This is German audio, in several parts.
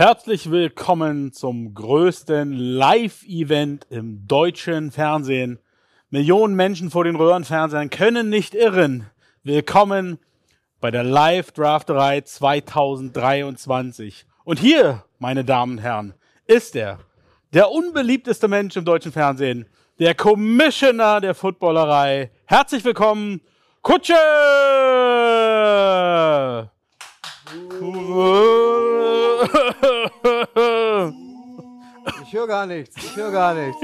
Herzlich willkommen zum größten Live-Event im deutschen Fernsehen. Millionen Menschen vor den Röhrenfernsehern können nicht irren. Willkommen bei der Live-Drafterei 2023. Und hier, meine Damen und Herren, ist er, der unbeliebteste Mensch im deutschen Fernsehen, der Commissioner der Footballerei. Herzlich willkommen, Kutsche! Ich höre gar nichts, ich höre gar nichts.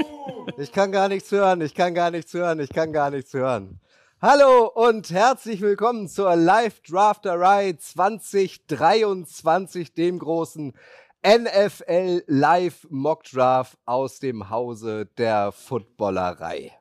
Ich kann gar nichts hören, ich kann gar nichts hören, ich kann gar nichts hören. Hallo und herzlich willkommen zur Live Drafterei 2023, dem großen NFL Live Mock Draft aus dem Hause der Footballerei.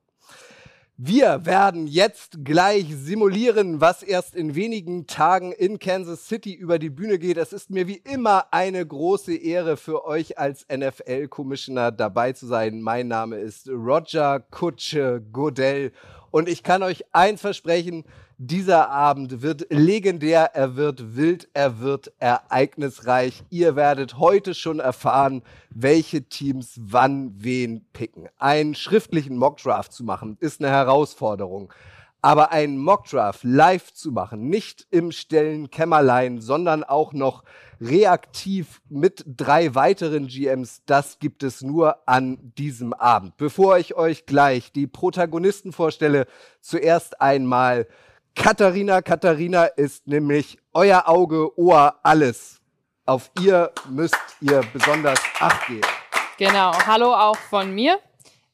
Wir werden jetzt gleich simulieren, was erst in wenigen Tagen in Kansas City über die Bühne geht. Es ist mir wie immer eine große Ehre für euch als NFL-Commissioner dabei zu sein. Mein Name ist Roger Kutsche Godell und ich kann euch eins versprechen, dieser Abend wird legendär, er wird wild, er wird ereignisreich. Ihr werdet heute schon erfahren, welche Teams wann wen picken. Einen schriftlichen Mockdraft zu machen, ist eine Herausforderung. Aber einen Mockdraft live zu machen, nicht im stillen Kämmerlein, sondern auch noch reaktiv mit drei weiteren GMs, das gibt es nur an diesem Abend. Bevor ich euch gleich die Protagonisten vorstelle, zuerst einmal Katharina. Katharina ist nämlich euer Auge, Ohr, alles. Auf ihr müsst ihr besonders Acht geben. Genau. Hallo auch von mir.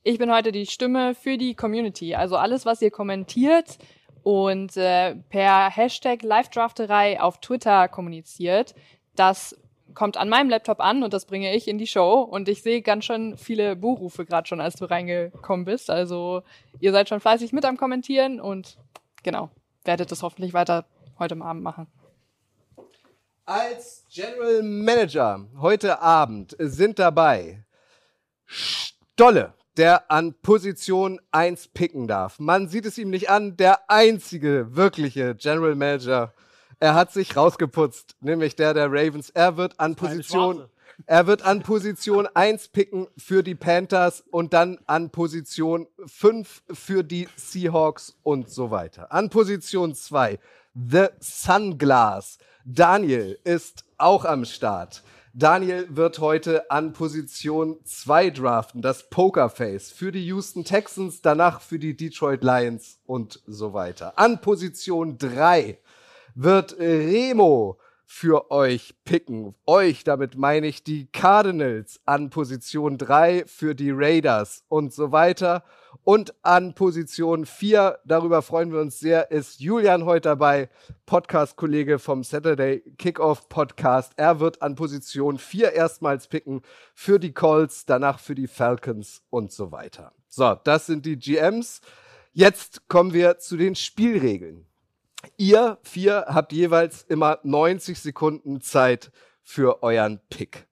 Ich bin heute die Stimme für die Community. Also alles, was ihr kommentiert und äh, per Hashtag Live-Drafterei auf Twitter kommuniziert, das kommt an meinem Laptop an und das bringe ich in die Show. Und ich sehe ganz schön viele Buchrufe gerade schon, als du reingekommen bist. Also ihr seid schon fleißig mit am Kommentieren und genau werdet das hoffentlich weiter heute Abend machen. Als General Manager heute Abend sind dabei Stolle, der an Position 1 picken darf. Man sieht es ihm nicht an, der einzige wirkliche General Manager. Er hat sich rausgeputzt, nämlich der der Ravens. Er wird an Position er wird an Position 1 picken für die Panthers und dann an Position 5 für die Seahawks und so weiter. An Position 2 The Sunglass. Daniel ist auch am Start. Daniel wird heute an Position 2 draften, das Pokerface für die Houston Texans, danach für die Detroit Lions und so weiter. An Position 3 wird Remo für euch picken. Euch, damit meine ich die Cardinals an Position 3 für die Raiders und so weiter. Und an Position 4, darüber freuen wir uns sehr, ist Julian heute dabei, Podcast-Kollege vom Saturday Kickoff Podcast. Er wird an Position 4 erstmals picken für die Colts, danach für die Falcons und so weiter. So, das sind die GMs. Jetzt kommen wir zu den Spielregeln. Ihr vier habt jeweils immer 90 Sekunden Zeit für euren Pick.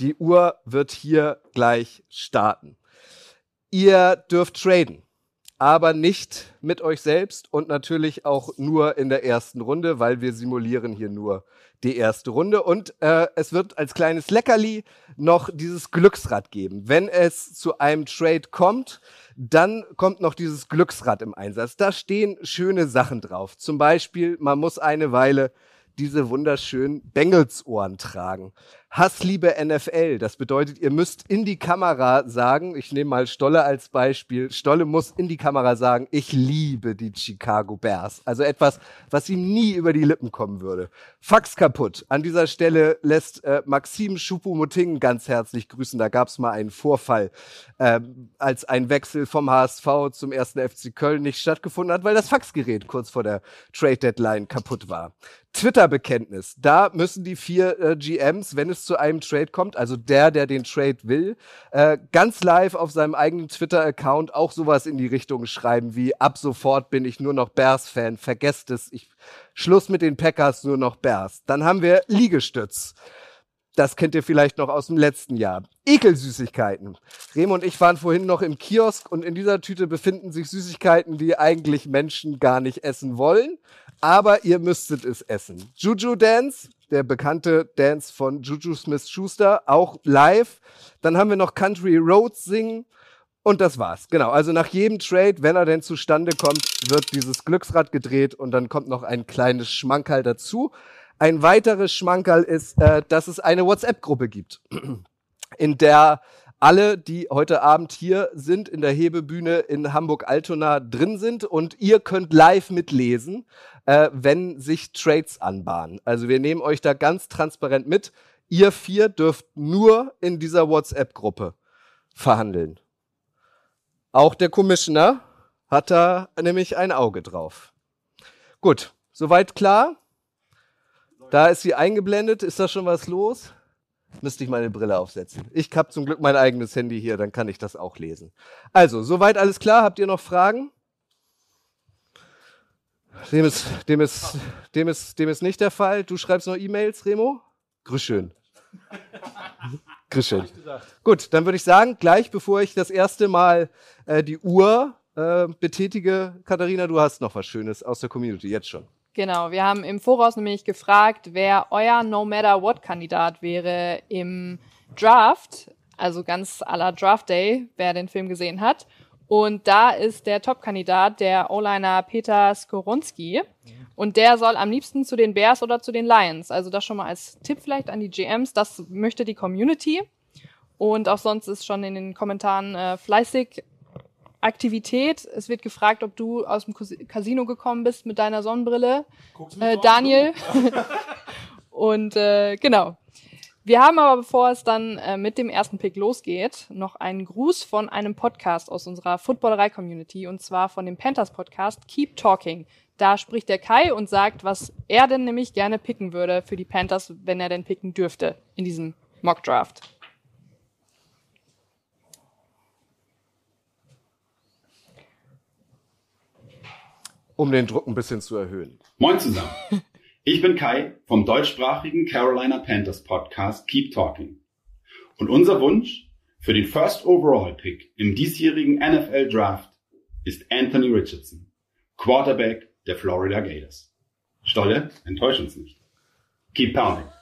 Die Uhr wird hier gleich starten. Ihr dürft traden, aber nicht mit euch selbst und natürlich auch nur in der ersten Runde, weil wir simulieren hier nur die erste Runde. Und äh, es wird als kleines Leckerli noch dieses Glücksrad geben. Wenn es zu einem Trade kommt, dann kommt noch dieses Glücksrad im Einsatz. Da stehen schöne Sachen drauf. Zum Beispiel, man muss eine Weile diese wunderschönen Bengels-Ohren tragen. Hassliebe NFL. Das bedeutet, ihr müsst in die Kamera sagen, ich nehme mal Stolle als Beispiel, Stolle muss in die Kamera sagen, ich liebe die Chicago Bears. Also etwas, was ihm nie über die Lippen kommen würde. Fax kaputt. An dieser Stelle lässt äh, Maxim Schupumuting ganz herzlich grüßen. Da gab es mal einen Vorfall, äh, als ein Wechsel vom HSV zum ersten FC Köln nicht stattgefunden hat, weil das Faxgerät kurz vor der Trade Deadline kaputt war. Twitter-Bekenntnis. Da müssen die vier äh, GMs, wenn es zu einem Trade kommt, also der, der den Trade will, äh, ganz live auf seinem eigenen Twitter-Account auch sowas in die Richtung schreiben wie ab sofort bin ich nur noch Bears-Fan, vergesst es, ich Schluss mit den Packers, nur noch Bears. Dann haben wir Liegestütz. Das kennt ihr vielleicht noch aus dem letzten Jahr. Ekelsüßigkeiten. Remo und ich waren vorhin noch im Kiosk und in dieser Tüte befinden sich Süßigkeiten, die eigentlich Menschen gar nicht essen wollen. Aber ihr müsstet es essen. Juju Dance, der bekannte Dance von Juju Smith Schuster, auch live. Dann haben wir noch Country Roads singen. Und das war's. Genau. Also nach jedem Trade, wenn er denn zustande kommt, wird dieses Glücksrad gedreht und dann kommt noch ein kleines Schmankerl dazu. Ein weiteres Schmankerl ist, äh, dass es eine WhatsApp-Gruppe gibt, in der alle, die heute Abend hier sind, in der Hebebühne in Hamburg-Altona drin sind und ihr könnt live mitlesen, äh, wenn sich Trades anbahnen. Also wir nehmen euch da ganz transparent mit. Ihr vier dürft nur in dieser WhatsApp-Gruppe verhandeln. Auch der Commissioner hat da nämlich ein Auge drauf. Gut, soweit klar? Da ist sie eingeblendet. Ist da schon was los? Müsste ich meine Brille aufsetzen. Ich habe zum Glück mein eigenes Handy hier, dann kann ich das auch lesen. Also, soweit alles klar. Habt ihr noch Fragen? Dem ist, dem ist, dem ist, dem ist nicht der Fall. Du schreibst noch E-Mails, Remo? Grüß schön. Grüß schön. Gut, dann würde ich sagen, gleich bevor ich das erste Mal äh, die Uhr äh, betätige, Katharina, du hast noch was Schönes aus der Community, jetzt schon. Genau, wir haben im Voraus nämlich gefragt, wer euer No Matter What Kandidat wäre im Draft, also ganz aller Draft Day, wer den Film gesehen hat. Und da ist der Top-Kandidat der O-Liner Peter Skoronski. Und der soll am liebsten zu den Bears oder zu den Lions. Also das schon mal als Tipp vielleicht an die GMs. Das möchte die Community. Und auch sonst ist schon in den Kommentaren äh, fleißig Aktivität. Es wird gefragt, ob du aus dem Casino gekommen bist mit deiner Sonnenbrille. Äh, Daniel. und äh, genau. Wir haben aber, bevor es dann äh, mit dem ersten Pick losgeht, noch einen Gruß von einem Podcast aus unserer Footballerei-Community und zwar von dem Panthers Podcast Keep Talking. Da spricht der Kai und sagt, was er denn nämlich gerne picken würde für die Panthers, wenn er denn picken dürfte in diesem Mock Draft. Um den Druck ein bisschen zu erhöhen. Moin zusammen. Ich bin Kai vom deutschsprachigen Carolina Panthers Podcast Keep Talking. Und unser Wunsch für den First Overall Pick im diesjährigen NFL Draft ist Anthony Richardson, Quarterback der Florida Gators. Stolle, enttäusch uns nicht. Keep pounding.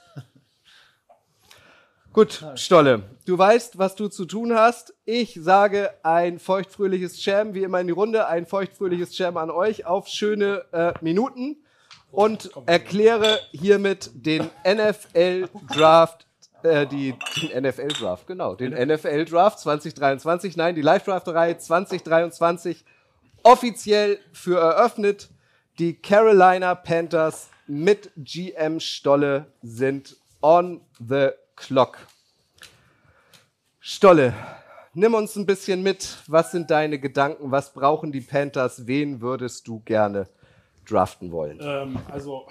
Gut, Stolle, du weißt, was du zu tun hast. Ich sage ein feuchtfröhliches Jam, wie immer in die Runde, ein feuchtfröhliches Jam an euch auf schöne äh, Minuten und erkläre hiermit den NFL Draft, äh, die, den NFL Draft, genau, den NFL Draft 2023, nein, die Live Drafterei 2023 offiziell für eröffnet. Die Carolina Panthers mit GM Stolle sind on the Clock. Stolle, nimm uns ein bisschen mit. Was sind deine Gedanken? Was brauchen die Panthers? Wen würdest du gerne draften wollen? Ähm, also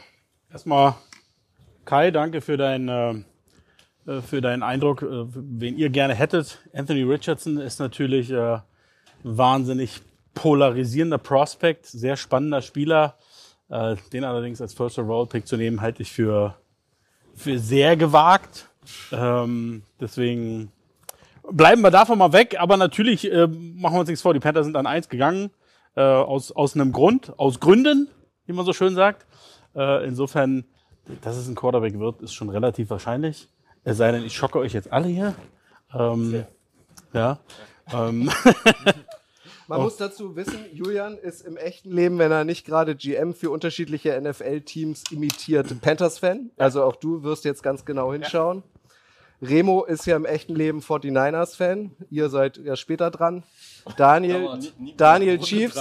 erstmal Kai, danke für deinen äh, für deinen Eindruck, äh, wen ihr gerne hättet. Anthony Richardson ist natürlich äh, wahnsinnig polarisierender Prospect, sehr spannender Spieler. Äh, den allerdings als First Overall Pick zu nehmen, halte ich für, für sehr gewagt. Ähm, deswegen bleiben wir davon mal weg, aber natürlich äh, machen wir uns nichts vor. Die Panthers sind an eins gegangen, äh, aus, aus einem Grund, aus Gründen, wie man so schön sagt. Äh, insofern, dass es ein Quarterback wird, ist schon relativ wahrscheinlich. Es sei denn, ich schocke euch jetzt alle hier. Ähm, ja. Ähm. Man oh. muss dazu wissen, Julian ist im echten Leben, wenn er nicht gerade GM für unterschiedliche NFL-Teams imitiert, Panthers-Fan. Also auch du wirst jetzt ganz genau hinschauen. Remo ist ja im echten Leben 49ers-Fan. Ihr seid ja später dran. Daniel, Daniel Chiefs,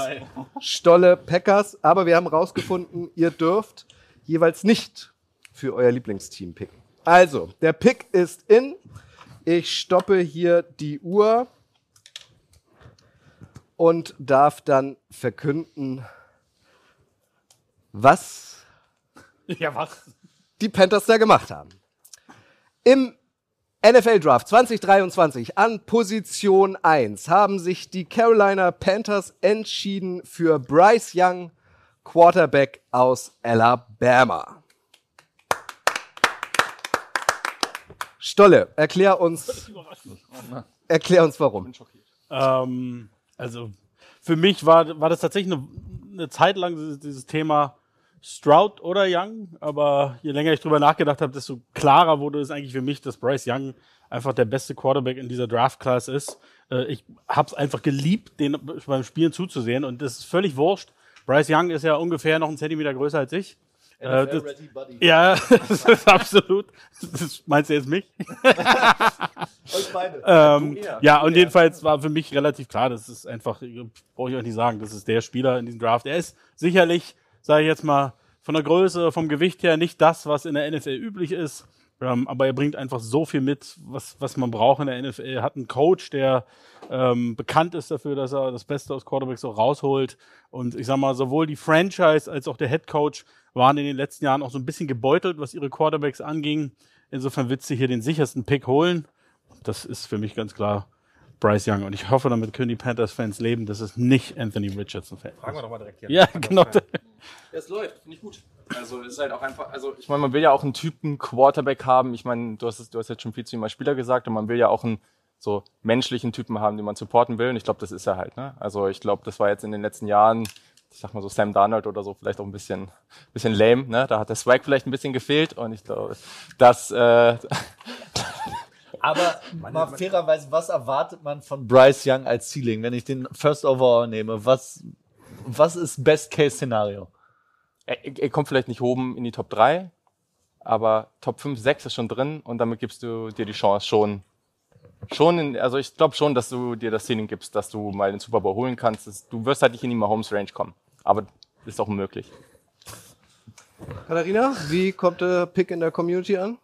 Stolle Packers. Aber wir haben rausgefunden, ihr dürft jeweils nicht für euer Lieblingsteam picken. Also, der Pick ist in. Ich stoppe hier die Uhr und darf dann verkünden, was, ja, was? die Panthers da gemacht haben. Im NFL Draft 2023 an Position 1 haben sich die Carolina Panthers entschieden für Bryce Young, Quarterback aus Alabama. Stolle, erklär uns, erklär uns warum. Ähm, also für mich war, war das tatsächlich eine, eine Zeit lang dieses, dieses Thema Stroud oder Young, aber je länger ich drüber nachgedacht habe, desto klarer wurde es eigentlich für mich, dass Bryce Young einfach der beste Quarterback in dieser Draft-Class ist. Äh, ich habe es einfach geliebt, den beim Spielen zuzusehen und das ist völlig wurscht. Bryce Young ist ja ungefähr noch einen Zentimeter größer als ich. Äh, das, ja, das ist absolut. Das meinst du jetzt mich? Euch beide. Ähm, ja, und jedenfalls war für mich relativ klar, das ist einfach, brauche ich euch nicht sagen, das ist der Spieler in diesem Draft. Er ist sicherlich, sage ich jetzt mal, von der Größe, vom Gewicht her nicht das, was in der NFL üblich ist. Ähm, aber er bringt einfach so viel mit, was, was man braucht in der NFL. Er hat einen Coach, der ähm, bekannt ist dafür, dass er das Beste aus Quarterbacks auch rausholt. Und ich sag mal, sowohl die Franchise als auch der Head Coach waren in den letzten Jahren auch so ein bisschen gebeutelt, was ihre Quarterbacks anging. Insofern wird sie hier den sichersten Pick holen. Das ist für mich ganz klar Bryce Young. Und ich hoffe, damit können die Panthers-Fans leben, dass es nicht Anthony Richardson-Fan Fragen wir doch mal direkt hier. Ja, genau. Es läuft, finde ich gut. Also es ist halt auch einfach, also ich meine, man will ja auch einen Typen Quarterback haben. Ich meine, du hast es, du hast jetzt schon viel zu ihm als Spieler gesagt und man will ja auch einen so menschlichen Typen haben, den man supporten will. Und ich glaube, das ist er halt. Ne? Also ich glaube, das war jetzt in den letzten Jahren, ich sag mal so Sam Darnold oder so, vielleicht auch ein bisschen, bisschen lame. Ne? Da hat der Swag vielleicht ein bisschen gefehlt und ich glaube, dass äh, Aber mal fairerweise, was erwartet man von Bryce Young als Ceiling, wenn ich den First Overall nehme? Was, was ist Best-Case-Szenario? Er, er kommt vielleicht nicht oben in die Top 3, aber Top 5, 6 ist schon drin und damit gibst du dir die Chance schon, schon in, also ich glaube schon, dass du dir das Ceiling gibst, dass du mal den Super Bowl holen kannst. Das, du wirst halt nicht in die Mahomes Range kommen, aber ist auch möglich. Katharina, wie kommt der Pick in der Community an?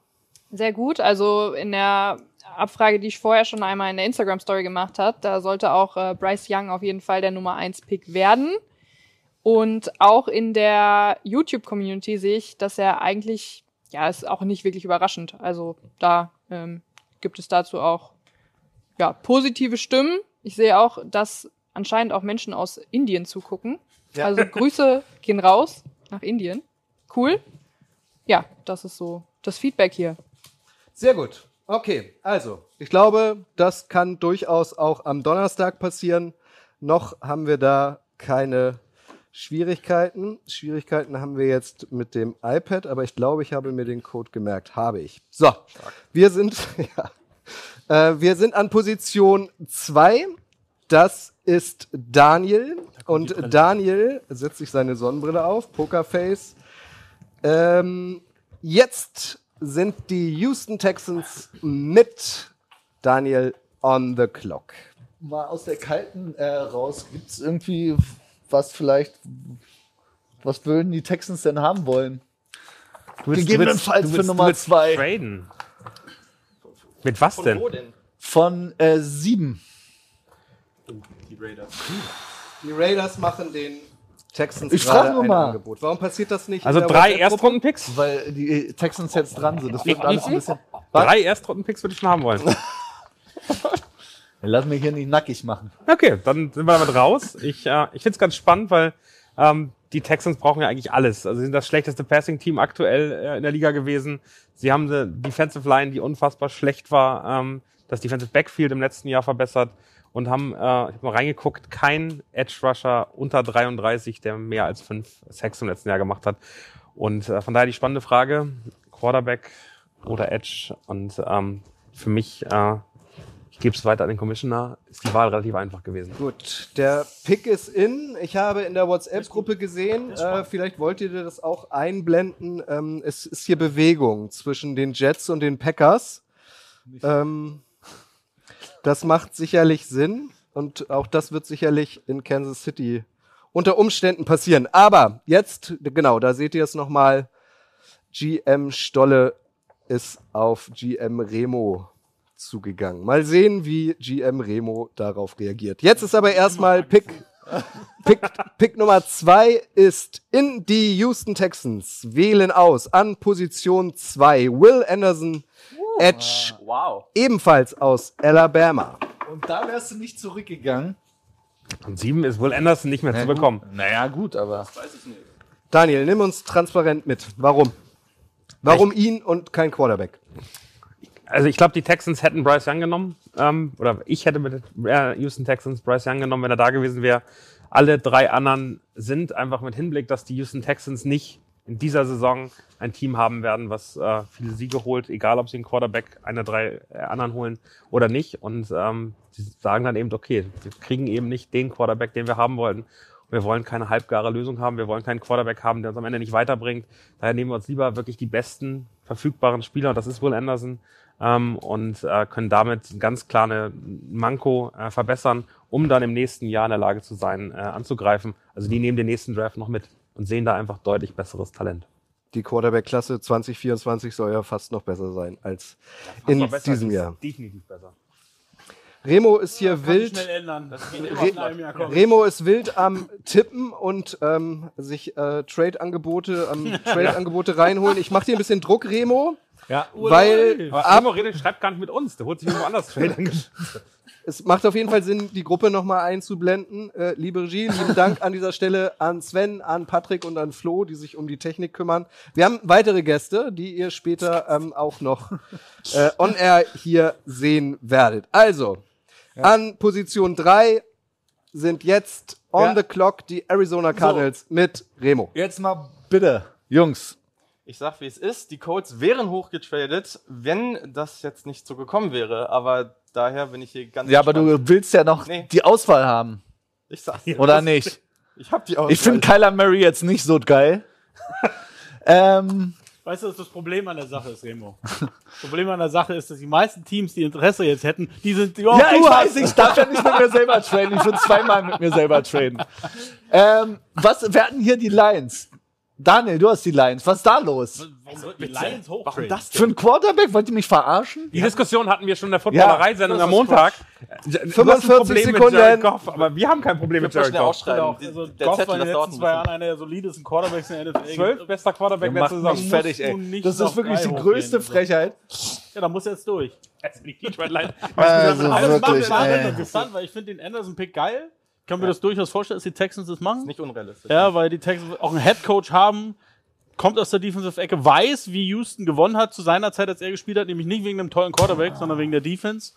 Sehr gut. Also in der Abfrage, die ich vorher schon einmal in der Instagram-Story gemacht habe, da sollte auch äh, Bryce Young auf jeden Fall der Nummer 1-Pick werden. Und auch in der YouTube-Community sehe ich, dass er eigentlich, ja, ist auch nicht wirklich überraschend. Also da ähm, gibt es dazu auch ja, positive Stimmen. Ich sehe auch, dass anscheinend auch Menschen aus Indien zugucken. Ja. Also Grüße gehen raus nach Indien. Cool. Ja, das ist so das Feedback hier. Sehr gut. Okay, also, ich glaube, das kann durchaus auch am Donnerstag passieren. Noch haben wir da keine Schwierigkeiten. Schwierigkeiten haben wir jetzt mit dem iPad, aber ich glaube, ich habe mir den Code gemerkt. Habe ich. So, wir sind, ja, äh, wir sind an Position 2. Das ist Daniel. Und Daniel setzt sich seine Sonnenbrille auf, Pokerface. Ähm, jetzt sind die Houston Texans mit Daniel on the clock. Mal aus der kalten äh, raus, gibt es irgendwie was vielleicht, was würden die Texans denn haben wollen? Gegebenenfalls für Nummer zwei. Traden. Mit was denn? Von äh, sieben. Die Raiders machen den Texans Ich gerade frag nur ein mal. Angebot. Warum passiert das nicht? Also drei? Erstrunden-Picks? Weil die Texans jetzt dran sind. Das wird alles ein bisschen. Drei Erstrunden-Picks würde ich schon haben wollen. Lass mich hier nicht nackig machen. Okay, dann sind wir damit raus. Ich, äh, ich finde es ganz spannend, weil ähm, die Texans brauchen ja eigentlich alles. Also sie sind das schlechteste Passing-Team aktuell äh, in der Liga gewesen. Sie haben eine Defensive Line, die unfassbar schlecht war, ähm, das Defensive Backfield im letzten Jahr verbessert und haben, äh, ich habe mal reingeguckt, kein Edge-Rusher unter 33, der mehr als fünf Sacks im letzten Jahr gemacht hat. Und äh, von daher die spannende Frage, Quarterback oder Edge. Und ähm, für mich, äh, ich gebe es weiter an den Commissioner, ist die Wahl relativ einfach gewesen. Gut, der Pick ist in. Ich habe in der WhatsApp-Gruppe gesehen, äh, vielleicht wollt ihr das auch einblenden. Ähm, es ist hier Bewegung zwischen den Jets und den Packers. Ähm, das macht sicherlich Sinn und auch das wird sicherlich in Kansas City unter Umständen passieren. Aber jetzt, genau, da seht ihr es nochmal. GM Stolle ist auf GM Remo zugegangen. Mal sehen, wie GM Remo darauf reagiert. Jetzt ist aber erstmal Pick, Pick, Pick Nummer zwei ist in die Houston Texans. Wählen aus an Position zwei Will Anderson, Edge, Wow. ebenfalls aus Alabama. Und da wärst du nicht zurückgegangen. Und sieben ist wohl Anderson nicht mehr zu bekommen. Naja, gut, aber. Daniel, nimm uns transparent mit. Warum? Warum ihn und kein Quarterback? Also ich glaube, die Texans hätten Bryce Young genommen. Ähm, oder ich hätte mit äh, Houston Texans Bryce Young genommen, wenn er da gewesen wäre. Alle drei anderen sind einfach mit Hinblick, dass die Houston Texans nicht in dieser Saison ein Team haben werden, was äh, viele Siege holt, egal ob sie einen Quarterback einer drei äh, anderen holen oder nicht. Und ähm, sie sagen dann eben, okay, wir kriegen eben nicht den Quarterback, den wir haben wollten. Wir wollen keine halbgare Lösung haben. Wir wollen keinen Quarterback haben, der uns am Ende nicht weiterbringt. Daher nehmen wir uns lieber wirklich die besten verfügbaren Spieler. Und das ist wohl Anderson. Ähm, und äh, können damit ganz klar eine Manko äh, verbessern, um dann im nächsten Jahr in der Lage zu sein, äh, anzugreifen. Also die nehmen den nächsten Draft noch mit und sehen da einfach deutlich besseres Talent. Die Quarterback-Klasse 2024 soll ja fast noch besser sein als in besser, diesem Jahr. Definitiv besser. Remo ist hier Kann wild. schnell ändern. Das geht immer Re in. Remo ist wild am Tippen und ähm, sich äh, Trade-Angebote am Trade-Angebote reinholen. Ich mache dir ein bisschen Druck, Remo, Ja, weil Aber ab, redet, schreibt gar nicht mit uns. Der holt sich irgendwo anders Trade es macht auf jeden Fall Sinn, die Gruppe nochmal einzublenden. Äh, liebe Regie, lieben Dank an dieser Stelle an Sven, an Patrick und an Flo, die sich um die Technik kümmern. Wir haben weitere Gäste, die ihr später ähm, auch noch äh, on air hier sehen werdet. Also, an Position drei sind jetzt on Ja. the clock die Arizona Cardinals mit Remo. Jetzt mal bitte, Jungs. Ich sag, wie es ist. Die Colts wären hochgetradet, wenn das jetzt nicht so gekommen wäre. Aber daher bin ich hier ganz Ja, aber entspannt. du willst ja noch Nee. die Auswahl haben, Ich sag's. oder nicht? Ich hab die Auswahl. Ich finde Kyler Murray jetzt nicht so geil. ähm, Weißt du, was das Problem an der Sache ist, Remo? Das Problem an der Sache ist, dass die meisten Teams, die Interesse jetzt hätten, die sind, oh, ja, du ich hast- weiß, ich darf ja nicht mit mir selber traden. Ich würde zweimal mit mir selber traden. Ähm, was werden hier die Lions? Daniel, du hast die Lions. Was ist da los? Warum sollten die Lions Warum hochtraden? das Für einen Quarterback? Wollt ihr mich verarschen? Die Diskussion hatten wir schon in der Footballerei-Sendung Ja, am Montag. 45 Sekunden. Goff, aber wir haben kein Problem mit Jared Goff. aufschreiben. Genau, also der Goff Zettel, war in den letzten zwei. Jahren einer der solidesten Quarterbacks in der NFL. Zwölf bester Quarterback Der letzte Saison. fertig, ey. Das ist wirklich die größte also. Frechheit. Ja, da muss jetzt durch. Also die Detroit Lions. Also Das macht wirklich, mir Anderson ey. interessant, weil ich finde den Anderson-Pick geil. Ich kann mir das durchaus vorstellen, dass die Texans das machen. Nicht unrealistisch. Ja, weil die Texans auch einen Headcoach haben, kommt aus der Defensive-Ecke, weiß, wie Houston gewonnen hat zu seiner Zeit, als er gespielt hat, nämlich nicht wegen einem tollen Quarterback, sondern wegen der Defense.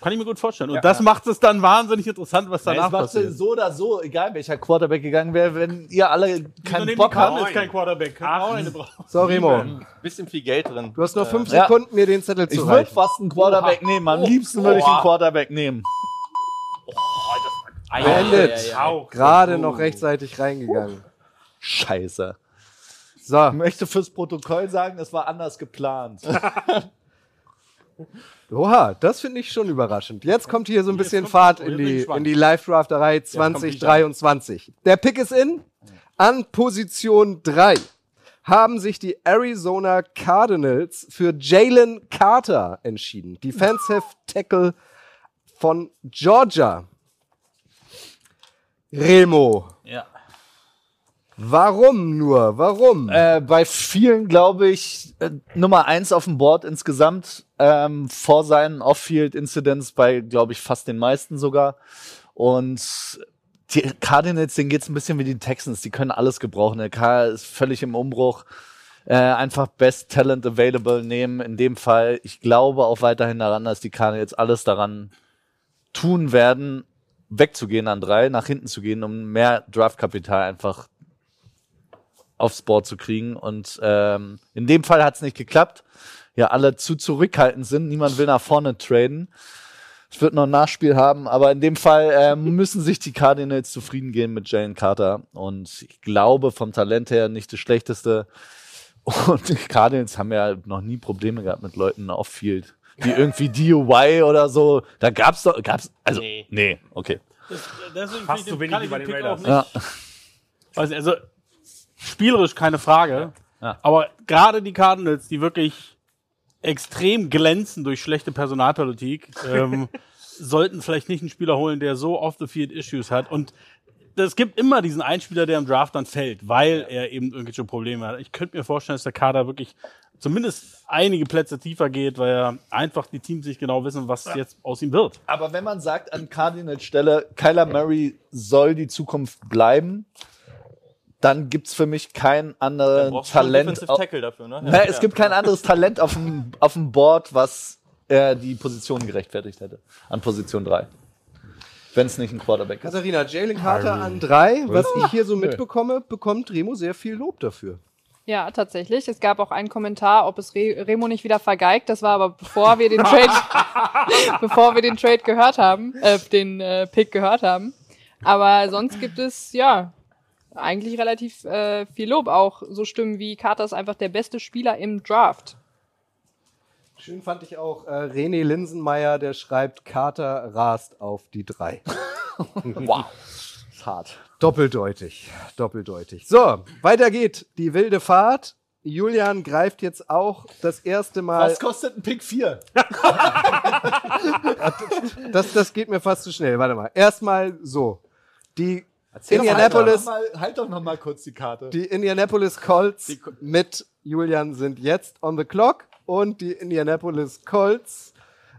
Kann ich mir gut vorstellen. Und das macht es dann wahnsinnig interessant, was danach es macht passiert. so oder so, egal welcher Quarterback gegangen wäre, wenn ihr alle keinen Bock habt. kein Quarterback. Können auch eine brauchen. So, Remo, Bisschen viel Geld drin. du hast noch fünf Ja. Sekunden, mir den Zettel Ich zu würde reichen. fast einen Quarterback nehmen. Am liebsten würde ich einen Oha. Quarterback nehmen. Beendet. Gerade noch rechtzeitig reingegangen. Scheiße. So, Ich möchte fürs Protokoll sagen, es war anders geplant. oha, das finde ich schon überraschend. Jetzt kommt hier so ein bisschen Fahrt in die, in die Live-Drafterei kommt die 2023. Der Pick ist in. An Position 3 haben sich die Arizona Cardinals für Jalen Carter entschieden. Defensive Tackle von Georgia. Remo. Ja. Warum nur? Warum? Äh, bei vielen, glaube ich, äh, Nummer eins auf dem Board insgesamt ähm, vor seinen Off-Field-Incidents bei, glaube ich, fast den meisten sogar. Und die Cardinals, denen geht's ein bisschen wie die Texans. Die können alles gebrauchen. Der K ist völlig im Umbruch. Äh, einfach Best Talent Available nehmen. In dem Fall, ich glaube auch weiterhin daran, dass die Cardinals alles daran tun werden, wegzugehen an drei, nach hinten zu gehen, um mehr Draftkapital einfach aufs Board zu kriegen. Und ähm, in dem Fall hat es nicht geklappt. Ja, alle zu zurückhaltend sind. Niemand will nach vorne traden. Es wird noch ein Nachspiel haben, aber in dem Fall ähm, müssen sich die Cardinals zufrieden geben mit Jalen Carter. Und ich glaube, vom Talent her nicht das Schlechteste. Und die Cardinals haben ja noch nie Probleme gehabt mit Leuten off-field. Die irgendwie DUI oder so. Da gab's doch, gab's, also, nee, Nee. okay. Deswegen Fast so wenig wie ich bei den Raiders. nicht. Ja. Weiß nicht, also spielerisch keine Frage. Ja. Aber gerade die Cardinals, die wirklich extrem glänzen durch schlechte Personalpolitik, ähm, sollten vielleicht nicht einen Spieler holen, der so off-the-field-Issues hat. Und es gibt immer diesen Einspieler, der im Draft dann fällt, weil er eben irgendwelche Probleme hat. Ich könnte mir vorstellen, dass der Kader wirklich zumindest einige Plätze tiefer geht, weil er einfach die Teams nicht genau wissen, was jetzt aus ihm wird. Aber wenn man sagt an Cardinals Stelle, Kyler Murray soll die Zukunft bleiben, dann gibt's für mich kein anderes Brauchst du schon einen Talent. Defensive Tackle dafür, ne? Na, es gibt kein anderes Talent auf dem, auf dem Board, was er die Position gerechtfertigt hätte. An Position 3. Wenn es nicht ein Quarterback ist. Katharina, Jalen Carter an drei. Was ich hier so mitbekomme, bekommt Remo sehr viel Lob dafür. Ja, tatsächlich. Es gab auch einen Kommentar, ob es Re Remo nicht wieder vergeigt. Das war aber bevor wir den Trade, bevor wir den Trade gehört haben, äh, den äh, Pick gehört haben. Aber sonst gibt es ja eigentlich relativ äh, viel Lob. Auch so Stimmen wie Carter ist einfach der beste Spieler im Draft. Schön fand ich auch äh, René Linsenmeier, der schreibt, Carter rast auf die drei. wow. ist hart. Doppeldeutig, doppeldeutig. So, weiter geht die wilde Fahrt. Julian greift jetzt auch das erste Mal. Was kostet ein Pick 4? Das, das geht mir fast zu schnell. Warte mal. Erstmal so. Die Halt doch, Indianapolis, mal, halt doch noch mal kurz die Karte. die Indianapolis Colts mit Julian sind jetzt on the clock und die Indianapolis Colts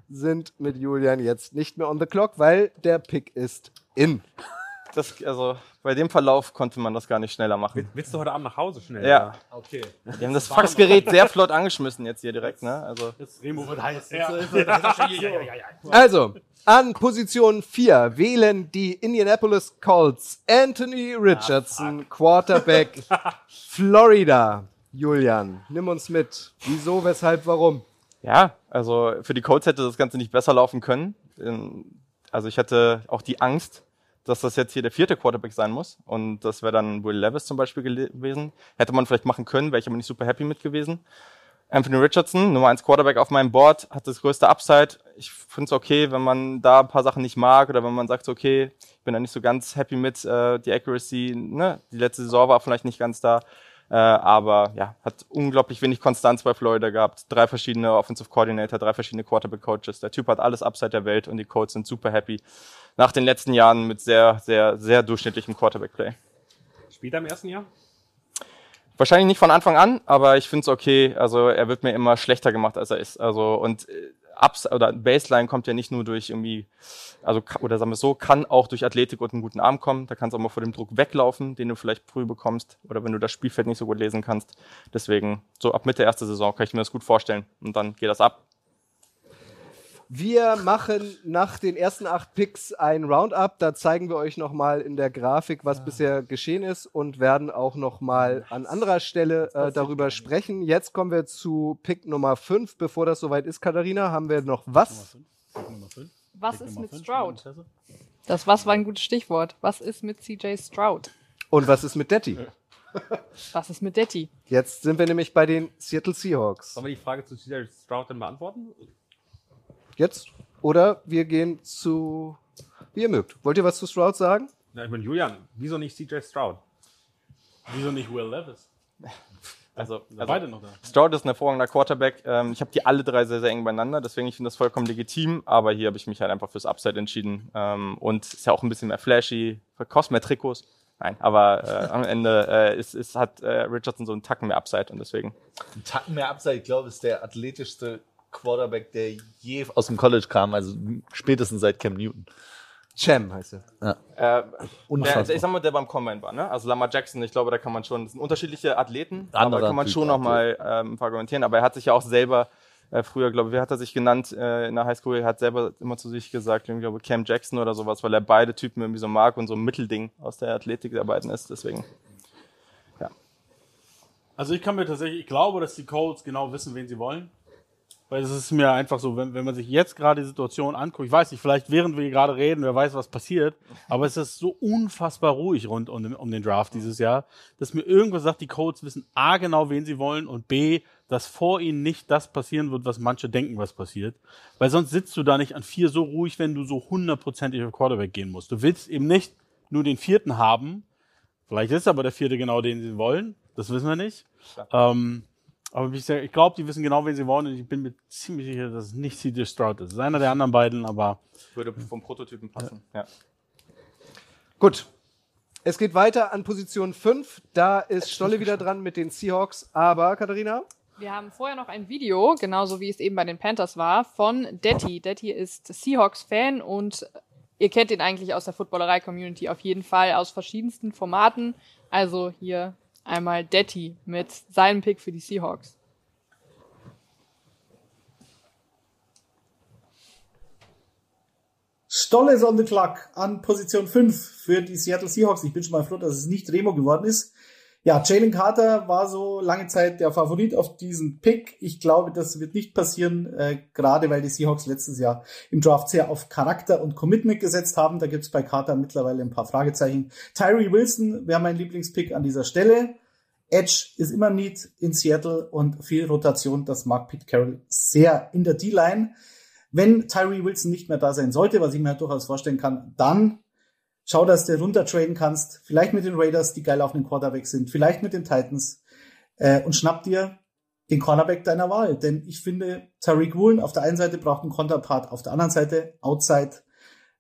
sind mit Julian jetzt nicht mehr on the clock, weil der Pick ist in. Das, also bei dem Verlauf konnte man das gar nicht schneller machen. Willst du heute Abend nach Hause schnell? Ja. Okay. Die haben das Faxgerät sehr flott angeschmissen jetzt hier direkt, ne? Also Jetzt Remo wird heiß. Also, an Position 4 wählen die Indianapolis Colts Anthony Richardson, Quarterback Florida. Julian, nimm uns mit. Wieso, weshalb, warum? Ja, also für die Colts hätte das Ganze nicht besser laufen können. Ähm, Also ich hatte auch die Angst, dass das jetzt hier der vierte Quarterback sein muss. Und das wäre dann Will Levis zum Beispiel gewesen. Hätte man vielleicht machen können, wäre ich aber nicht super happy mit gewesen. Anthony Richardson, Nummer 1 Quarterback auf meinem Board, hat das größte Upside. Ich finde es okay, wenn man da ein paar Sachen nicht mag oder wenn man sagt, okay, ich bin da nicht so ganz happy mit, äh, die Accuracy, ne? die letzte Saison war vielleicht nicht ganz da. Äh, aber ja, hat unglaublich wenig Konstanz bei Florida gehabt. Drei verschiedene Offensive Coordinator, drei verschiedene Quarterback Coaches. Der Typ hat alles Upside der Welt und die Colts sind super happy. Nach den letzten Jahren mit sehr, sehr, sehr durchschnittlichem Quarterback Play. Spielt er im ersten Jahr? Wahrscheinlich nicht von Anfang an, aber ich finde es okay. Also er wird mir immer schlechter gemacht, als er ist. Also und äh, Ups oder Baseline kommt ja nicht nur durch irgendwie, also oder sagen wir so, kann auch durch Athletik und einen guten Arm kommen. Da kannst du auch mal vor dem Druck weglaufen, den du vielleicht früh bekommst oder wenn du das Spielfeld nicht so gut lesen kannst. Deswegen so ab Mitte erste Saison kann ich mir das gut vorstellen und dann geht das ab. Wir machen nach den ersten acht Picks ein Roundup. Da zeigen wir euch nochmal in der Grafik, was bisher geschehen ist und werden auch nochmal an anderer Stelle äh, darüber sprechen. Jetzt kommen wir zu Pick Nummer 5. Bevor das soweit ist, Katharina, haben wir noch was? Was ist mit Stroud? Das was war ein gutes Stichwort. Was ist mit CJ Stroud? Und was ist mit Detti? Was ist mit Detti? Jetzt sind wir nämlich bei den Seattle Seahawks. Sollen wir die Frage zu CJ Stroud dann beantworten? Jetzt? Oder wir gehen zu, wie ihr mögt. Wollt ihr was zu Stroud sagen? Na, ich meine, Julian, wieso nicht CJ Stroud? Wieso nicht Will Levis? Also, Sind also beide noch da. Stroud ist ein hervorragender Quarterback. Ähm, ich habe die alle drei sehr, sehr eng beieinander, deswegen ich finde das vollkommen legitim. Aber hier habe ich mich halt einfach fürs Upside entschieden. Ähm, und ist ja auch ein bisschen mehr flashy, kostet mehr Trikots. Nein, aber äh, am Ende äh, ist, ist, hat äh, Richardson so einen Tacken mehr Upside und deswegen. Ein Tacken mehr Upside, ich glaube, ist der athletischste Quarterback, der je aus dem College kam, also spätestens seit Cam Newton. Cham heißt er. Äh, der, ich sag mal, der beim Combine war, ne? Also Lamar Jackson, ich glaube, da kann man schon, das sind unterschiedliche Athleten, Anderer aber kann man Typ schon nochmal ähm, argumentieren. Aber er hat sich ja auch selber, äh, früher, glaube ich, wie hat er sich genannt äh, in der Highschool, er hat selber immer zu sich gesagt, ich glaube, Cam Jackson oder sowas, weil er beide Typen irgendwie so mag und so ein Mittelding aus der Athletik der beiden ist, deswegen. Also ich kann mir tatsächlich, ich glaube, dass die Colts genau wissen, wen sie wollen. Weil es ist mir einfach so, wenn, wenn man sich jetzt gerade die Situation anguckt, ich weiß nicht, vielleicht während wir hier gerade reden, wer weiß, was passiert, aber es ist so unfassbar ruhig rund um den, um den Draft dieses Jahr, dass mir irgendwas sagt, die Colts wissen A genau, wen sie wollen und B, dass vor ihnen nicht das passieren wird, was manche denken, was passiert. Weil sonst sitzt du da nicht an vier so ruhig, wenn du so hundertprozentig auf Quarterback gehen musst. Du willst eben nicht nur den vierten haben, Vielleicht ist aber der vierte genau den sie wollen. Das wissen wir nicht. Ähm, aber ich, glaube, die wissen genau, wen sie wollen. Und ich bin mir ziemlich sicher, dass es nicht CJ Stroud ist. Es ist einer der anderen beiden, aber Würde vom Prototypen passen. Ja. Gut. Es geht weiter an Position 5. Da ist Stolle wieder dran mit den Seahawks. Aber, Katharina? Wir haben vorher noch ein Video, genauso wie es eben bei den Panthers war, von Detti. Detti ist Seahawks-Fan und ihr kennt ihn eigentlich aus der Footballerei-Community auf jeden Fall aus verschiedensten Formaten. Also hier einmal Detti mit seinem Pick für die Seahawks. Stolle is on the clock an Position 5 für die Seattle Seahawks. Ich bin schon mal froh, dass es nicht Remo geworden ist. Ja, Jalen Carter war so lange Zeit der Favorit auf diesen Pick. Ich glaube, das wird nicht passieren, äh, gerade weil die Seahawks letztes Jahr im Draft sehr auf Charakter und Commitment gesetzt haben. Da gibt's bei Carter mittlerweile ein paar Fragezeichen. Tyree Wilson wäre mein Lieblingspick an dieser Stelle. Edge ist immer Need in Seattle und viel Rotation. Das mag Pete Carroll sehr in der D-Line. Wenn Tyree Wilson nicht mehr da sein sollte, was ich mir halt durchaus vorstellen kann, dann Schau, dass du runtertraden kannst. Vielleicht mit den Raiders, die geil auf den Quarterback sind. Vielleicht mit den Titans. Äh, und schnapp dir den Cornerback deiner Wahl. Denn ich finde, Tariq Woolen auf der einen Seite braucht einen Konterpart, auf der anderen Seite Outside.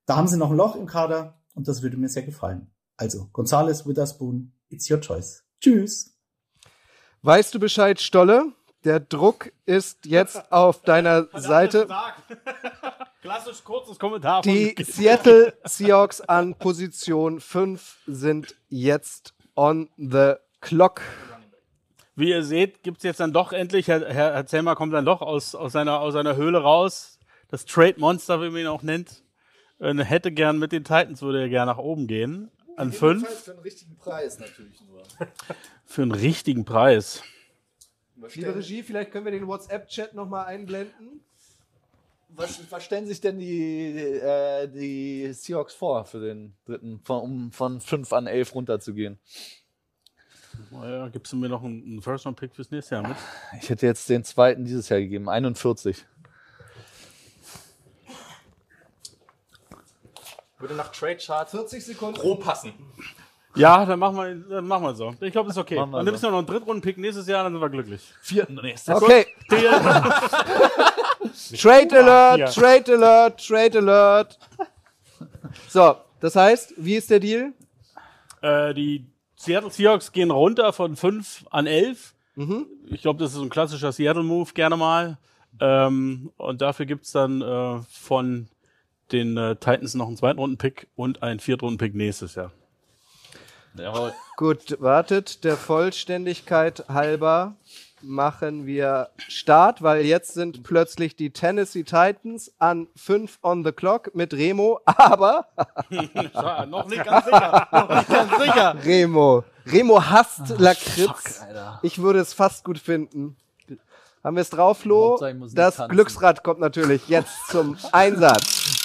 Da haben sie noch ein Loch im Kader und das würde mir sehr gefallen. Also, Gonzales, Witherspoon, it's your choice. Tschüss. Weißt du Bescheid, Stolle? Der Druck ist jetzt auf deiner Seite. Klassisch kurzes Kommentar. Die. Seattle Seahawks an Position 5 sind jetzt on the clock. Wie ihr seht, gibt's jetzt dann doch endlich, Herr, Herr, Zellmer kommt dann doch aus, aus, seiner, aus seiner Höhle raus. Das Trade Monster, wie man ihn auch nennt. Äh, hätte gern mit den Titans, würde er gern nach oben gehen. An fünf. Für einen richtigen Preis natürlich nur. Für einen richtigen Preis. Liebe Regie, vielleicht können wir den WhatsApp-Chat nochmal einblenden. Was, was stellen sich denn die, äh, die Seahawks vor für den dritten, von, um von 5 an 11 runterzugehen? Naja, gibst du mir noch einen, First-Round-Pick fürs nächste Jahr mit? Ich hätte jetzt den zweiten dieses Jahr gegeben, 41. Würde nach Trade Chart 40 Sekunden. grob passen. Ja, dann machen wir, dann machen wir so. Ich glaube, das ist okay. Machen wir Dann nimmst du noch einen Drittrunden-Pick nächstes Jahr, dann sind wir glücklich. Vierten nächstes. Okay, Trade Alert, Trade Alert, Trade Alert. So, das heißt, wie ist der Deal? Äh, die Seattle Seahawks gehen runter von 5 an 11. Ich glaube, das ist so ein klassischer Seattle-Move, gerne mal. Ähm, und dafür gibt's dann äh, von den äh, Titans noch einen Zweitrunden-Pick und einen Viertrunden-Pick nächstes Jahr. Jawohl. Gut, wartet, der Vollständigkeit halber machen wir Start, weil jetzt sind plötzlich die Tennessee Titans an 5 on the clock mit Remo, aber Ja, noch nicht ganz sicher. noch nicht ganz sicher. Remo, Remo hasst Lakritz. Alter. Ich würde es fast gut finden. Haben wir es drauf, Flo? Das tanzen. Glücksrad kommt natürlich jetzt zum Einsatz.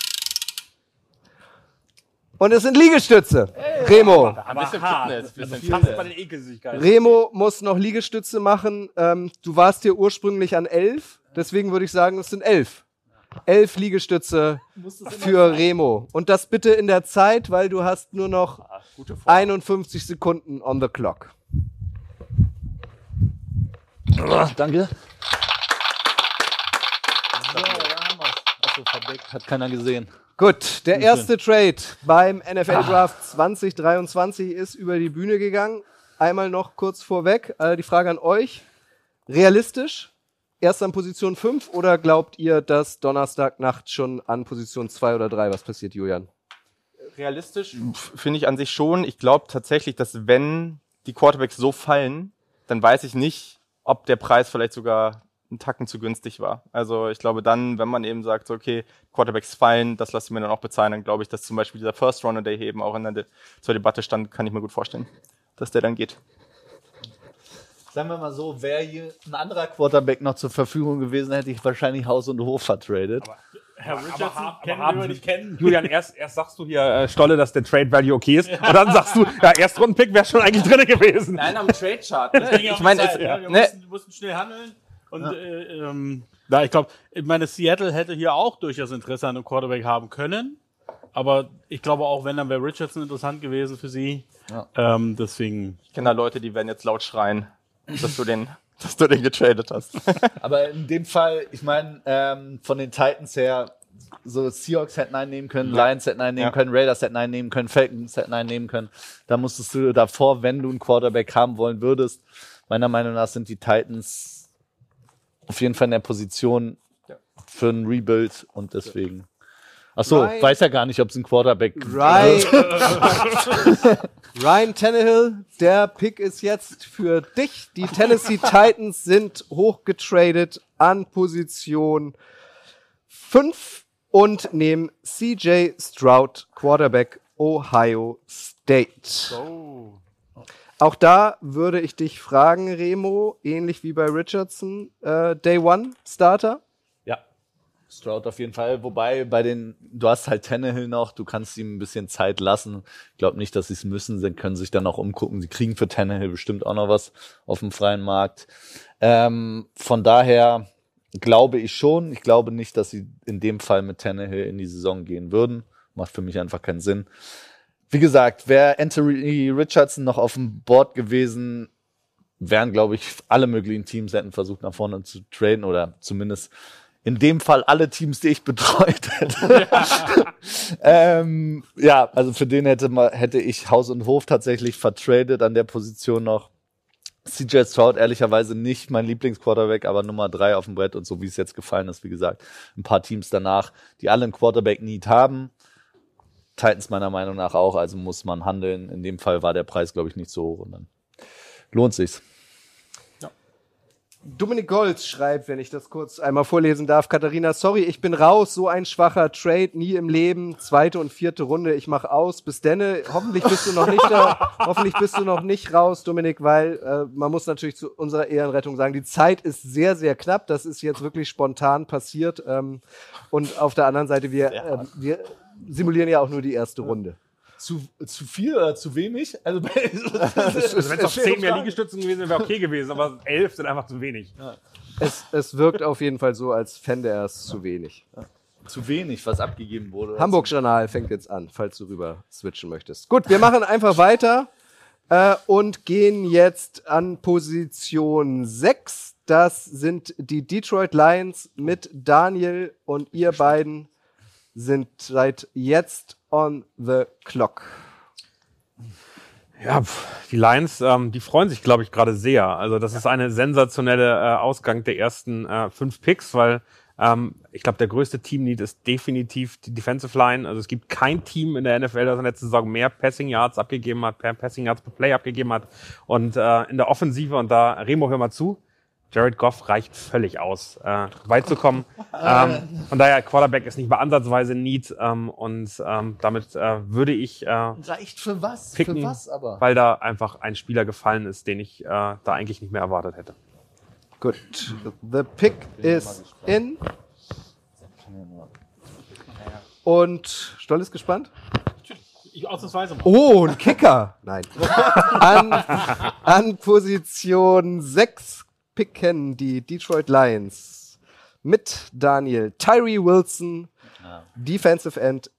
Und es sind Liegestütze. Remo. Ein bisschen Fitness, bisschen Fast bei den Ekelsüßigkeiten. Remo muss noch Liegestütze machen. Ähm, du warst hier ursprünglich an elf, deswegen würde ich sagen, es sind elf. Elf Liegestütze für Remo. Und das bitte in der Zeit, weil du hast nur noch 51 Sekunden on the clock. Danke. So, da haben wir's. Achso, verdeckt. Hat keiner gesehen. Gut, der erste Trade beim NFL Draft 2023 ist über die Bühne gegangen. Einmal noch kurz vorweg, äh, die Frage an euch. Realistisch? Erst an Position 5 oder glaubt ihr, dass Donnerstagnacht schon an Position 2 oder 3 was passiert, Julian? realistisch finde ich an sich schon. Ich glaube tatsächlich, dass wenn die Quarterbacks so fallen, dann weiß ich nicht, ob der Preis vielleicht sogar einen Tacken zu günstig war. Also ich glaube dann, wenn man eben sagt, okay, Quarterbacks fallen, das lasse ich mir dann auch bezahlen, dann glaube ich, dass zum Beispiel dieser First Runner, der hier eben auch in der De zur Debatte stand, kann ich mir gut vorstellen, dass der dann geht. Sagen wir mal so, wäre hier ein anderer Quarterback noch zur Verfügung gewesen, hätte ich wahrscheinlich Haus und Hof vertradet. Herr Richardson, aber kennen haben wir nicht kennen. Julian, erst, erst sagst du hier, äh, Stolle, dass der Trade Value okay ist. Und dann sagst du, ja, Erstrunden-Pick wäre schon eigentlich drin gewesen. Nein, am Trade Chart. Ne? Ich meine, ja, wir ne, mussten, mussten schnell handeln. Und äh, ähm, ja, ich glaube, ich meine, Seattle hätte hier auch durchaus Interesse an einem Quarterback haben können. Aber ich glaube auch, wenn, dann wäre Richardson interessant gewesen für sie. Ja. Ähm, deswegen, ich kenne da Leute, die werden jetzt laut schreien, dass du den, dass du den getradet hast. Aber in dem Fall, ich meine, ähm, von den Titans her, so Seahawks hätten einen nehmen können, Lions hätten einen nehmen Ja. können, Raiders hätten einen nehmen können, Falcons hätten einen nehmen können. Da musstest du davor, wenn du einen Quarterback haben wollen würdest, meiner Meinung nach sind die Titans auf jeden Fall in der Position Ja. für ein Rebuild und deswegen. Ach so, Ryan- weiß ja gar nicht, ob es ein Quarterback Ryan, Ryan Tannehill, der Pick ist jetzt für dich. Die Tennessee Titans sind hochgetradet an Position 5 und nehmen CJ Stroud, Quarterback Ohio State. Auch da würde ich dich fragen, Remo, ähnlich wie bei Richardson, äh, Day One Starter? Ja. Stroud auf jeden Fall. Wobei bei den, du hast halt Tannehill noch, du kannst ihm ein bisschen Zeit lassen. Ich glaube nicht, dass sie es müssen. Sie können sich dann noch umgucken. Sie kriegen für Tannehill bestimmt auch noch was auf dem freien Markt. Ähm, von daher glaube ich schon. Ich glaube nicht, dass sie in dem Fall mit Tannehill in die Saison gehen würden. Macht für mich einfach keinen Sinn. Wie gesagt, wäre Anthony Richardson noch auf dem Board gewesen, wären, glaube ich, alle möglichen Teams hätten versucht, nach vorne zu traden oder zumindest in dem Fall alle Teams, die ich betreut hätte. ähm, ja, also für den hätte, mal, hätte ich Haus und Hof tatsächlich vertradet an der Position noch. CJ Stroud ehrlicherweise nicht mein Lieblingsquarterback, aber Nummer drei auf dem Brett und so wie es jetzt gefallen ist, wie gesagt, ein paar Teams danach, die alle einen Quarterback-Need haben. Titans meiner Meinung nach auch, also muss man handeln. In dem Fall war der Preis, glaube ich, nicht so hoch und dann lohnt sich's. Dominik Golz schreibt, wenn ich das kurz einmal vorlesen darf, Katharina, sorry, ich bin raus, so ein schwacher Trade, nie im Leben, zweite und vierte Runde, ich mach aus, bis denne, hoffentlich bist du noch nicht da, hoffentlich bist du noch nicht raus, Dominik, weil äh, man muss natürlich zu unserer Ehrenrettung sagen, die Zeit ist sehr, sehr knapp, das ist jetzt wirklich spontan passiert. Ähm, und auf der anderen Seite, wir, äh, wir simulieren ja auch nur die erste Runde. Zu, zu viel oder zu wenig? Also, Also wenn es auf 10 mehr Liegestützen gewesen wäre, wäre okay gewesen, aber 11 sind einfach zu wenig. Es, es wirkt auf jeden Fall so, als fände er es zu wenig. zu wenig, was abgegeben wurde. Hamburg Journal fängt jetzt an, falls du rüber switchen möchtest. Gut, wir machen einfach weiter äh, und gehen jetzt an Position 6. Das sind die Detroit Lions mit Daniel und ihr beiden sind seit jetzt on the clock. Ja, die Lions, ähm, die freuen sich, glaube ich, gerade sehr. Also das ist eine sensationelle äh, Ausgang der ersten äh, fünf Picks, weil ähm, ich glaube, der größte Team-Need ist definitiv die Defensive Line. Also es gibt kein Team in der NFL, das in der letzten Saison mehr Passing Yards abgegeben hat, per Passing Yards per Play abgegeben hat. Und äh, in der Offensive, und da, Remo, hör mal zu, Jared Goff reicht völlig aus, äh, weit zu kommen. ähm, von daher, Quarterback ist nicht mal ansatzweise Need ähm, und ähm, damit äh, würde ich äh, Reicht für was? picken, für was aber? weil da einfach ein Spieler gefallen ist, den ich äh, da eigentlich nicht mehr erwartet hätte. Gut, the pick is in. Und Stoll ist gespannt? Ich ausnahmsweise mal. Oh, ein Kicker. Nein. An, an Position 6 picken die Detroit Lions mit Daniel Tyree Wilson, Defensive End,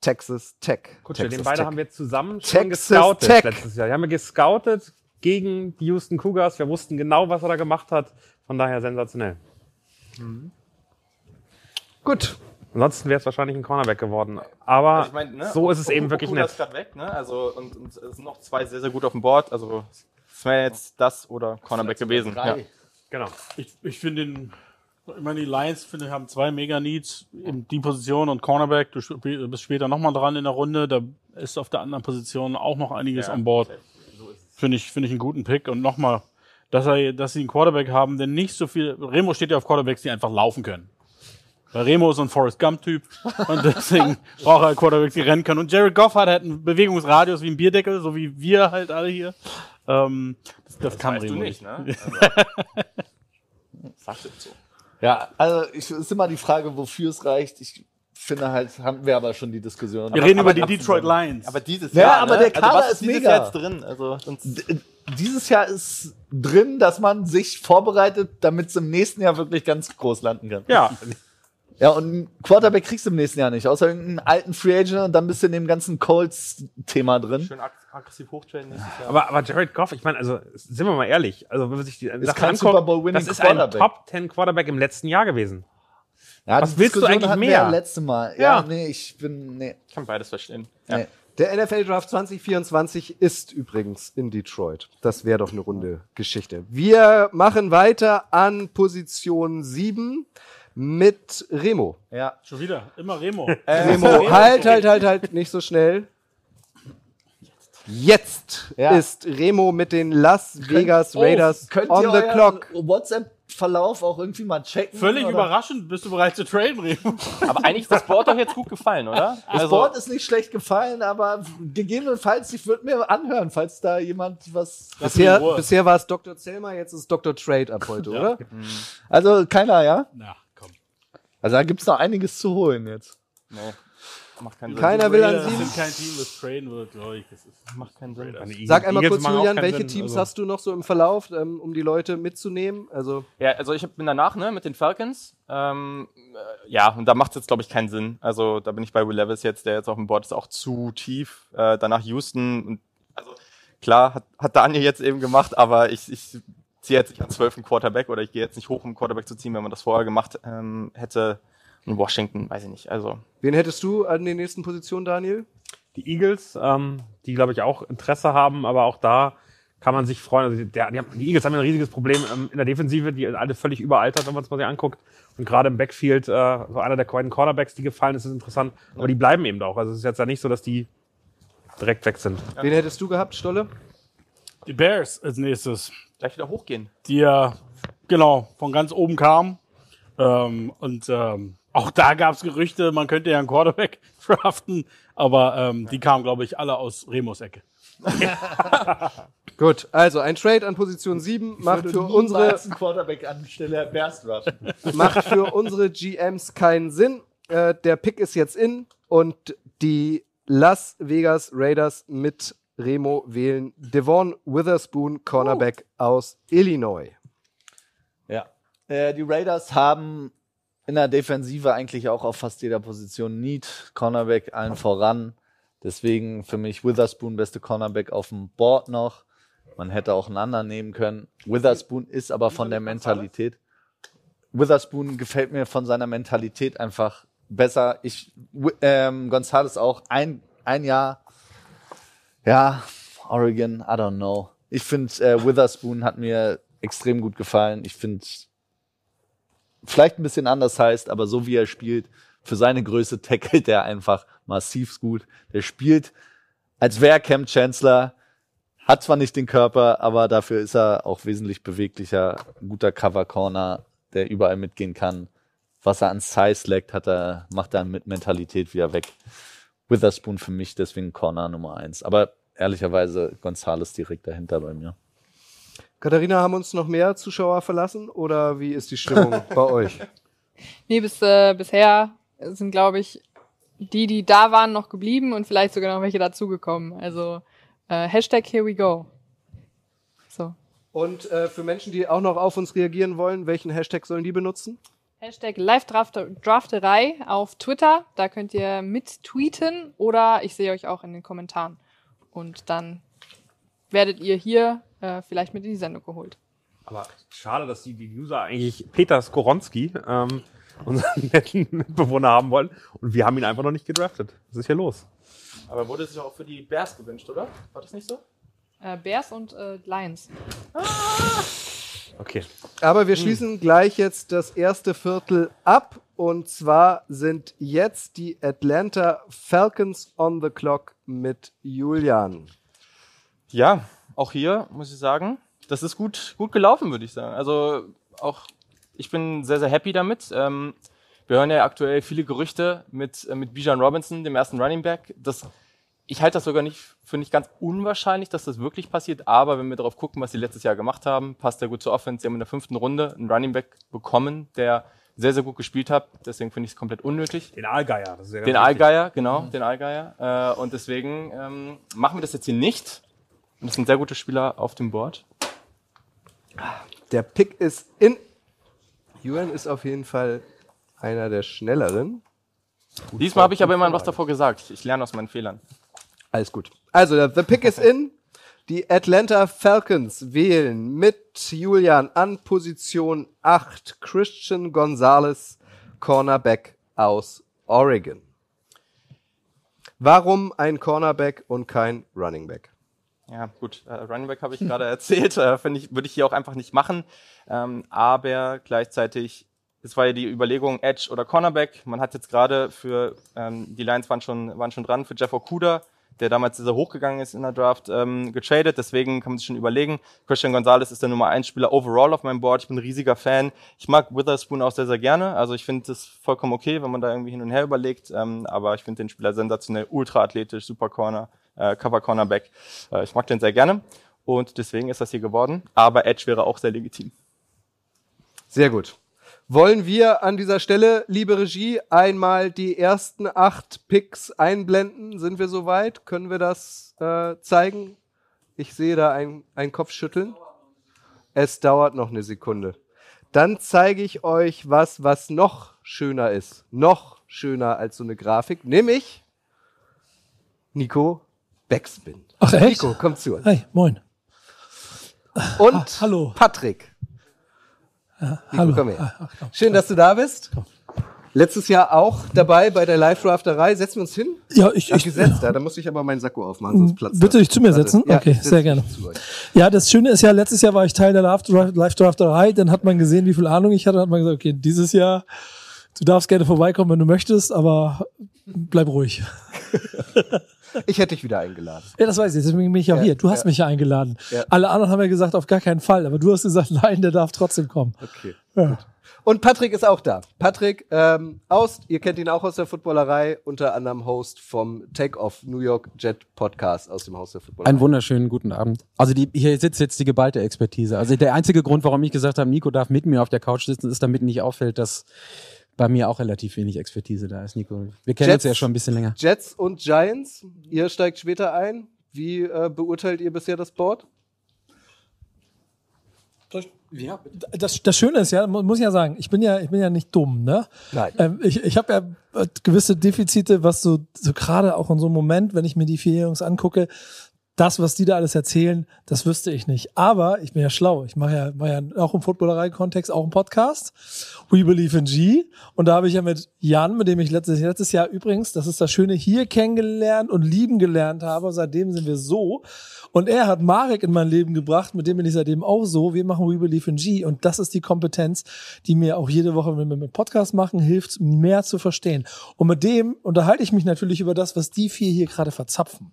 Texas Tech. Gut, Texas den beide Tech. haben wir zusammen schon Texas gescoutet Tech. letztes Jahr. Die haben wir gescoutet gegen die Houston Cougars. Wir wussten genau, was er da gemacht hat. Von daher sensationell. Gut. Ansonsten wäre es wahrscheinlich ein Cornerback geworden. Aber ich mein, ne, so ist es eben wirklich nett. weg, ne? Also und, und es sind noch zwei sehr sehr gut auf dem Board. Also es wäre jetzt das oder Cornerback gewesen. Ja. Genau. Ich, ich finde den, ich meine, die Lions finde, haben zwei Mega-Needs in die Position und Cornerback. Du sp- bist später nochmal dran in der Runde. Da ist auf der anderen Position auch noch einiges an Bord. Finde ich, finde ich einen guten Pick. Und nochmal, dass, er, dass sie einen Quarterback haben, der nicht so viel. Remo steht ja auf Quarterbacks, die einfach laufen können. Weil Remo ist so ein Forrest Gump-Typ und deswegen braucht er Quarterbacks, die rennen können. Und Jared Goff hat halt einen Bewegungsradius wie ein Bierdeckel, so wie wir halt alle hier. Ähm, das, das, kann Weißt Remo du nicht, ne? Also, du so. Ja, also ich, ist immer die Frage, wofür es reicht. Ich finde halt, haben wir aber schon die Diskussion. Wir reden aber über die Detroit Lions. Aber dieses Ja, Jahr, aber ne? der Kader also, ist dieses mega. Jahr jetzt drin. Also Dieses Jahr ist drin, dass man sich vorbereitet, damit es im nächsten Jahr wirklich ganz groß landen kann. Ja, Ja, und einen Quarterback kriegst du im nächsten Jahr nicht, außer irgendeinen alten Free Agent und dann bist du in dem ganzen Colts-Thema drin. schön ag aggressiv hochtrainen nächstes Jahr. aber, aber Jared Goff, ich meine, also sind wir mal ehrlich, also wenn man sich die Sache kein Super Bowl-winning das ist ein. Top 10 Quarterback im letzten Jahr gewesen. Ja, Was willst du Diskussion eigentlich hatten wir mehr? ja letzte Mal. Ja, Ja. nee, ich bin, nee. Ich kann beides verstehen. nee. Der NFL Draft 2024 ist übrigens in Detroit. Das wäre doch eine runde Geschichte. Wir machen weiter an Position 7 mit Remo. Ja. Schon wieder, immer Remo. Remo, halt, halt, halt, halt, nicht so schnell. Jetzt Ja. ist Remo mit den Las Vegas Oh, Raiders könnt on ihr the euren clock. WhatsApp Verlauf auch irgendwie mal checken? Völlig oder? überraschend, bist du bereit zu traden, Remo? Aber eigentlich ist das Board doch jetzt gut gefallen, oder? Das Also, Board ist nicht schlecht gefallen, aber gegebenenfalls, ich würde mir anhören, falls da jemand was. Bisher, bisher war es Dr. Zelmer, jetzt ist es Dr. Trade ab heute, oder? Also keiner, ja? Na. Also da gibt's noch einiges zu holen jetzt. nee, macht keinen Sinn. Keiner will an Wir sieben. sind kein Team, das traden wird, glaube ich. Das ist Macht keinen Sinn. Eagles- Sag einmal kurz, Julian, welche Sinn, Teams also- hast du noch so im Verlauf, ähm, um die Leute mitzunehmen? Also, Ja, also ich bin danach, ne, mit den Falcons. Ähm, äh, ja, und da macht es jetzt, glaube ich, keinen Sinn. Also da bin ich bei Will Levis jetzt, der jetzt auf dem Board ist, auch zu tief. Äh, danach Houston. Und, also klar, hat, hat Daniel jetzt eben gemacht, aber ich, ich ziehe jetzt nicht an 12 einen Quarterback oder ich gehe jetzt nicht hoch, um einen Quarterback zu ziehen, wenn man das vorher gemacht ähm, hätte. In Washington, weiß ich nicht. Also wen hättest du an den nächsten Positionen, Daniel? Die Eagles, ähm, die glaube ich auch Interesse haben, aber auch da kann man sich freuen. Also der, die, haben, die Eagles haben ja ein riesiges Problem ähm, in der Defensive, die alle völlig überaltert, wenn man es mal sich anguckt. Und gerade im Backfield, äh, so einer der beiden Cornerbacks, die gefallen ist, ist interessant. Aber die bleiben eben auch. Also es ist jetzt ja nicht so, dass die direkt weg sind. Wen hättest du gehabt, Stolle? Die Bears als nächstes, gleich wieder hochgehen. die ja genau von ganz oben kamen. Ähm, und ähm, auch da gab es Gerüchte, man könnte ja einen Quarterback draften, aber ähm, die kamen, glaube ich, alle aus Remos Ecke. Gut, also ein Trade an Position 7 macht für unsere Quarterback anstelle Bears draften. macht für unsere GMs keinen Sinn. Äh, der Pick ist jetzt in und die Las Vegas Raiders mit Remo wählen Devon Witherspoon, Cornerback aus Illinois. Ja. Äh, die Raiders haben in der Defensive eigentlich auch auf fast jeder Position Need, Cornerback allen voran. Deswegen für mich Witherspoon beste Cornerback auf dem Board noch. Man hätte auch einen anderen nehmen können. Witherspoon ist aber von der Mentalität. Witherspoon gefällt mir von seiner Mentalität einfach besser. Ich, ähm, Gonzales auch ein, ein Jahr. Ja, Oregon, I don't know. Ich finde, äh, Witherspoon hat mir extrem gut gefallen. Ich finde, vielleicht ein bisschen anders heißt, aber so wie er spielt, für seine Größe tackelt er einfach massiv gut. Der spielt, als wäre Cam Chancellor, hat zwar nicht den Körper, aber dafür ist er auch wesentlich beweglicher, ein guter Cover Corner, der überall mitgehen kann. Was er an Size leckt, hat er, macht er mit Mentalität wieder weg. Witherspoon für mich deswegen Corner Nummer eins. Aber ehrlicherweise Gonzales direkt dahinter bei mir. Katharina, haben uns noch mehr Zuschauer verlassen oder wie ist die Stimmung bei euch? Nee, bis, äh, bisher sind, glaube ich, die, die da waren, noch geblieben und vielleicht sogar noch welche dazugekommen. Also äh, Hashtag here we go. So. Und äh, für Menschen, die auch noch auf uns reagieren wollen, welchen Hashtag sollen die benutzen? Hashtag Live-Drafterei auf Twitter. Da könnt ihr mittweeten oder ich sehe euch auch in den Kommentaren. Und dann werdet ihr hier äh, vielleicht mit in die Sendung geholt. Aber schade, dass die, die User eigentlich Peter Skoronski, ähm, unseren netten Mitbewohner haben wollen. Und wir haben ihn einfach noch nicht gedraftet. Was ist hier los? Aber wurde sich auch für die Bears gewünscht, oder? War das nicht so? Äh, Bears und äh, Lions. Okay. Aber wir schließen gleich jetzt das erste Viertel ab. Und zwar sind jetzt die Atlanta Falcons on the clock mit Julian. Ja, auch hier muss ich sagen, das ist gut, gut gelaufen, würde ich sagen. Also auch ich bin sehr, sehr happy damit. Ähm, wir hören ja aktuell viele Gerüchte mit, äh, mit Bijan Robinson, dem ersten Running Back. Das, ich halte das sogar nicht für nicht ganz unwahrscheinlich, dass das wirklich passiert. Aber wenn wir darauf gucken, was sie letztes Jahr gemacht haben, passt er gut zur Offense. Sie haben in der fünften Runde einen Running Back bekommen, der sehr, sehr gut gespielt hat. Deswegen finde ich es komplett unnötig. Den Allgeier. Das ist ja Den. Allgeier, genau, den Allgeier. Äh, und deswegen ähm, machen wir das jetzt hier nicht. Und es sind sehr gute Spieler auf dem Board. Der Pick ist in. Julian ist auf jeden Fall einer der schnelleren. Diesmal habe ich aber immerhin was davor gesagt. Ich, ich lerne aus meinen Fehlern. Alles gut. Also, the Pick ist in. Die Atlanta Falcons wählen mit Julian an Position 8 Christian Gonzalez, Cornerback aus Oregon. Warum ein Cornerback und kein Running Back? Ja, gut. Äh, Running Back habe ich gerade erzählt. Äh, Finde ich, würde ich hier auch einfach nicht machen. Ähm, aber gleichzeitig, es war ja die Überlegung Edge oder Cornerback. Man hat jetzt gerade für, ähm, die Lions waren schon, waren schon dran für Jeff Okuda, der damals sehr hochgegangen ist in der Draft, ähm, getradet. Deswegen kann man sich schon überlegen. Christian Gonzalez ist der Nummer 1 Spieler overall auf meinem Board. Ich bin ein riesiger Fan. Ich mag Witherspoon auch sehr, sehr gerne. Also ich finde das vollkommen okay, wenn man da irgendwie hin und her überlegt. Ähm, aber ich finde den Spieler sensationell, ultra athletisch, super Corner, äh, Cover Cornerback. Äh, ich mag den sehr gerne. Und deswegen ist das hier geworden. Aber Edge wäre auch sehr legitim. Sehr gut. Wollen wir an dieser Stelle, liebe Regie, einmal die ersten acht Picks einblenden? Sind wir soweit? Können wir das äh, zeigen? Ich sehe da ein, ein Kopfschütteln. Es dauert noch eine Sekunde. Dann zeige ich euch was, was noch schöner ist. Noch schöner als so eine Grafik. Nämlich Nico Backspin. Ach echt? Nico, komm zu uns. Hey, moin. Und Ah, hallo. Patrick. Nico, hallo. komm her. Ach, komm. Schön, dass du da bist. Letztes Jahr auch dabei bei der Live-Drafterei. Setzen wir uns hin? Ja, ich, ich gesetzt, da. Da muss ich aber meinen Sakko aufmachen, sonst platzt Bitte dich zu mir setzen? Ja, Okay, sehr gerne. Ja, das Schöne ist ja, letztes Jahr war ich Teil der Live-Drafterei, dann hat man gesehen, wie viel Ahnung ich hatte, hat man gesagt, okay, dieses Jahr, du darfst gerne vorbeikommen, wenn du möchtest, aber bleib ruhig. Ich hätte dich wieder eingeladen. Ja, das weiß ich, deswegen bin ich auch Ja, hier. Du hast ja. mich ja eingeladen. Ja. Alle anderen haben ja gesagt, auf gar keinen Fall, aber du hast gesagt, nein, der darf trotzdem kommen. Okay. Ja. Und Patrick ist auch da. Patrick ähm, Aust, ihr kennt ihn auch aus der Footballerei, unter anderem Host vom Take-Off New York Jet Podcast aus dem Haus der Footballerei. Einen wunderschönen guten Abend. Also die, hier sitzt jetzt die geballte Expertise. Also der einzige Grund, warum ich gesagt habe, Nico darf mit mir auf der Couch sitzen, ist, damit nicht auffällt, dass bei mir auch relativ wenig Expertise da ist, Nico. Wir kennen Jets- uns ja schon ein bisschen länger. Jets und Giants, ihr steigt später ein. Wie äh, beurteilt ihr bisher das Board? Das, das Schöne ist ja, mu- muss ich ja sagen, ich bin ja, ich bin ja nicht dumm, ne? Nein. Ähm, ich ich habe ja äh, gewisse Defizite, was so, so gerade auch in so einem Moment, wenn ich mir die vier Jungs angucke, das, was die da alles erzählen, das wüsste ich nicht. Aber ich bin ja schlau. Ich mache ja, mach ja auch im Footballerei-Kontext auch einen Podcast. We Believe in G. Und da habe ich ja mit Jan, mit dem ich letztes, letztes Jahr übrigens, das ist das Schöne, hier kennengelernt und lieben gelernt habe. Seitdem sind wir so. Und er hat Marek in mein Leben gebracht, mit dem bin ich seitdem auch so. Wir machen We Believe in G. Und das ist die Kompetenz, die mir auch jede Woche, wenn wir mit Podcast machen, hilft, mehr zu verstehen. Und mit dem unterhalte ich mich natürlich über das, was die vier hier gerade verzapfen.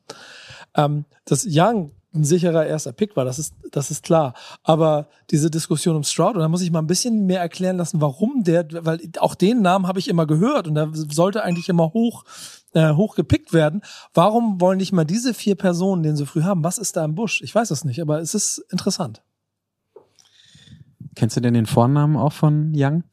Ähm, dass Young ein sicherer erster Pick war, das ist, das ist klar. Aber diese Diskussion um Stroud, und da muss ich mal ein bisschen mehr erklären lassen, warum der, weil auch den Namen habe ich immer gehört und da sollte eigentlich immer hoch, äh, hoch gepickt werden. Warum wollen nicht mal diese vier Personen den so früh haben? Was ist da im Busch? Ich weiß es nicht, aber es ist interessant. Kennst du denn den Vornamen auch von Young?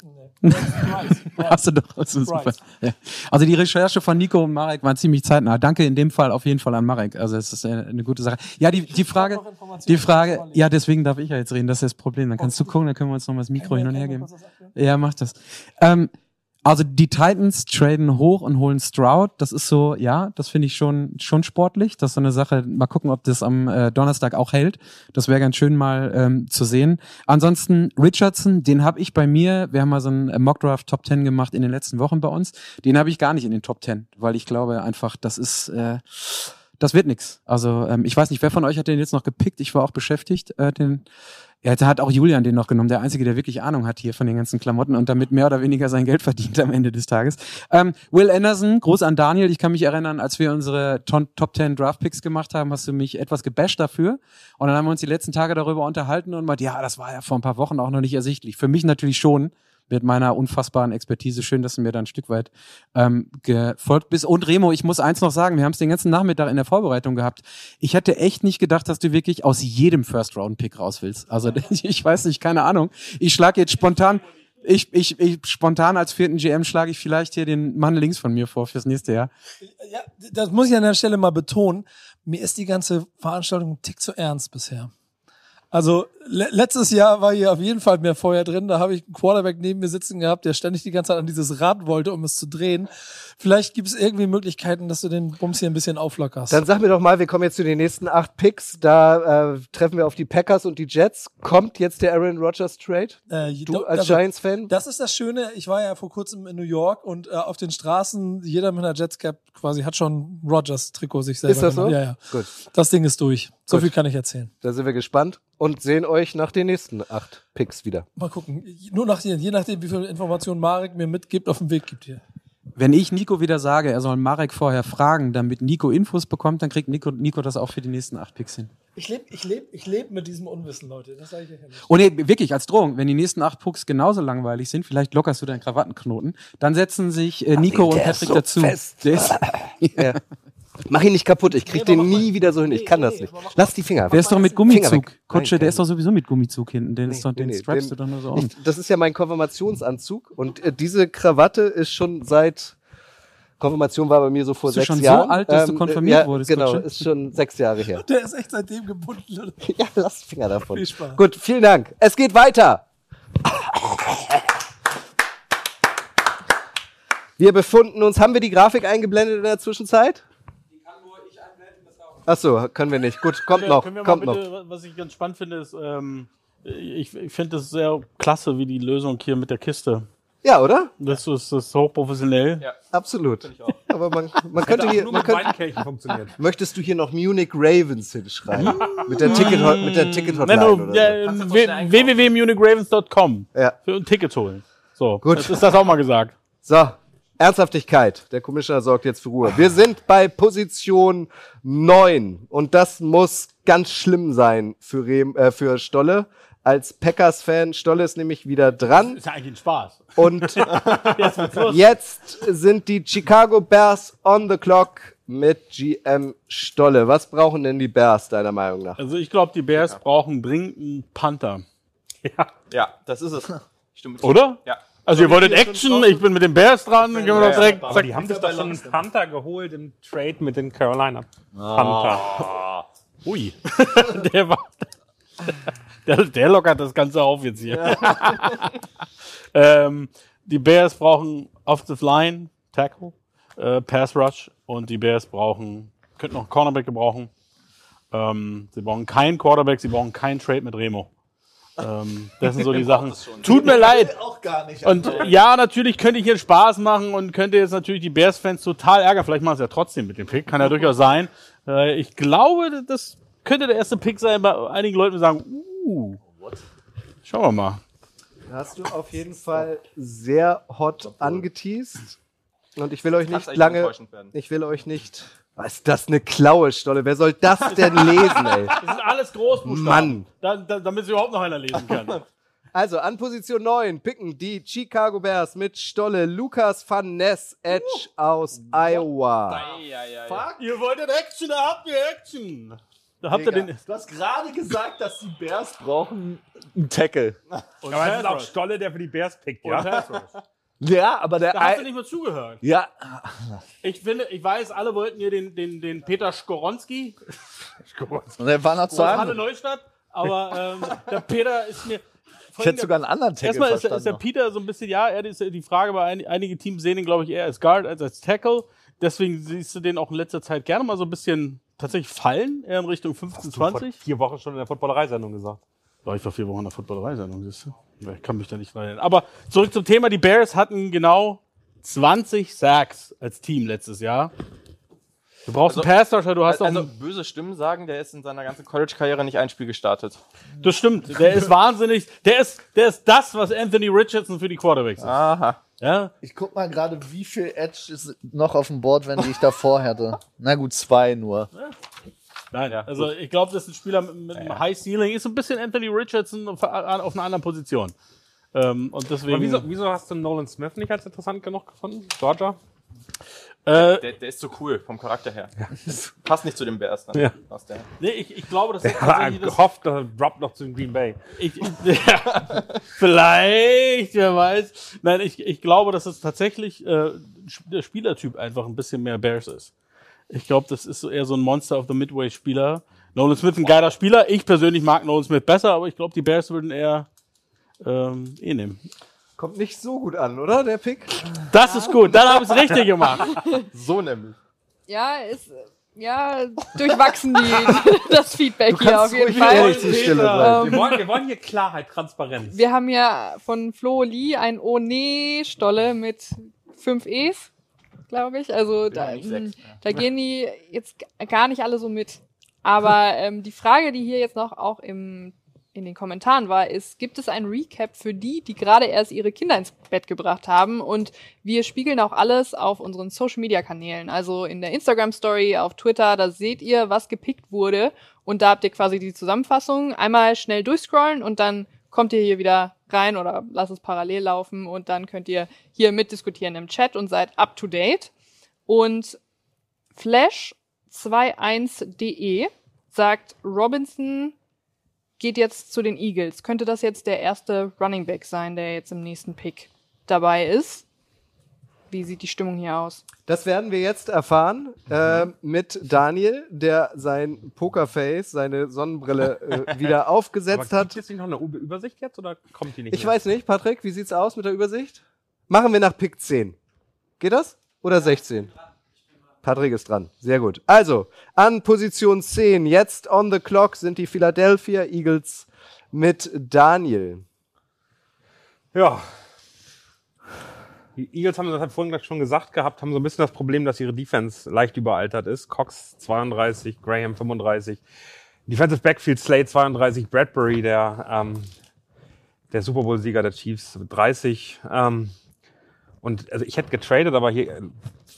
Hast du doch. Ist super. Ja. Also die Recherche von Nico und Marek waren ziemlich zeitnah. Danke in dem Fall auf jeden Fall an Marek. Also es ist äh, eine gute Sache. Ja, die, die Frage, die Frage, ja, deswegen darf ich ja jetzt reden. Das ist das Problem. Dann kannst du gucken, dann können wir uns noch mal das Mikro hin und her geben. Ja, mach das. Ähm, also die Titans traden hoch und holen Stroud. Das ist so, ja, das finde ich schon schon sportlich. Das ist so eine Sache. Mal gucken, ob das am äh, Donnerstag auch hält. Das wäre ganz schön mal ähm, zu sehen. Ansonsten Richardson, den habe ich bei mir. Wir haben mal so einen äh, Mockdraft Top 10 gemacht in den letzten Wochen bei uns. Den habe ich gar nicht in den Top 10, weil ich glaube einfach, das ist äh, das wird nix. Also ähm, ich weiß nicht, wer von euch hat den jetzt noch gepickt? Ich war auch beschäftigt. Äh, den, ja, da hat auch Julian den noch genommen, der Einzige, der wirklich Ahnung hat hier von den ganzen Klamotten und damit mehr oder weniger sein Geld verdient am Ende des Tages. Ähm, Will Anderson, groß an Daniel. Ich kann mich erinnern, als wir unsere Top 10 Draft Picks gemacht haben, hast du mich etwas gebasht dafür. Und dann haben wir uns die letzten Tage darüber unterhalten und meint, ja, das war ja vor ein paar Wochen auch noch nicht ersichtlich. Für mich natürlich schon mit meiner unfassbaren Expertise. Schön, dass du mir da ein Stück weit ähm, gefolgt bist. Und Remo, ich muss eins noch sagen, wir haben es den ganzen Nachmittag in der Vorbereitung gehabt. Ich hätte echt nicht gedacht, dass du wirklich aus jedem First-Round-Pick raus willst. Also ich weiß nicht, keine Ahnung. Ich schlage jetzt spontan, ich, ich, ich spontan als vierten GM schlage ich vielleicht hier den Mann links von mir vor fürs nächste Jahr. Ja, das muss ich an der Stelle mal betonen. Mir ist die ganze Veranstaltung ein Tick zu ernst bisher. Also letztes Jahr war hier auf jeden Fall mehr Feuer drin. Da habe ich einen Quarterback neben mir sitzen gehabt, der ständig die ganze Zeit an dieses Rad wollte, um es zu drehen. Vielleicht gibt es irgendwie Möglichkeiten, dass du den Bums hier ein bisschen auflockerst. Dann sag mir doch mal, wir kommen jetzt zu den nächsten acht Picks. Da äh, treffen wir auf die Packers und die Jets. Kommt jetzt der Aaron Rodgers Trade? Äh, Du als also, Giants-Fan? Das ist das Schöne. Ich war ja vor kurzem in New York und äh, auf den Straßen, jeder mit einer Jetscap quasi hat schon Rogers Trikot sich selber Ist das so? Ja, ja. Gut, Das Ding ist durch. So Gut. viel kann ich erzählen. da sind wir gespannt und sehen euch nach den nächsten acht Picks wieder. Mal gucken. Nur nach, je nachdem, wie viel Informationen Marek mir mitgibt, auf dem Weg gibt hier. Wenn ich Nico wieder sage, er soll Marek vorher fragen, damit Nico Infos bekommt, dann kriegt Nico, Nico das auch für die nächsten acht Picks hin. Ich lebe ich leb, ich leb mit diesem Unwissen, Leute. Das sage ich euch ehrlich. Oh nee, wirklich, als Drohung. Wenn die nächsten acht Pucks genauso langweilig sind, vielleicht lockerst du deinen Krawattenknoten, dann setzen sich äh, Nico und der Patrick ist so dazu. fest. Der ist, Ja. Mach ihn nicht kaputt, ich krieg Nee, den nie mal- wieder so hin. Ich nee, kann nee, das nicht. Lass die Finger. der ist doch mit Gummizug. weg. Kutsche, Nein, der ist doch sowieso mit Gummizug hinten. Den, ist doch, Nee, den nee, strappst den- du doch nur so um. Das ist ja mein Konfirmationsanzug und äh, diese Krawatte ist schon seit Konfirmation war bei mir so vor Bist du sechs schon so Jahren. alt, dass du äh, konfirmiert ja, wurdest, Genau, Kutsche? ist schon sechs Jahre her. Der ist echt seitdem gebunden. Leute. ja, lass Finger davon. Viel Spaß. Gut, vielen Dank. Es geht weiter. Wir befunden uns, haben wir die Grafik eingeblendet in der Zwischenzeit? Ach so, können wir nicht. Gut, kommt noch, Können wir kommt mal noch. bitte, was ich ganz spannend finde, ist, ähm, ich, ich finde das sehr klasse, wie die Lösung hier mit der Kiste. Ja, oder? Das ist, das ist hochprofessionell. Ja. Absolut. Aber man, man könnte hier, nur man mit könnte, möchtest du hier noch Munich Ravens hinschreiben? mit der Ticket, mit der Ticket Nein, Hotline nur, oder ja, so. Du einkaufen. www.munichravens.com Ja. für ein Ticket holen. So, Gut. Jetzt ist das auch mal gesagt. So, Ernsthaftigkeit. Der Commissioner sorgt jetzt für Ruhe. Wir sind bei Position 9 und das muss ganz schlimm sein für, Rehm, äh, für Stolle. Als Packers-Fan, Stolle ist nämlich wieder dran Ist ja eigentlich ein Spaß. und Jetzt sind die Chicago Bears on the clock mit GM Stolle. Was brauchen denn die Bears deiner Meinung nach? Also ich glaube, die Bears brauchen dringend einen Panther. Ja, das ist es. Zu. Oder? Ja. Also ihr wolltet Action, ich bin mit den Bears dran, dann gehen wir Ja, doch direkt. Aber die haben sich doch schon einen Panther geholt im Trade mit den Carolina Panther. Ui. der war. Der, der lockert das Ganze auf jetzt hier. ähm, die Bears brauchen Offensive Line, Tackle, äh, Pass Rush und die Bears brauchen, könnten noch einen Cornerback gebrauchen. Ähm, sie brauchen keinen Quarterback, sie brauchen keinen Trade mit Remo. Ähm, das sind so die Sachen. Tut mir leid. Auch gar nicht. Und ja, natürlich könnte ich hier Spaß machen und könnte jetzt natürlich die Bears-Fans total ärgern. Vielleicht machen sie ja trotzdem mit dem Pick. Kann ja durchaus sein. Äh, ich glaube, das könnte der erste Pick sein. Bei einigen Leuten die sagen, uh, schauen wir mal. Hast du auf jeden Fall sehr hot angeteased. Und ich will euch nicht lange, ich will euch nicht. Was ist das eine Klaue, Stolle? Wer soll das denn lesen, ey? Das sind alles Großbuchstaben. Mann. Da, da, damit sie überhaupt noch einer lesen kann. Also an Position 9 picken die Chicago Bears mit Stolle Lukas Van Ness Edge aus Iowa. ihr wolltet Action, da habt ihr Action. Da habt ihr den. Du hast gerade gesagt, dass die Bears brauchen einen Tackle. Und Aber es ist auch. Stolle, der für die Bears pickt, Und ja. Ja, aber der Da hast du nicht mal zugehört. Ja, Ich finde, ich weiß, alle wollten hier den, den, den Peter Skoronski und der war noch zu aus Halle. Neustadt, aber ähm, der Peter ist mir. Ich hätte sogar einen anderen Tackle Erstmal ist, der- ist der. Peter so ein bisschen, ja, er ist die Frage bei ein, einige Teams sehen ihn, glaube ich, eher als Guard als als Tackle. Deswegen siehst du den auch in letzter Zeit gerne mal so ein bisschen tatsächlich fallen, eher in Richtung 15, Vor 20. vier Wochen schon in der Footballerei-Sendung gesagt. War ich vor vier Wochen in der Footballerei-Sendung, siehst du? Ich kann mich da nicht dran erinnern. Aber zurück zum Thema. Die Bears hatten genau 20 Sacks als Team letztes Jahr. Du brauchst Also- einen Pass-Rusher, du hast Also noch einen, böse Stimmen sagen, der ist in seiner ganzen College-Karriere nicht ein Spiel gestartet. Das stimmt. Der ist wahnsinnig. Der ist, der ist das, was Anthony Richardson für die Quarterbacks ist. Aha. Ja? Ich guck mal gerade, wie viel Edge ist noch auf dem Board, wenn die ich davor hätte. Na gut, zwei nur. Nein, Ja, also ich glaube, das ist ein Spieler mit, mit einem High Ceiling. Ist so ein bisschen Anthony Richardson auf, auf einer anderen Position. Ähm, und deswegen. Aber wieso, wieso hast du Nolan Smith nicht als interessant genug gefunden? Georgia? Äh, Der, der ist so cool vom Charakter her. Passt nicht zu den Bears dann. Ja. Aus der. nee, ich, ich glaube, das ist Ich tatsächlich das, gehofft, dass er droppt noch zu den Green Bay. Ich, ich, ja, vielleicht, wer weiß. Nein, ich, ich glaube, dass es tatsächlich äh, der Spielertyp einfach ein bisschen mehr Bears ist. Ich glaube, das ist so eher so ein Monster of the Midway-Spieler. Nolan Smith ein geiler Spieler. Ich persönlich mag Nolan Smith besser, aber ich glaube, die Bears würden eher ähm, eh nehmen. Kommt nicht so gut an, oder, der Pick? Das ist gut, dann habe ich es richtig gemacht. So nämlich. Ja, ist ja durchwachsen die, das Feedback hier auf jeden Fall. Ähm, Wir wollen, wir wollen hier Klarheit, Transparenz. Wir haben ja von Flo Lee ein Oh-Nee-Stolle mit fünf E's, glaube ich. Also da, sechs, mh, da gehen die jetzt gar nicht alle so mit. Aber ähm, die Frage, die hier jetzt noch auch im, in den Kommentaren war, ist, gibt es ein Recap für die, die gerade erst ihre Kinder ins Bett gebracht haben. Und wir spiegeln auch alles auf unseren Social-Media-Kanälen. Also in der Instagram-Story, auf Twitter, da seht ihr, was gepickt wurde. Und da habt ihr quasi die Zusammenfassung. Einmal schnell durchscrollen und dann kommt ihr hier wieder rein oder lasst es parallel laufen und dann könnt ihr hier mitdiskutieren im Chat und seid up to date. Und Flash21.de sagt, Robinson geht jetzt zu den Eagles. Könnte das jetzt der erste Running Back sein, der jetzt im nächsten Pick dabei ist? Wie sieht die Stimmung hier aus? Das werden wir jetzt erfahren äh, mit Daniel, der sein Pokerface, seine Sonnenbrille äh, wieder aufgesetzt Aber hat. Gibt jetzt nicht noch eine Übersicht jetzt oder kommt die nicht? Ich mehr? weiß nicht, Patrick, wie sieht's aus mit der Übersicht? Machen wir nach Pick 10. Geht das? Oder 16? Patrick ist dran. Sehr gut. Also, an Position 10, jetzt on the clock sind die Philadelphia Eagles mit Daniel. Ja. Die Eagles haben das hat vorhin schon gesagt gehabt, haben so ein bisschen das Problem, dass ihre Defense leicht überaltert ist. Cox 32, Graham 35. Defensive Backfield Slade 32, Bradbury, der, ähm, der Super Bowl-Sieger der Chiefs, mit 30. Ähm, und also ich hätte getradet, aber hier äh,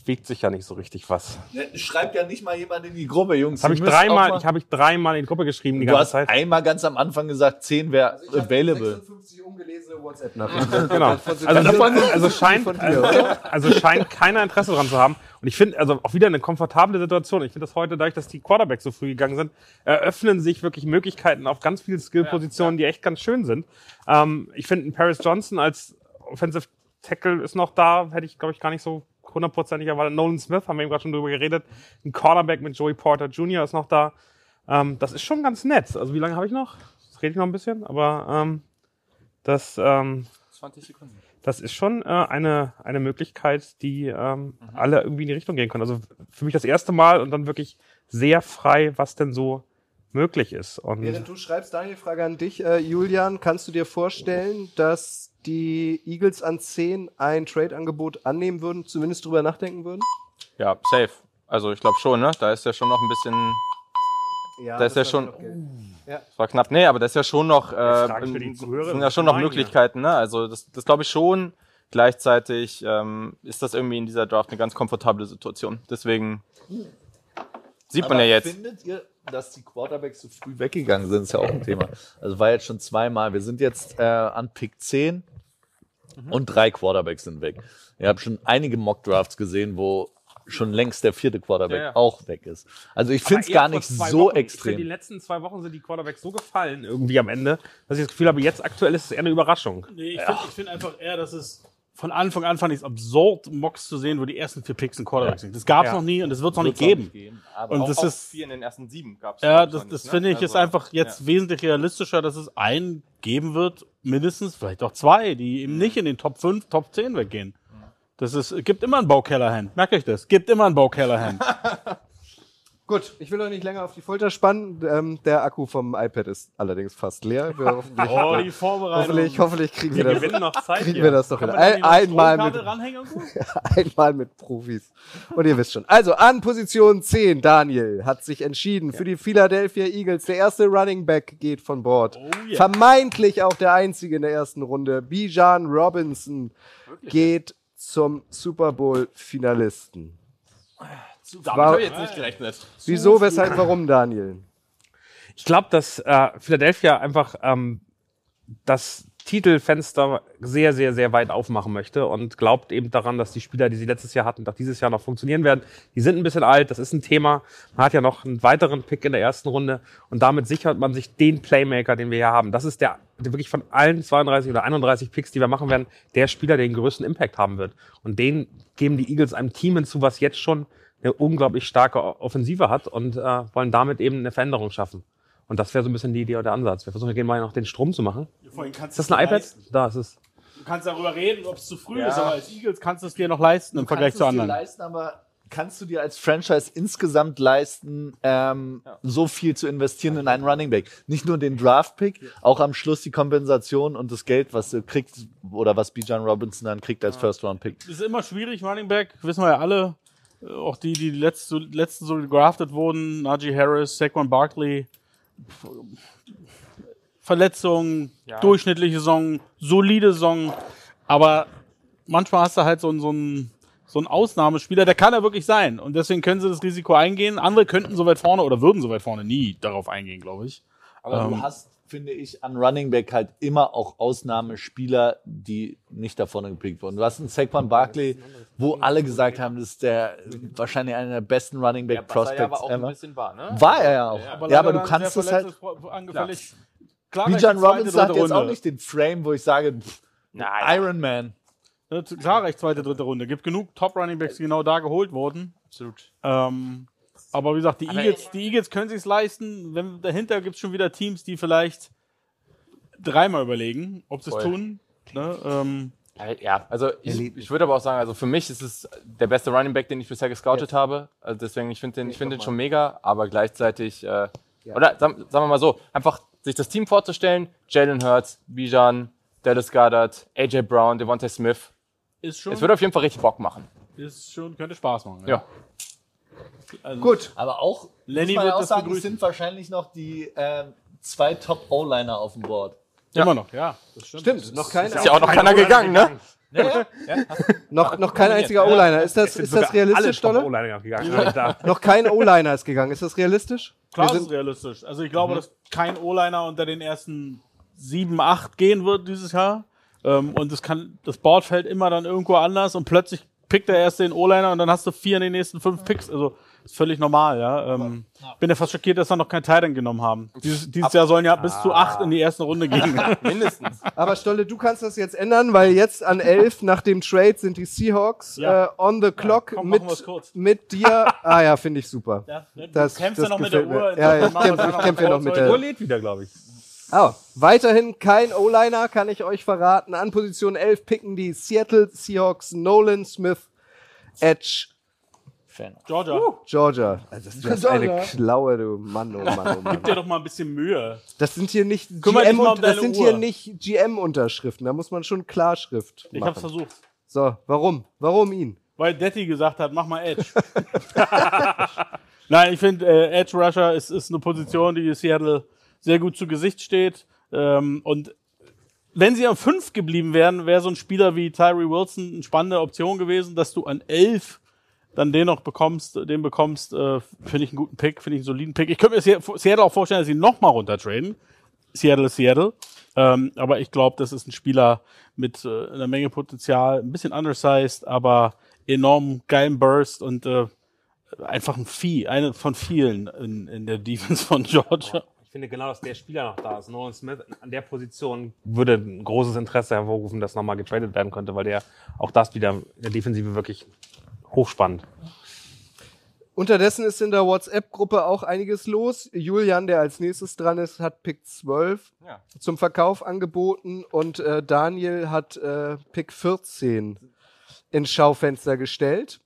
bewegt sich ja nicht so richtig was. Schreibt ja nicht mal jemand in die Gruppe, Jungs. Das habe ich dreimal, mal- ich habe ich dreimal in die Gruppe geschrieben die Du ganze hast Zeit. einmal ganz am Anfang gesagt, 10 wäre available. 56 ungelesene WhatsApp-Nachrichten. Genau. Also, also, scheint, also, also scheint keiner Interesse daran zu haben. Und ich finde, also auch wieder eine komfortable Situation. Ich finde das heute, dadurch, dass die Quarterbacks so früh gegangen sind, eröffnen sich wirklich Möglichkeiten auf ganz vielen Skill-Positionen, die echt ganz schön sind. Ähm, ich finde, ein Paris Johnson als Offensive Tackle ist noch da, hätte ich, glaube ich, gar nicht so hundertprozentig erwartet. Nolan Smith, haben wir eben gerade schon drüber geredet. Ein Cornerback mit Joey Porter Jr. ist noch da. Ähm, das ist schon ganz nett. Also wie lange habe ich noch? Das rede ich noch ein bisschen, aber ähm, das, ähm, 20 Sekunden. das ist schon äh, eine, eine Möglichkeit, die ähm, alle irgendwie in die Richtung gehen können. Also für mich das erste Mal und dann wirklich sehr frei, was denn so möglich ist. Und Während du schreibst, Daniel, Frage an dich, äh, Julian, kannst du dir vorstellen, dass die Eagles an 10 ein Trade-Angebot annehmen würden, zumindest drüber nachdenken würden? Ja, safe. Also ich glaube schon, ne? Da ist ja schon noch ein bisschen. Ja, Da ist ja schon-. Ja. Das war knapp. Nee, aber das ist ja schon noch. Äh, Zuhörer, sind ja schon noch meine. Möglichkeiten, ne? Also das, das glaube ich schon. Gleichzeitig ähm, ist das irgendwie in dieser Draft eine ganz komfortable Situation. Deswegen sieht man Aber ja jetzt. Findet ihr, dass die Quarterbacks so früh weggegangen sind? Ist ja auch ein Thema. Also war jetzt schon zweimal. Wir sind jetzt äh, an Pick 10 und drei Quarterbacks sind weg. Ihr habt schon einige Mock-Drafts gesehen, wo schon längst der vierte Quarterback Ja, ja. auch weg ist. Also ich finde es gar nicht so Wochen. Ich finde, extrem. die letzten zwei Wochen sind die Quarterbacks so gefallen irgendwie am Ende, dass ich das Gefühl habe, jetzt aktuell ist es eher eine Überraschung. Nee, ich finde find einfach eher, dass es von Anfang an fand ich es absurd, Mocks zu sehen, wo die ersten vier Picks ein Quarterback sind. Das gab es Ja. noch nie und das wird es noch nicht geben. aber Und Auch- das auch ist, vier in den ersten sieben gab's ja, glaub das, das nicht, finde ne? ich ist Also, einfach jetzt wesentlich realistischer, dass es einen geben wird, mindestens vielleicht auch zwei, die eben nicht in den Top 5, Top 10 weggehen. Das ist, gibt immer einen Baukellerhand. Merkt euch das? Gibt immer einen Baukellerhand. Gut, ich will euch nicht länger auf die Folter spannen. Ähm, der Akku vom iPad ist allerdings fast leer. Wir hoffentlich, Oh, die Vorbereitung. hoffentlich, hoffentlich kriegen wir Wir das, gewinnen noch Zeit kriegen hier. wir das doch hin. Ein, einmal, mit, einmal mit Profis. Und ihr wisst schon. Also an Position 10, Daniel hat sich entschieden für die Philadelphia Eagles. Der erste Running Back geht von Bord. Oh yeah. Vermeintlich auch der einzige in der ersten Runde. Bijan Robinson geht zum Super Bowl Finalisten. Damit War- habe ich jetzt nicht gerechnet. Wieso, weshalb, warum, Daniel? Ich glaube, dass äh, Philadelphia einfach ähm, das Titelfenster sehr, sehr, sehr weit aufmachen möchte und glaubt eben daran, dass die Spieler, die sie letztes Jahr hatten, auch dieses Jahr noch funktionieren werden. Die sind ein bisschen alt, das ist ein Thema. Man hat ja noch einen weiteren Pick in der ersten Runde und damit sichert man sich den Playmaker, den wir hier haben. Das ist der, der wirklich von allen 32 oder 31 Picks, die wir machen werden, der Spieler, der den größten Impact haben wird. Und den geben die Eagles einem Team hinzu, was jetzt schon eine unglaublich starke Offensive hat und äh, wollen damit eben eine Veränderung schaffen. Und das wäre so ein bisschen die Idee oder der Ansatz. Wir versuchen, gehen mal noch den Strom zu machen. Kannst Ist das ein iPad? leisten. Da ist es. Du kannst darüber reden, ob es zu früh Ja. ist, aber als Eagles kannst du es dir noch leisten im Vergleich kannst zu es dir anderen. leisten, aber kannst du dir als Franchise insgesamt leisten, ähm, so viel zu investieren in einen Running Back? Nicht nur den Draft-Pick, auch am Schluss die Kompensation und das Geld, was du kriegst oder was Bijan Robinson dann kriegt als First-Round-Pick. Es ist immer schwierig, Running Back, wissen wir ja alle. Auch die, die letzte, letzten so gedraftet wurden, Najee Harris, Saquon Barkley. Verletzungen, Ja. durchschnittliche Saison, solide Saison. Aber manchmal hast du halt so, einen- so einen so einen Ausnahmespieler, der kann er wirklich sein. Und deswegen können sie das Risiko eingehen. Andere könnten so weit vorne oder würden so weit vorne nie darauf eingehen, glaube ich. Aber du Ähm. hast, finde ich, an Running Back halt immer auch Ausnahmespieler, die nicht da vorne gepickt wurden. Du hast einen Saquon Barkley, wo alle gesagt haben, das ist der wahrscheinlich einer der besten Running Back Prospects ever. bisschen war, ne? War er ja auch. Ja, aber, leider du dann kannst es halt. angefällig. Klar, zweite, Robinson hat jetzt auch nicht den Frame, wo ich sage, pff, Iron Man. Ja, Klar, recht zweite, dritte Runde. Gibt genug Top Running Backs, die genau da geholt wurden. Absolut. Ähm, aber wie gesagt, die Aber Eagles, die Eagles können sich's leisten. Wenn, dahinter gibt's schon wieder Teams, die vielleicht dreimal überlegen, ob sie es tun. Ne? Ähm, Ja, also ich, ich würde aber auch sagen, also für mich ist es der beste Running Back, den ich bisher gescoutet habe. Also deswegen, ich finde den, ich finde den schon mega, aber gleichzeitig, äh, oder sagen, sagen wir mal so, einfach sich das Team vorzustellen, Jalen Hurts, Bijan, Dallas Goddard, AJ Brown, Devontae Smith. ist schon, Es würde auf jeden Fall richtig Bock machen. ist schon, könnte Spaß machen. Ja. Also, Gut. Aber auch, Lenny muss man wird ja auch das sagen, es begrüßen. sind wahrscheinlich noch die ähm, zwei Top-O-Liner auf dem Board. Immer noch, ja. Das stimmt. Stimmt, noch kein, Ist ja auch noch keiner gegangen, ne? noch, noch kein einziger O-Liner. Ist das, ist das realistisch, gegangen. Alter. Noch kein O-Liner ist gegangen. Ist das realistisch? Klar, das ist realistisch. Also ich glaube, dass kein O-Liner unter den ersten sieben, acht gehen wird dieses Jahr. Ähm, und das kann, das Board fällt immer dann irgendwo anders und plötzlich pickt er erst den O-Liner und dann hast du vier in den nächsten fünf Picks. Also ist völlig normal, ja. Ähm, Bin ja fast schockiert, dass wir noch kein Titan genommen haben. Dieses, dieses Jahr sollen ja bis zu acht in die erste Runde gehen. Mindestens. aber Stolle, du kannst das jetzt ändern, weil jetzt an elf nach dem Trade sind die Seahawks Ja. äh, on the clock komm, mit, mit dir. Ah ja, finde ich super. Ja, du Das- kämpfst das ja noch mit der. Uhr. Ja, ja, ich wir kämpf- ja noch mit der- Uhr lädt wieder, glaube ich. Ah, weiterhin kein O-Liner, kann ich euch verraten. An Position 11 picken die Seattle Seahawks Nolan Smith Edge Fan. Georgia, Georgia. Also das ist eine Klaue, du Mann, oh Mann, oh Mann. gib dir doch mal ein bisschen Mühe. Das sind hier nicht GM, mal um und- das deine sind Uhr. hier nicht GM-Unterschriften. Da muss man schon Klarschrift Ich hab's machen. versucht. So, warum? Warum ihn? Weil Detti gesagt hat, mach mal Edge. Nein, ich finde, äh, Edge Rusher ist, ist eine Position, die Seattle sehr gut zu Gesicht steht. Ähm, und wenn sie am 5 geblieben wären, wäre so ein Spieler wie Tyree Wilson eine spannende Option gewesen, dass du an 11 dann den noch bekommst, den bekommst, äh, finde ich einen guten Pick, finde ich einen soliden Pick. Ich könnte mir Se- Seattle auch vorstellen, dass sie noch mal runtertraden. Seattle ist Seattle. Ähm, aber ich glaube, das ist ein Spieler mit äh, einer Menge Potenzial, ein bisschen undersized, aber enorm geilen Burst und äh, einfach ein Vieh, eine von vielen in, in der Defense von Georgia. Ich finde genau, dass der Spieler noch da ist. Nolan Smith an der Position würde ein großes Interesse hervorrufen, dass nochmal getradet werden könnte, weil der auch das wieder in der Defensive wirklich hochspannend. Unterdessen ist in der WhatsApp-Gruppe auch einiges los. Julian, der als nächstes dran ist, hat Pick 12 Ja. zum Verkauf angeboten und äh, Daniel hat äh, Pick 14 ins Schaufenster gestellt.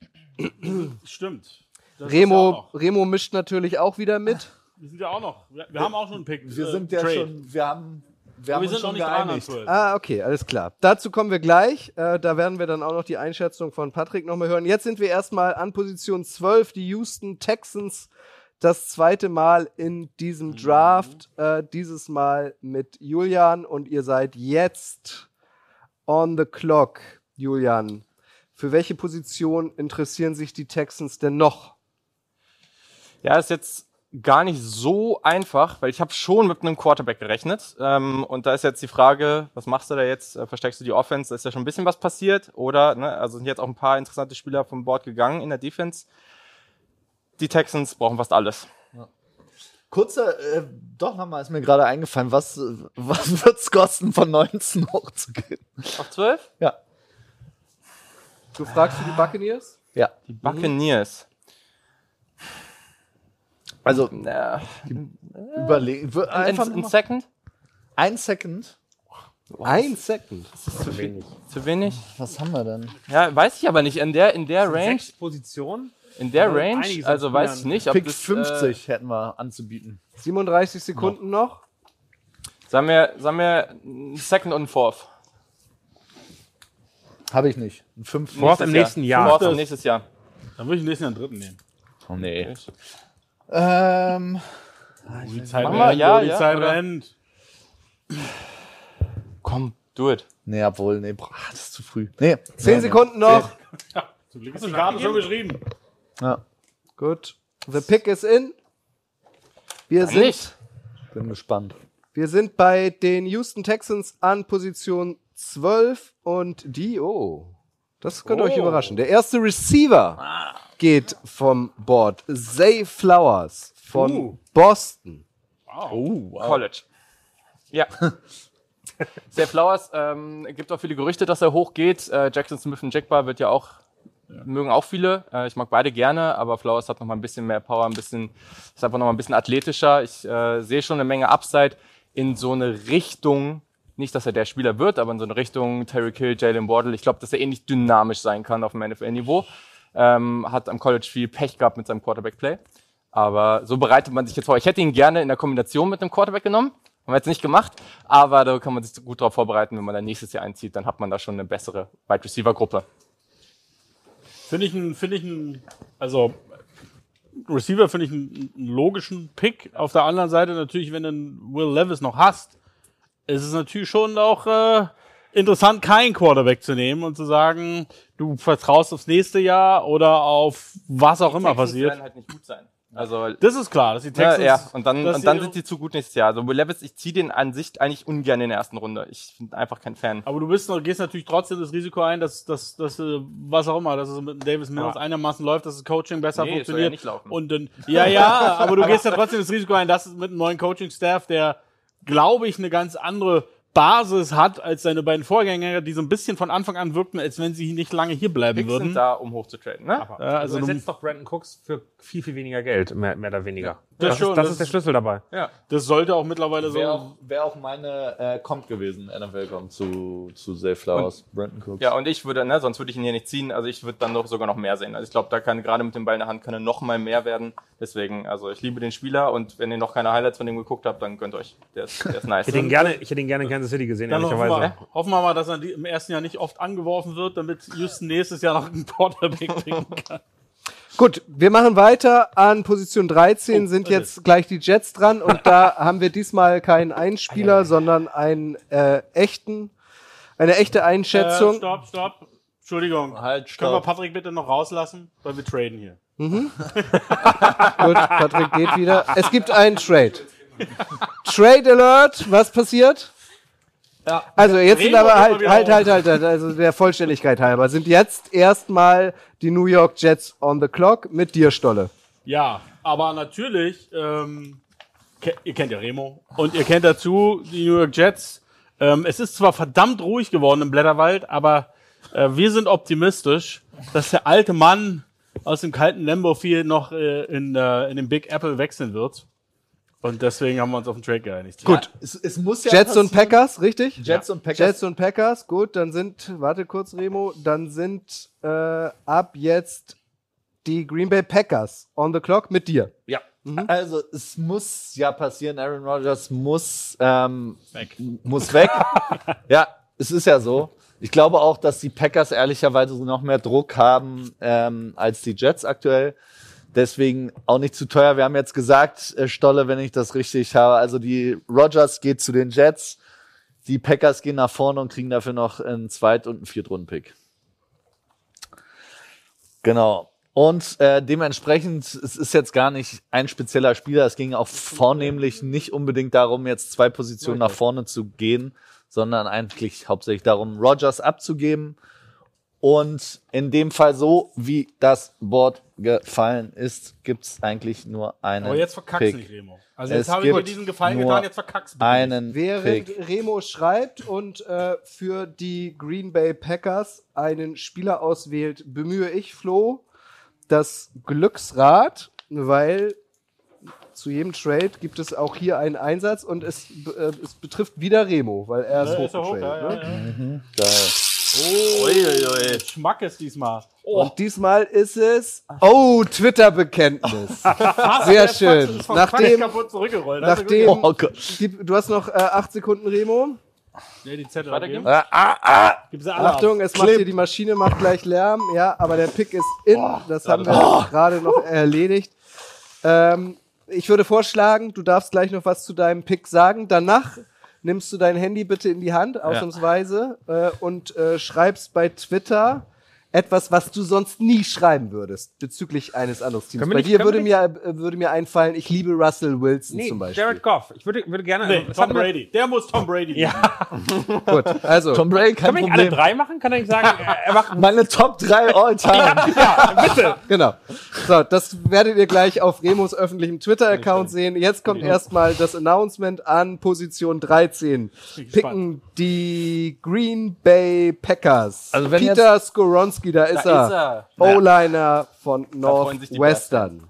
Stimmt. Das ja Remo, noch. Remo mischt natürlich auch wieder mit. Wir sind ja auch noch. Wir, wir haben auch schon einen Pick. Wir äh, sind ja Trade. schon, wir haben, wir haben wir uns sind noch schon nicht dran an geeinigt. 12. Ah, okay, alles klar. Dazu kommen wir gleich. Äh, da werden wir dann auch noch die Einschätzung von Patrick nochmal hören. Jetzt sind wir erstmal an Position 12, die Houston Texans. Das zweite Mal in diesem Draft. Äh, dieses Mal mit Julian und ihr seid jetzt on the clock, Julian. Für welche Position interessieren sich die Texans denn noch? Ja, ist jetzt gar nicht so einfach, weil ich habe schon mit einem Quarterback gerechnet. Ähm, und da ist jetzt die Frage, was machst du da jetzt? Äh, Verstärkst du die Offense? Da ist ja schon ein bisschen was passiert. Oder, ne, also sind jetzt auch ein paar interessante Spieler vom Board gegangen in der Defense. Die Texans brauchen fast alles. Kurzer, äh, doch nochmal ist mir gerade eingefallen, was, was wird's kosten, von 19 hochzugehen? Auf 12? Ja. Du fragst für die Buccaneers? Ja. Die Buccaneers. Also, Ja. überlegen. Einfach In, noch in mal- Second? ein Second. Ein Second. Zu wenig. Zu wenig? Was haben wir denn? Ja, weiß ich aber nicht. In der, in der Range, Sechs Positionen? in der Ja, Range, also weiß ich nicht, ob Pick das, 50 hätten wir anzubieten. 37 Sekunden noch. Äh, sagen wir, sagen wir, ein Second und ein Fourth. Habe ich nicht. Ein 5. Fourth im nächsten Jahr. Fourth Das- im nächstes Jahr. Dann würde ich nächsten Jahr einen dritten nehmen. Oh, nee. Ähm, Die Zeit Mach mal, rennt, ja, die ja, Zeit oder? rennt. Komm, do it. Nee, obwohl, nee, boah, das ist zu früh. Nee. Zehn nee, Sekunden noch. Zum Glück ist die Karte schon geschrieben. Nee. Ja, Gut. The pick is in. Wir sind, Nicht. bin gespannt. wir sind bei den Houston Texans an Position 12 und die, oh, das könnte euch überraschen. Der erste Receiver geht vom Board. Zay Flowers von Uh. Boston. College. Ja. Zay Flowers, ähm, gibt auch viele Gerüchte, dass er hochgeht. Äh, Jackson Smith und Jackbar wird ja auch, mögen auch viele. Äh, ich mag beide gerne, aber Flowers hat noch mal ein bisschen mehr Power, ein bisschen, ist einfach noch mal ein bisschen athletischer. Ich äh, sehe schon eine Menge Upside in so eine Richtung, nicht, dass er der Spieler wird, aber in so eine Richtung Terry Kill, Jalen Wardle. Ich glaube, dass er ähnlich dynamisch sein kann auf dem NFL-Niveau. Ähm, hat am College viel Pech gehabt mit seinem Quarterback-Play. Aber so bereitet man sich jetzt vor. Ich hätte ihn gerne in der Kombination mit einem Quarterback genommen. Haben wir jetzt nicht gemacht, aber da kann man sich gut darauf vorbereiten, wenn man dann nächstes Jahr einzieht, dann hat man da schon eine bessere Wide Receiver Gruppe. Finde ich einen, finde ich einen, also Receiver finde ich einen, einen logischen Pick. Auf der anderen Seite natürlich, wenn du einen Will Levis noch hast, ist es natürlich schon auch äh, interessant, keinen Quarterback zu nehmen und zu sagen, du vertraust aufs nächste Jahr oder auf was auch immer Texans passiert. werden halt nicht gut sein. Also Das ist klar, dass die ja, Texans. ja. und dann und dann sind die zu gut nächstes Jahr. Also Will Levis, ich ziehe den an sich eigentlich ungern in der ersten Runde. Ich bin einfach kein Fan. Aber du bist gehst natürlich trotzdem das Risiko ein, dass, dass, dass äh, was auch immer, dass es mit Davis Mills Aber- einigermaßen läuft, dass das Coaching besser Nee, es soll ja funktioniert. nicht laufen. Und dann, ja, ja, aber du gehst ja trotzdem das Risiko ein, dass es mit einem neuen Coaching-Staff, der, glaube ich, eine ganz andere Basis hat als seine beiden Vorgänger, die so ein bisschen von Anfang an wirkten, als wenn sie nicht lange hier bleiben Picks würden. sind da, um hochzutraden. Ne? Aber, Ja, also, also du- ersetzt doch Brandon Cooks für viel, viel weniger Geld, mehr, mehr oder weniger. das das, schon, ist, das das ist der Schlüssel dabei. Ja. Das sollte auch mittlerweile so. Wäre auch, wär auch meine äh, Comp gewesen, NFL kommt zu, zu Zay Flowers, Brandon Cooks. Ja, und ich würde, ne, sonst würde ich ihn hier nicht ziehen. Also ich würde dann noch sogar noch mehr sehen. Also ich glaube, da kann gerade mit dem Ball in der Hand kann er noch mal mehr werden. Deswegen, also ich liebe den Spieler und wenn ihr noch keine Highlights von dem geguckt habt, dann gönnt euch. Der ist, der ist nice. Ich hätte ihn gerne, ich hätte ihn gerne Kansas City gesehen, Dann hoffen ehrlicherweise. wir, hoffen wir mal, dass er im ersten Jahr nicht oft angeworfen wird, damit Houston nächstes Jahr noch einen Quarterback picken kann. Gut, wir machen weiter. An Position 13 Oh, sind jetzt gleich die Jets dran und da haben wir diesmal keinen Einspieler, sondern einen äh, echten, eine echte Äh, Einschätzung. stopp, stopp. Entschuldigung. Halt, Können wir stopp. Patrick bitte noch rauslassen? Weil wir traden hier. Gut, Patrick geht wieder. Es gibt einen Trade. Trade Alert, was passiert? Ja. Also jetzt sind aber halt, halt, halt, halt, halt, also der Vollständigkeit halber, sind jetzt erstmal die New York Jets on the clock mit dir, Stolle. Ja, aber natürlich, ähm, ke ihr kennt ja Remo und ihr kennt dazu die New York Jets. Ähm, es ist zwar verdammt ruhig geworden im Blätterwald, aber äh, wir sind optimistisch, dass der alte Mann aus dem kalten Lambeau Field noch äh, in, äh, in den Big Apple wechseln wird. Und deswegen haben wir uns auf den Trade geeinigt. Gut. Es, es muss ja Jets und passieren. Packers, richtig? Jets und Packers. Jets und Packers, gut, dann sind, warte kurz, Remo, dann sind äh, ab jetzt die Green Bay Packers on the clock mit dir. Ja. Also es muss ja passieren, Aaron Rodgers muss, ähm, Weg. muss weg. ja, es ist ja so. Ich glaube auch, dass die Packers ehrlicherweise noch mehr Druck haben ähm, als die Jets aktuell. Deswegen auch nicht zu teuer. Wir haben jetzt gesagt, äh, Stolle, wenn ich das richtig habe. Also die Rodgers geht zu den Jets, die Packers gehen nach vorne und kriegen dafür noch einen Zweit- und einen Viertrunden-Pick. Genau. Und äh, dementsprechend, es ist jetzt gar nicht ein spezieller Spieler. Es ging auch vornehmlich nicht unbedingt darum, jetzt zwei Positionen nach vorne zu gehen, sondern eigentlich hauptsächlich darum, Rogers abzugeben. Und in dem Fall so, wie das Board gefallen ist, gibt's eigentlich nur einen Aber jetzt verkackst nicht, Remo. Also Es jetzt habe ich mir gibt diesen Gefallen getan, jetzt verkackst du Einen Während Pick. Remo schreibt und äh, für die Green Bay Packers einen Spieler auswählt, bemühe ich, Flo, das Glücksrad, weil zu jedem Trade gibt es auch hier einen Einsatz und es, äh, es betrifft wieder Remo, weil er ist Ja, ist er hoch, hochgetradet. ja, ja, ne? ja. Geil. Oh, Schmackes diesmal. Oh, Und diesmal ist es, oh, Twitter-Bekenntnis. Sehr schön. Nachdem, nachdem, Oh Gott. gib, du hast noch äh, acht Sekunden, Remo. Nee, die Zettel Weitergeben? abgeben. Ah, ah, ah. Gib sie alle Achtung, es macht hier die Maschine, macht gleich Lärm. Ja, aber der Pick ist in. Das haben wir gerade noch erledigt. Ähm, ich würde vorschlagen, du darfst gleich noch was zu deinem Pick sagen. Danach nimmst du dein Handy bitte in die Hand, ausnahmsweise, äh, und äh, schreibst bei Twitter etwas, was du sonst nie schreiben würdest bezüglich eines anderen Teams. Bei nicht- dir würde mir, äh, würde mir einfallen, ich liebe Russell Wilson Nee, zum Beispiel. Jared Goff. Ich würde, würde gerne. Nee, Tom Brady. Der muss Tom Brady. Ja. Gut, also Tom Brady, kein Können wir alle drei machen? Kann er nicht sagen, er er macht. Meine Top 3 All-Time. Genau. So, das werdet ihr gleich auf Remos öffentlichem Twitter-Account sehen. Jetzt kommt erstmal das Announcement an Position 13. Picken die Green Bay Packers. Also wenn Peter Skoronski, da ist Da er. ist er. O-Liner von Northwestern.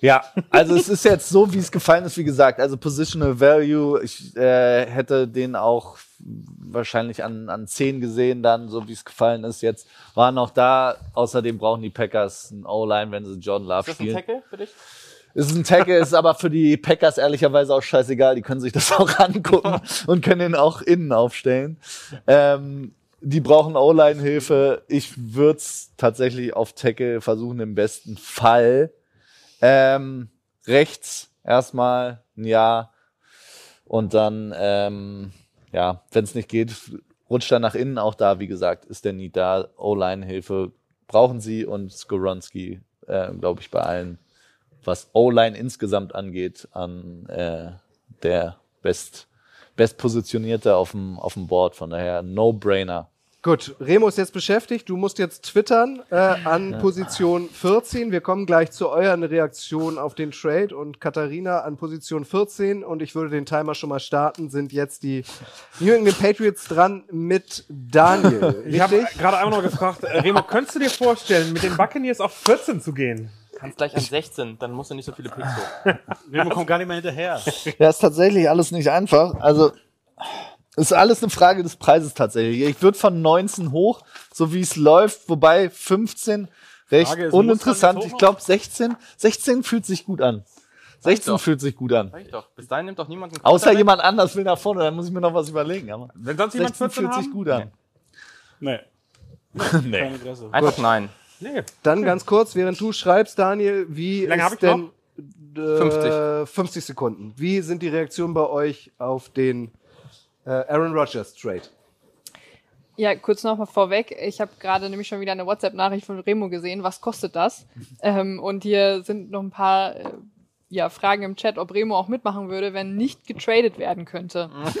Ja, also es ist jetzt so, wie es gefallen ist, wie gesagt. Also Positional Value, ich äh, hätte den auch wahrscheinlich an, an 10 gesehen, dann, so wie es gefallen ist. Jetzt war noch da. Außerdem brauchen die Packers einen O-Line, wenn sie Jordan Love Ist das ein spielen. Tackle für dich? Es ist ein Tackle, ist aber für die Packers ehrlicherweise auch scheißegal. Die können sich das auch angucken und können ihn auch innen aufstellen. Ähm, die brauchen O-Line-Hilfe. Ich würde es tatsächlich auf Tackle versuchen, im besten Fall. Ähm, rechts erstmal ein Jahr und dann, ähm, ja, wenn es nicht geht, rutscht er nach innen. Auch da, wie gesagt, ist der nie da. O-Line-Hilfe brauchen sie und Skoronski, äh, glaube ich, bei allen was O-Line insgesamt angeht, an äh, der best, bestpositionierte auf dem, auf dem Board. Von daher No-Brainer. Gut, Remo ist jetzt beschäftigt. Du musst jetzt twittern äh, an Position 14. Wir kommen gleich zu euren Reaktionen auf den Trade. Und Katharina an Position 14. Und ich würde den Timer schon mal starten. Sind jetzt die New England Patriots dran mit Daniel. Ich habe Richtig? gerade einmal noch gefragt, äh, Remo, könntest du dir vorstellen, mit den Buccaneers auf 14 zu gehen? Kannst gleich an 16, dann musst du nicht so viele Picks hoch. Remo kommt gar nicht mehr hinterher. Ja, ist tatsächlich alles nicht einfach. Also ist alles eine Frage des Preises tatsächlich. Ich würde von 19 hoch, so wie es läuft, wobei 15 recht Frage ist, uninteressant. Ich glaube 16, 16 fühlt sich gut an. 16 doch. fühlt sich gut an. Sag ich doch. Bis dahin nimmt doch niemand einen Außer Quarterback. jemand anders will nach vorne, dann muss ich mir noch was überlegen. Aber Wenn sonst jemand 16 14 fühlt sich gut an. Nee. Nee. Kein Interesse. Einfach nein. Nee. Dann ganz kurz, während du schreibst, Daniel, wie Wie lange ist ich denn äh, 50 Sekunden? Wie sind die Reaktionen bei euch auf den Aaron Rodgers Trade? Ja, kurz noch mal vorweg. Ich habe gerade nämlich schon wieder eine WhatsApp-Nachricht von Remo gesehen. Was kostet das? ähm, und hier sind noch ein paar äh, ja, Fragen im Chat, ob Remo auch mitmachen würde, wenn nicht getradet werden könnte.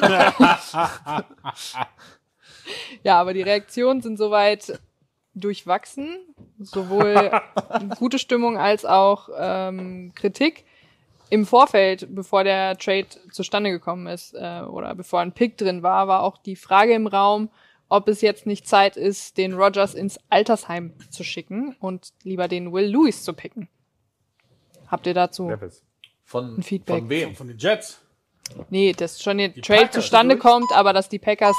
ja, aber die Reaktionen sind soweit durchwachsen. Sowohl gute Stimmung als auch ähm, Kritik. Im Vorfeld, bevor der Trade zustande gekommen ist äh, oder bevor ein Pick drin war, war auch die Frage im Raum, ob es jetzt nicht Zeit ist, den Rogers ins Altersheim zu schicken und lieber den Will Lewis zu picken. Habt ihr dazu. Von, ein Feedback? von wem? Von den Jets. Nee, dass schon der Trade Packers, zustande kommt, aber dass die Packers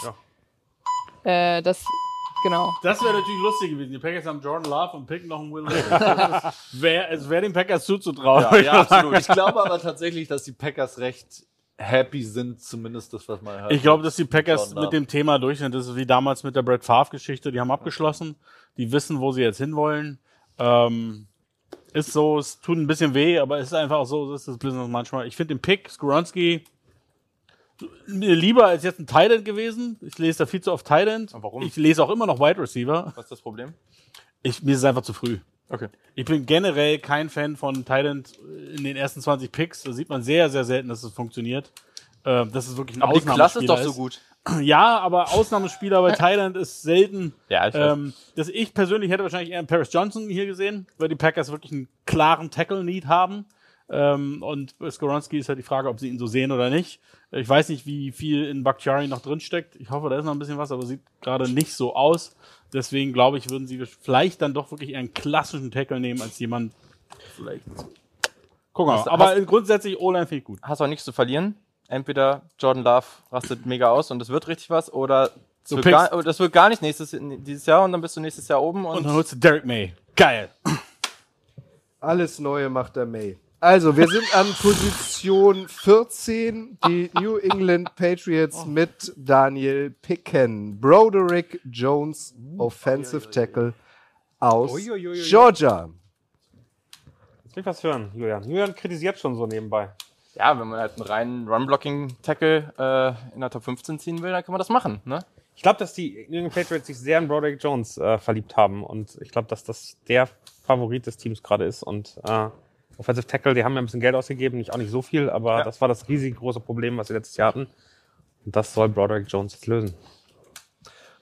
äh, das genau. Das wäre natürlich lustig gewesen. Die Packers haben Jordan Love und picken noch einen Will Levis. Wär- Es wäre den Packers zuzutrauen. Ja, ja, absolut. Ich glaube aber tatsächlich, dass die Packers recht happy sind, zumindest das, was man hört. Ich glaube, dass die Packers mit dem Thema durch sind. Das ist wie damals mit der Brett Favre-Geschichte. Die haben abgeschlossen. Die wissen, wo sie jetzt hinwollen. Ähm, ist so, es tut ein bisschen weh, aber es ist einfach so, das ist das Business manchmal. Ich finde den Pick, Skoronski, lieber als jetzt ein Tight gewesen. Ich lese da viel zu oft Tight End. Warum? Ich lese auch immer noch Wide Receiver. Was ist das Problem? Ich, mir ist es einfach zu früh. Okay. Ich bin generell kein Fan von Thailand in den ersten 20 Picks. Da sieht man sehr, sehr selten, dass es funktioniert. Ähm, das ist wirklich ein Aber die Klasse ist Ausnahmespieler doch so gut. Ja, aber Ausnahmespieler bei Thailand ist selten. Ja, ich weiß. Ähm, dass ich persönlich hätte wahrscheinlich eher einen Paris Johnson hier gesehen, weil die Packers wirklich einen klaren Tackle-Need haben. Ähm, und Skoronski ist halt die Frage, ob sie ihn so sehen oder nicht. Ich weiß nicht, wie viel in Bakhtiari noch drin steckt. Ich hoffe, da ist noch ein bisschen was, aber sieht gerade nicht so aus. Deswegen glaube ich, würden sie vielleicht dann doch wirklich einen klassischen Tackle nehmen, als jemand vielleicht. Gucken wir mal. Aber hast- grundsätzlich O-Line finde ich gut. Hast auch nichts zu verlieren. Entweder Jordan Love rastet mega aus und es wird richtig was, oder Du wird pickst- gar, das wird gar nicht nächstes, dieses Jahr und dann bist du nächstes Jahr oben und, Und dann holst du Derek May. Geil. Alles Neue macht der May. Also, wir sind an Position 14, die New England Patriots mit Daniel Picken. Broderick Jones, Offensive Tackle aus Georgia. Ich will was hören, Julian. Julian kritisiert schon so nebenbei. Ja, wenn man halt einen reinen Run-Blocking-Tackle äh, in der Top 15 ziehen will, dann kann man das machen. Ne? Ich glaube, dass die New England Patriots sich sehr in Broderick Jones äh, verliebt haben und ich glaube, dass das der Favorit des Teams gerade ist und äh, Offensive Tackle, die haben ja ein bisschen Geld ausgegeben, nicht auch nicht so viel, aber Ja. das war das riesig große Problem, was sie letztes Jahr hatten. Und das soll Broderick Jones jetzt lösen.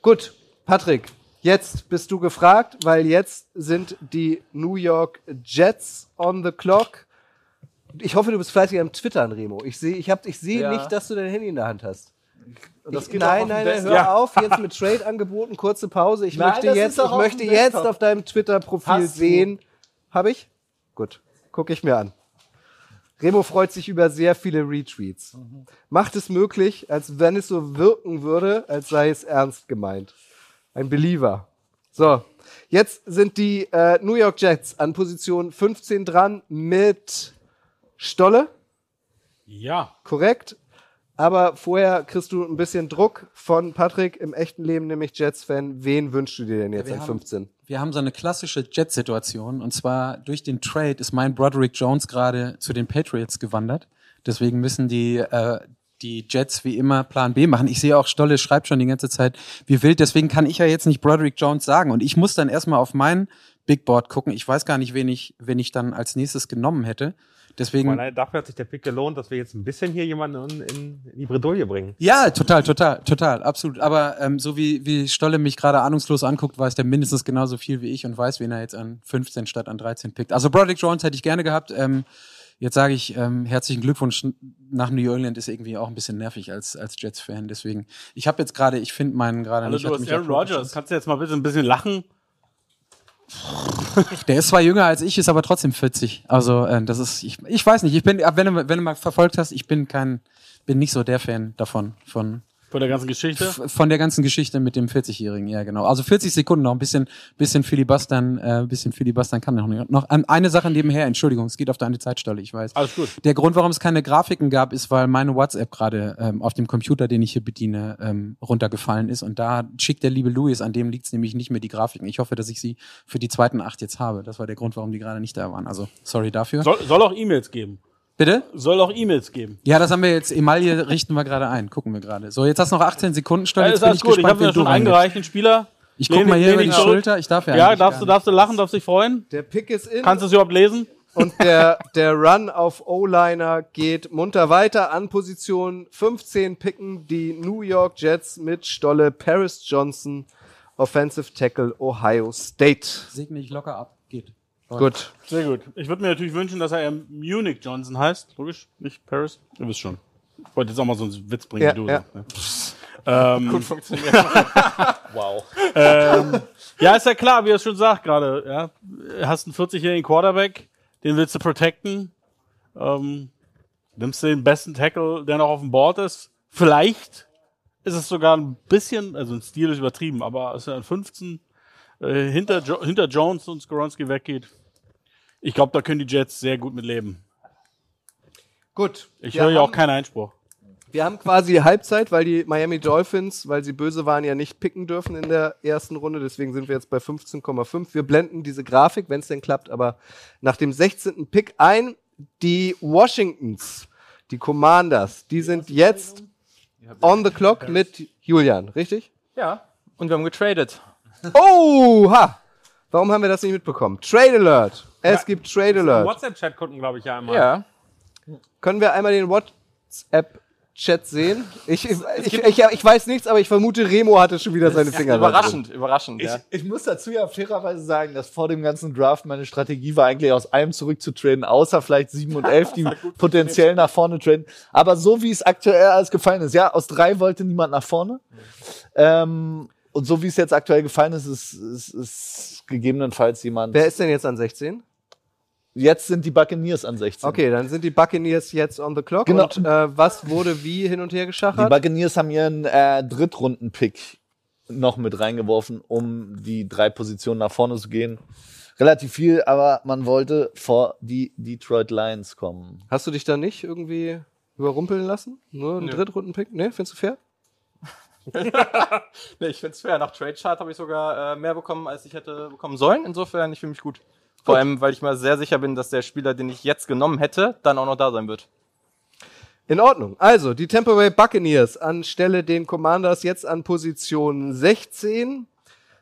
Gut, Patrick, jetzt bist du gefragt, weil jetzt sind die New York Jets on the clock. Ich hoffe, du bist fleißig am Twittern, Remo. Ich sehe ich hab- ich seh Ja. nicht, dass du dein Handy in der Hand hast. das Ich, nein, nein, nein, hör Ja. auf. Jetzt mit Trade-Angeboten, kurze Pause. Ich Nein, möchte jetzt, ich auf möchte jetzt auf deinem Twitter-Profil sehen. Habe ich? Gut, gucke ich mir an. Remo freut sich über sehr viele Retweets. Macht es möglich, als wenn es so wirken würde, als sei es ernst gemeint. Ein Believer. So, jetzt sind die äh, New York Jets an Position 15 dran mit Stolle, Ja. korrekt. Aber vorher kriegst du ein bisschen Druck von Patrick im echten Leben, nämlich Jets-Fan. Wen wünschst du dir denn jetzt wir an haben- 15? Wir haben so eine klassische Jet-Situation und zwar durch den Trade ist mein Broderick Jones gerade zu den Patriots gewandert. Deswegen müssen die äh, die Jets wie immer Plan B machen. Ich sehe auch Stolle schreibt schon die ganze Zeit, wie wild. Deswegen kann ich ja jetzt nicht Broderick Jones sagen und ich muss dann erstmal auf mein Big Board gucken. Ich weiß gar nicht, wen ich wen ich dann als nächstes genommen hätte. Deswegen Allein dafür hat sich der Pick gelohnt, dass wir jetzt ein bisschen hier jemanden in, in, in die Bredouille bringen. Ja, total, total, total, absolut. Aber ähm, so wie, wie Stolle mich gerade ahnungslos anguckt, weiß der mindestens genauso viel wie ich und weiß, wen er jetzt an 15 statt an 13 pickt. Also Broderick Jones hätte ich gerne gehabt. Ähm, jetzt sage ich ähm, herzlichen Glückwunsch nach New Orleans ist irgendwie auch ein bisschen nervig als, als Jets-Fan. Deswegen, ich habe jetzt gerade, ich finde meinen gerade Hallo, nicht. du hat hast Aaron Rodgers. Kannst du jetzt mal bitte ein bisschen lachen? Der ist zwar jünger als ich, ist aber trotzdem 40. Also äh, das ist, ich, ich weiß nicht, ich bin, wenn du, wenn du mal verfolgt hast, ich bin kein, bin nicht so der Fan davon, von, Von der ganzen Geschichte? Von der ganzen Geschichte mit dem 40-Jährigen, ja genau. Also 40 Sekunden noch ein bisschen, bisschen filibustern, äh, bisschen filibustern kann noch nicht. Noch eine Sache nebenher, Entschuldigung, es geht auf deine Zeitstelle, ich weiß. Alles gut. Der Grund, warum es keine Grafiken gab, ist, weil meine WhatsApp gerade ähm, auf dem Computer, den ich hier bediene, ähm, runtergefallen ist. Und da schickt der liebe Louis, an dem liegt es nämlich nicht mehr die Grafiken. Ich hoffe, dass ich sie für die zweiten acht jetzt habe. Das war der Grund, warum die gerade nicht da waren. Also sorry dafür. Soll, soll auch E-Mails geben. Bitte? Soll auch E-Mails geben. Ja, das haben wir jetzt. Emaille richten wir gerade ein. Gucken wir gerade. So, jetzt hast du noch 18 Sekunden. Stoll, Ja, jetzt ist bin alles ich gut. Ich gespannt, habe mir wen du schon eingereicht, den Spieler. Ich guck Lehn- mal hier über die zurück. Schulter. Ich darf ja Ja, darfst du, darfst du lachen, darfst dich freuen? Der Pick ist in. Kannst du es überhaupt lesen? Und der, der Run auf O-Liner geht munter weiter. An Position 15 picken die New York Jets mit Stolle Paris Johnson, Offensive Tackle Ohio State. Segne ich locker ab. Geht. Gut. Sehr gut. Ich würde mir natürlich wünschen, dass er eher Munich Johnson heißt. Logisch, nicht Paris. Ihr wisst schon. Ich wollte jetzt auch mal so einen Witz bringen, Ja, wie du ja. Ne? Ähm, Gut funktioniert. Wow. ähm, ja, ist ja klar, wie er es schon sagt gerade. Ja, Du hast einen 40-jährigen Quarterback, den willst du protecten. Ähm, nimmst du den besten Tackle, der noch auf dem Board ist. Vielleicht ist es sogar ein bisschen, also ein Stil ist übertrieben, aber er an 15 äh, hinter, jo hinter Jones und Skoronski weggeht, ich glaube, da können die Jets sehr gut mit leben. Gut. Ich höre ja auch keinen Einspruch. Wir haben quasi Halbzeit, weil die Miami Dolphins, weil sie böse waren, ja nicht picken dürfen in der ersten Runde. Deswegen sind wir jetzt bei 15,5. Wir blenden diese Grafik, wenn es denn klappt, aber nach dem 16. Pick ein. Die Washingtons, die Commanders, die sind jetzt on the clock mit Julian, richtig? ja. Und wir haben getradet. Oh, ha! Warum haben wir das nicht mitbekommen? Trade Alert. Es gibt Trade Alert. WhatsApp-Chat gucken, glaube ich, ja einmal. Ja. Können wir einmal den WhatsApp-Chat sehen? Ich, ich, ich, ich, ich weiß nichts, aber ich vermute, Remo hatte schon wieder seine Finger da drin. Überraschend, überraschend. Ich, ja. ich muss dazu ja fairerweise sagen, dass vor dem ganzen Draft meine Strategie war, eigentlich aus allem zurückzutraden, außer vielleicht 7 und 11, die potenziell nach vorne traden. Aber so wie es aktuell alles gefallen ist, ja, aus drei wollte niemand nach vorne. Ähm, und so wie es jetzt aktuell gefallen ist, ist, ist, ist gegebenenfalls jemand. Wer ist denn jetzt an 16? jetzt sind die Buccaneers an 16. Okay, dann sind die Buccaneers jetzt on the clock. Genau. Und äh, was wurde wie hin und her Die geschachert? Buccaneers haben ihren äh, Drittrunden-Pick noch mit reingeworfen, um die drei Positionen nach vorne zu gehen. Relativ viel, aber man wollte vor die Detroit Lions kommen. Hast du dich da nicht irgendwie überrumpeln lassen? Nur ein Nö. Drittrunden-Pick? Ne, findest du fair? Nee, ich finde es fair. Nach Trade Chart habe ich sogar äh, mehr bekommen, als ich hätte bekommen sollen. Insofern, ich fühle mich gut. Vor allem, weil ich mal sehr sicher bin, dass der Spieler, den ich jetzt genommen hätte, dann auch noch da sein wird. In Ordnung. Also, die Tampa Bay Buccaneers anstelle den Commanders jetzt an Position 16.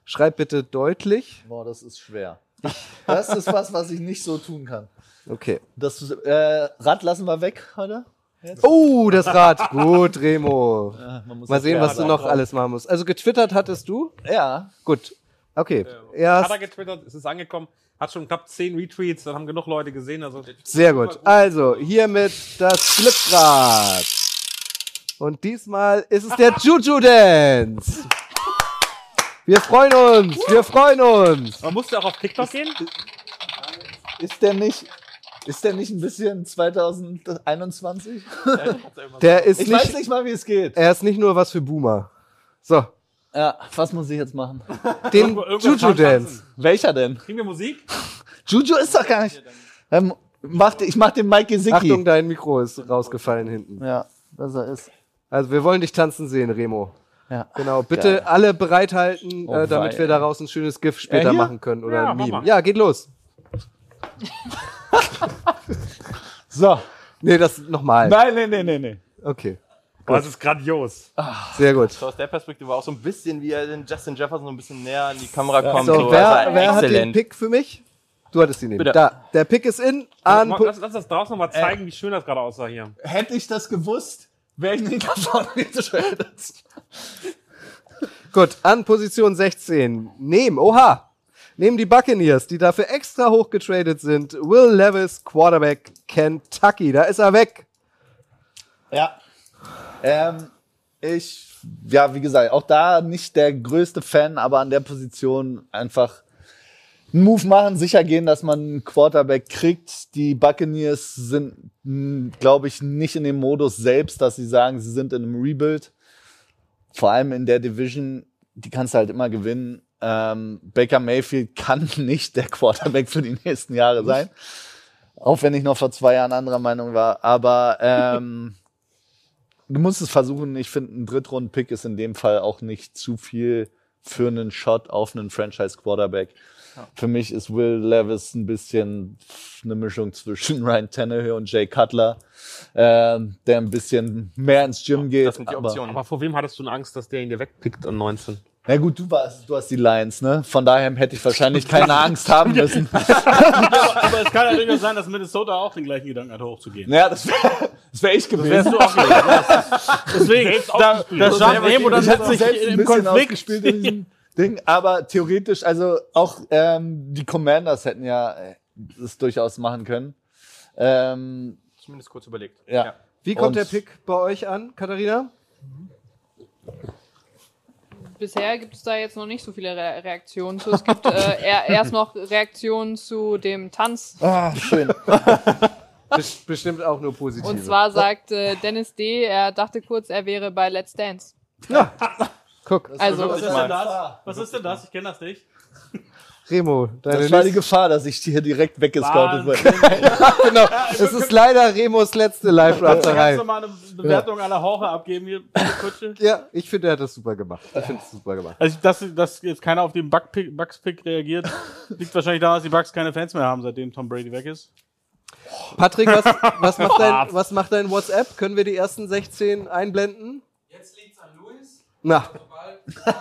Schreib bitte deutlich. Boah, das ist schwer. Das ist was, was ich nicht so tun kann. Okay. Das äh, Rad lassen wir weg heute. Oh, das Rad. Gut, Remo. Ja, Mal sehen, was du noch drauf. alles machen musst. Also getwittert hattest du? Ja. Gut. Okay. Hat Erst, er getwittert, es ist angekommen, hat schon knapp 10 Retweets, dann haben genug Leute gesehen. Also sehr gut. Also, hiermit das Fliprad. Und diesmal ist es der Juju Dance. Wir freuen uns, wir freuen uns. Man musste auch auf TikTok gehen. Ist der nicht, ist der nicht ein bisschen 2021? Der ist Ich weiß nicht, nicht mal, wie es geht. er ist nicht nur was für Boomer. So, Ja, was muss ich jetzt machen? den Juju. Dance. Welcher denn? Kriegen wir Musik? Juju ist doch gar nicht. Ähm, mach, ich mach den Mike Gesicki. Achtung, dein Mikro ist rausgefallen hinten. Ja, dass er ist. Also wir wollen dich tanzen sehen, Remo. Ja. Genau, bitte alle bereithalten, Oh äh, damit wei. wir daraus ein schönes GIF später hier? machen können oder Ja, ein Meme. Ja, geht los. So. Nee, das nochmal. Nein, nee, nee, nee, nee. Okay, Boah, das ist grandios. sehr gut. So aus der Perspektive auch so ein bisschen, wie er den Justin Jefferson so ein bisschen näher an die Kamera kommt. So, so, wer, also wer hat den. Pick für mich? Du hattest ihn eben. Bitte. Da, der Pick ist in. An Mal- Po- Lass, lass das draußen nochmal zeigen, wie schön das gerade aussah hier. Hätte ich das gewusst, wäre ich nicht davon. Gut, an Position 16. Nehmen, oha. Nehmen die Buccaneers, die dafür extra hoch getradet sind. Will Levis, Quarterback, Kentucky. Da ist er weg. Ja. Ähm, ich, ja, wie gesagt, auch da nicht der größte Fan, aber an der Position einfach einen Move machen, sicher gehen, dass man einen Quarterback kriegt. Die Buccaneers sind, glaube ich, nicht in dem Modus selbst, dass sie sagen, sie sind in einem Rebuild. Vor allem in der Division, die kannst du halt immer gewinnen. Ähm, Baker Mayfield kann nicht der Quarterback für die nächsten Jahre sein. Auch wenn ich noch vor zwei Jahren anderer Meinung war. Aber ähm, du musst es versuchen. Ich finde, ein Drittrunden-Pick ist in dem Fall auch nicht zu viel für einen Shot auf einen Franchise-Quarterback. Für mich ist Will Levis ein bisschen eine Mischung zwischen Ryan Tannehill und Jay Cutler, ähm, der ein bisschen mehr ins Gym geht. Das sind die aber- Optionen. Aber vor wem hattest du Angst, dass der ihn dir wegpickt an 19? Na gut, du warst, du hast die Lions, ne? Von daher hätte ich wahrscheinlich keine Angst haben müssen. Aber es kann natürlich auch sein, dass Minnesota auch den gleichen Gedanken hat, hochzugehen. Ja, das wäre das wär ich gewesen. Wärst du auch gewesen. Ja, Deswegen, da, da schafft Remo dann sich selbst ein im bisschen Konflikt. ausgespielt in diesem Ding, aber theoretisch, also auch ähm, die Commanders hätten ja äh, das durchaus machen können. Ähm, Zumindest kurz überlegt. ja. Wie kommt Und- der Pick bei euch an, Katharina? Bisher gibt es da jetzt noch nicht so viele Re Reaktionen zu. Es gibt äh, erst noch Reaktionen zu dem Tanz. Ah, schön. Bes- Bestimmt auch nur positiv. Und zwar sagt äh, Dennis D., er dachte kurz, er wäre bei Let's Dance. Guck, Also, Was ist denn das? Was ist denn das? Ich kenne das nicht. Remo, deine Das war die. Gefahr, dass ich hier direkt weggescoutet wurde. genau. Es ist leider Remos letzte Kannst du mal eine Bewertung aller Horche abgeben hier, Kutsche? Ja, ich finde, er hat das super gemacht. Ich finde es super gemacht. Also, dass, dass jetzt keiner auf den Bug-Pick- Bucks-Pick reagiert, liegt wahrscheinlich daran, dass die Bucks keine Fans mehr haben, seitdem Tom Brady weg ist. Patrick, was, was, macht dein, was macht dein WhatsApp? Können wir die ersten 16 einblenden? Jetzt liegt's an Luis. Na, Sobald der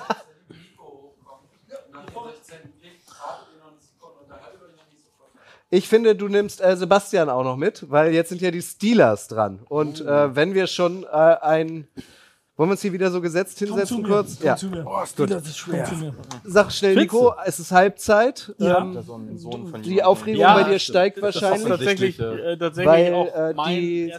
liebe Nico hochkommt, nach dem 16. Pick, wartet ihr noch eine Sekunde und unterhaltet euch noch nicht sofort. Ich finde, du nimmst äh, Sebastian auch noch mit, weil jetzt sind ja die Steelers dran. Und äh, wenn wir schon äh, ein. Wollen wir uns hier wieder so gesetzt hinsetzen kurz? Komm ja. zu mir. Oh, Das gut. ist schwer. Komm zu mir. Sag schnell, Nico, es ist Halbzeit. Ja. Ähm, So ein Sohn von die. Aufregung Ja, bei dir steigt Das ist wahrscheinlich, tatsächlich, Offensichtlich, äh, tatsächlich weil auch äh, mein die.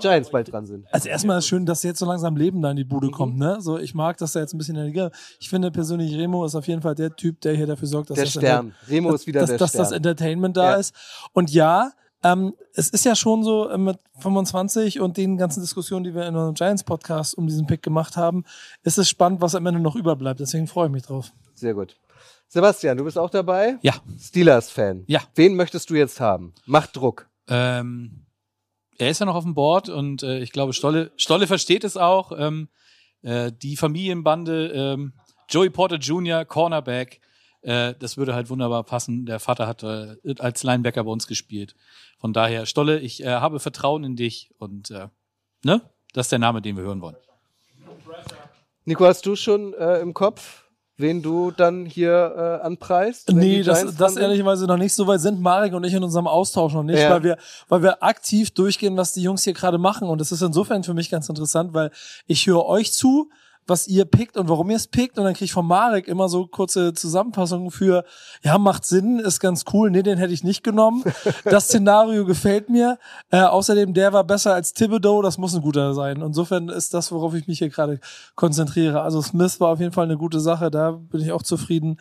Giants bald dran sind. Also erstmal ist schön, dass jetzt so langsam Leben da in die Bude kommt, ne? So, ich mag, dass er jetzt ein bisschen in der Liga. Ich finde persönlich, Remo ist auf jeden Fall der Typ, der hier dafür sorgt, dass Der das Stern. Remo ist wieder dass, der dass das Stern. Entertainment da Ja. ist. Und ja, ähm, es ist ja schon so äh, mit 25 und den ganzen Diskussionen, die wir in unserem Giants-Podcast um diesen Pick gemacht haben, ist es spannend, was am Ende noch überbleibt. Deswegen freue ich mich drauf. Sehr gut. Sebastian, du bist auch dabei? Ja. Steelers-Fan. Ja. Wen möchtest du jetzt haben? Mach Druck. Ähm, er ist ja noch auf dem Board und äh, ich glaube, Stolle, Stolle versteht es auch. Ähm, äh, die Familienbande, ähm, Joey Porter Jr., Cornerback, äh, das würde halt wunderbar passen. Der Vater hat äh, als Linebacker bei uns gespielt. Von daher, Stolle, ich äh, habe Vertrauen in dich und äh, Ne? Das ist der Name, den wir hören wollen. Nico, hast du schon äh, im Kopf, wen du dann hier äh, anpreist? Nee, die das, das ehrlicherweise noch nicht. So weit sind Marek und ich in unserem Austausch noch nicht, Ja. weil wir, weil wir aktiv durchgehen, was die Jungs hier gerade machen. Und das ist insofern für mich ganz interessant, weil ich höre euch zu, was ihr pickt und warum ihr es pickt. Und dann kriege ich von Marek immer so kurze Zusammenfassungen für, ja, macht Sinn, ist ganz cool. Nee, den hätte ich nicht genommen. Das Szenario gefällt mir. Äh, außerdem, der war besser als Thibodeau, das muss ein guter sein. Insofern ist das, worauf ich mich hier gerade konzentriere. Also Smith war auf jeden Fall eine gute Sache, da bin ich auch zufrieden.